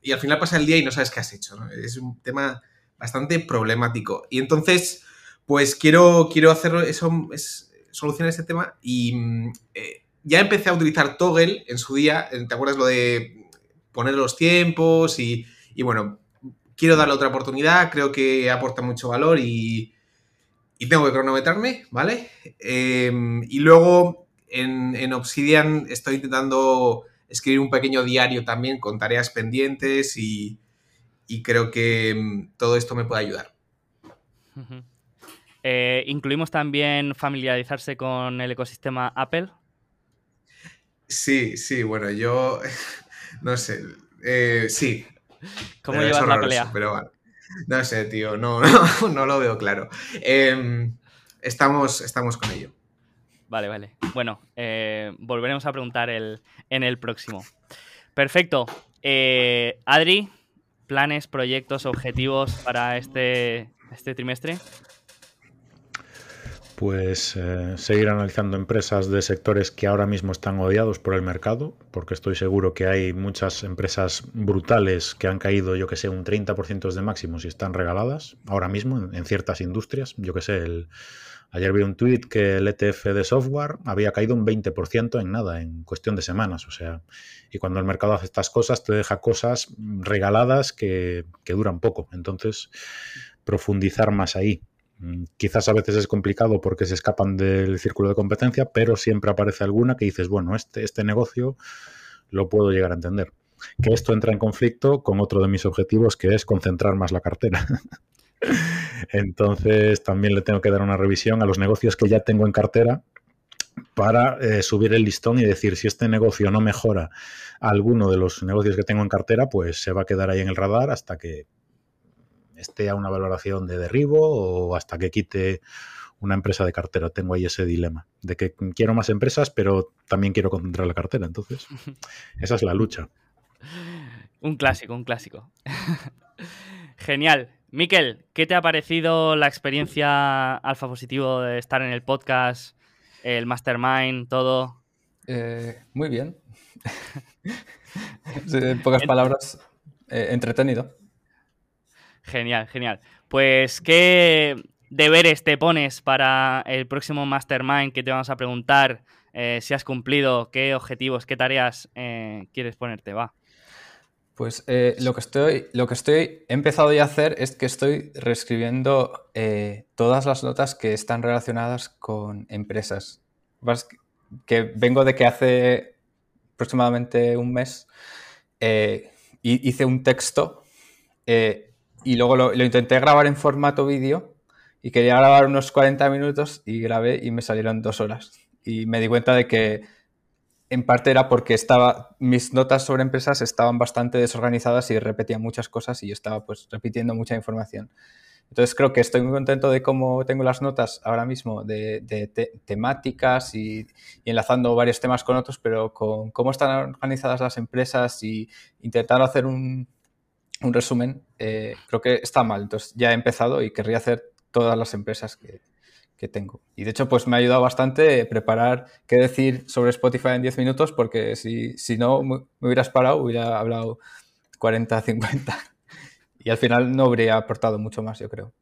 y al final pasa el día y no sabes qué has hecho, ¿no? Es un tema bastante problemático. Y entonces, pues quiero, quiero hacer eso, es, solucionar este tema y mm, eh, ya empecé a utilizar Toggle en su día, ¿te acuerdas lo de poner los tiempos? Y, bueno, quiero darle otra oportunidad, creo que aporta mucho valor y, y tengo que cronometrarme, ¿vale? Em, y luego en, Obsidian estoy intentando escribir un pequeño diario también con tareas pendientes y, creo que mm, todo esto me puede ayudar. Eh, ¿Incluimos también familiarizarse con el ecosistema Apple? Sí, sí, bueno, yo <laughs> no sé, eh, sí. ¿Cómo llevas la pelea? Pero No sé, tío, <laughs> no, no, lo veo claro. Em, estamos, estamos con ello. Vale, vale. Bueno, eh, volveremos a preguntar el, en el próximo. Perfecto. Eh, Adri, planes, proyectos, objetivos para este, este trimestre. Pues eh, seguir analizando empresas de sectores que ahora mismo están odiados por el mercado, porque estoy seguro que hay muchas empresas brutales que han caído, yo que sé, un 30% de máximos y están regaladas ahora mismo en, en ciertas industrias. Yo que sé, el, ayer vi un tweet que el ETF de software había caído un 20% en nada, en cuestión de semanas. O sea, y cuando el mercado hace estas cosas, te deja cosas regaladas que, que duran poco. Entonces, profundizar más ahí. Mm, quizás a veces es complicado porque se escapan del círculo de competencia, pero siempre aparece alguna que dices, bueno, este, este negocio lo puedo llegar a entender. Que esto entra en conflicto con otro de mis objetivos, que es concentrar más la cartera. <laughs> Entonces también le tengo que dar una revisión a los negocios que ya tengo en cartera para eh, subir el listón y decir si este negocio no mejora alguno de los negocios que tengo en cartera, pues se va a quedar ahí en el radar hasta que esté a una valoración de derribo o hasta que quite una empresa de cartera. Tengo ahí ese dilema de que quiero más empresas, pero también quiero concentrar la cartera. Entonces, <laughs> esa es la lucha. Un clásico, un clásico. <laughs> Genial. Miquel, ¿qué te ha parecido la experiencia alfa positivo de estar en el podcast, el mastermind, todo? Eh, muy bien. <laughs> en pocas palabras, eh, entretenido. Genial, genial. Pues, ¿qué deberes te pones para el próximo Mastermind que te vamos a preguntar eh, si has cumplido? ¿Qué objetivos, qué tareas quieres ponerte? Va. Pues eh, lo que estoy, lo que estoy he empezado ya a hacer es que estoy reescribiendo eh, todas las notas que están relacionadas con empresas. Que vengo de que hace aproximadamente un mes eh, hice un texto y luego lo, lo, intenté grabar en formato vídeo y quería grabar unos 40 minutos y grabé y me salieron dos horas. Y me di cuenta de que en parte era porque estaba, mis notas sobre empresas estaban bastante desorganizadas y repetía muchas cosas y yo estaba pues repitiendo mucha información. Entonces creo que estoy muy contento de cómo tengo las notas ahora mismo de, de te temáticas y, y, enlazando varios temas con otros, pero con cómo están organizadas las empresas y intentando hacer un, un resumen, eh, creo que está mal. Entonces ya he empezado y querría hacer todas las empresas que, tengo. Y de hecho, pues me ha ayudado bastante preparar qué decir sobre Spotify en 10 minutos, porque si, si no me hubieras parado, hubiera hablado 40, 50. <laughs> Y al final no habría aportado mucho más, yo creo.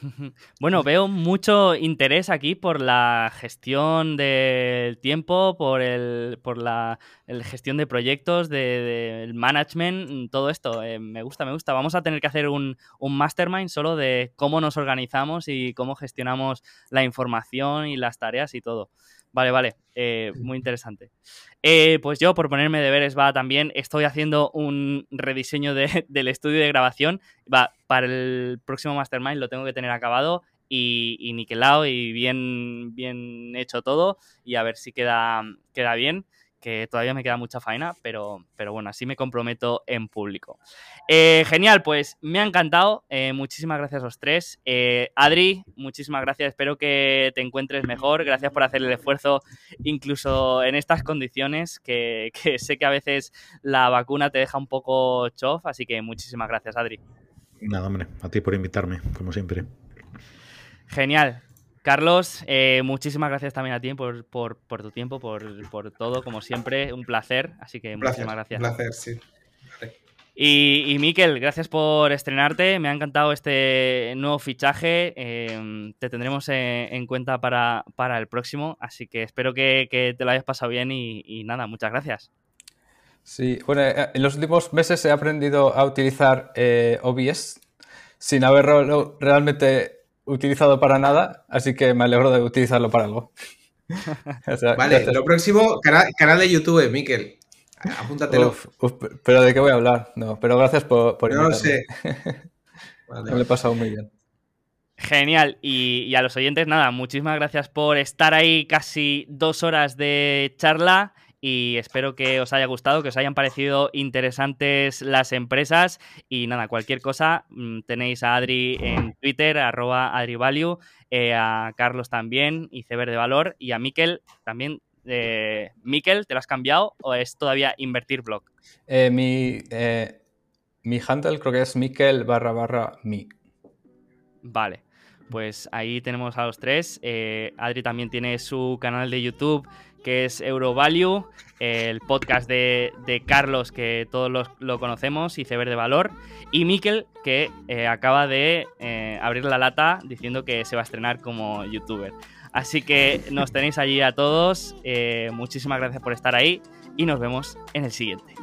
<laughs> Bueno, veo mucho interés aquí por la gestión del tiempo, por el, por la gestión de proyectos, del de, management, todo esto. Eh, me gusta, me gusta. Vamos a tener que hacer un, mastermind solo de cómo nos organizamos y cómo gestionamos la información y las tareas y todo. Vale, vale, eh, muy interesante. Eh, pues yo, por ponerme deberes, va también, estoy haciendo un rediseño de, <laughs> del estudio de grabación. Va, para el próximo Mastermind lo tengo que tener acabado y, y niquelado y bien, bien hecho todo. Y a ver si queda, queda bien que todavía me queda mucha faena, pero, pero bueno, así me comprometo en público. Eh, genial, pues me ha encantado. Eh, muchísimas gracias a los tres. Eh, Adri, muchísimas gracias. Espero que te encuentres mejor. Gracias por hacer el esfuerzo, incluso en estas condiciones, que, <laughs> que sé que a veces la vacuna te deja un poco chof, así que muchísimas gracias, Adri. Nada, hombre, a ti por invitarme, como siempre. Genial. Carlos, eh, muchísimas gracias también a ti por, por, por tu tiempo, por, por, todo, como siempre, un placer, así que un muchísimas gracias. Un placer, sí. Vale. Y, y Miquel, gracias por estrenarte, me ha encantado este nuevo fichaje, eh, te tendremos en, en cuenta para, para, el próximo, así que espero que, que te lo hayas pasado bien y, y, nada, muchas gracias. Sí, bueno, en los últimos meses he aprendido a utilizar eh, OBS sin haberlo realmente utilizado para nada, así que me alegro de utilizarlo para algo. <laughs> o sea, vale, gracias. lo próximo, canal, canal, de YouTube, Miquel. Apúntatelo. Uf, uf, pero ¿de qué voy a hablar? No, pero gracias por, por No lo sé. <laughs> Vale. Me lo he pasado muy bien. Genial. Y, y, a los oyentes, nada, muchísimas gracias por estar ahí casi dos horas de charla. Y espero que os haya gustado, que os hayan parecido interesantes las empresas y nada, cualquier cosa mm, tenéis a Adri en Twitter, arroba AdriValue, eh, a Carlos también, Iceberg de Valor y a Miquel también. Eh, Miquel, ¿te lo has cambiado o es todavía Invertir Blog? Eh, mi, mi handle creo que es Miquel barra barra mi. Vale. Pues ahí tenemos a los tres. Adri también tiene su canal de YouTube que es Eurovalue, el podcast de, de Carlos, que todos lo conocemos, y Ceber de Valor, y Miquel, que eh, acaba de eh, abrir la lata diciendo que se va a estrenar como youtuber. Así que nos tenéis allí a todos, eh, muchísimas gracias por estar ahí y nos vemos en el siguiente.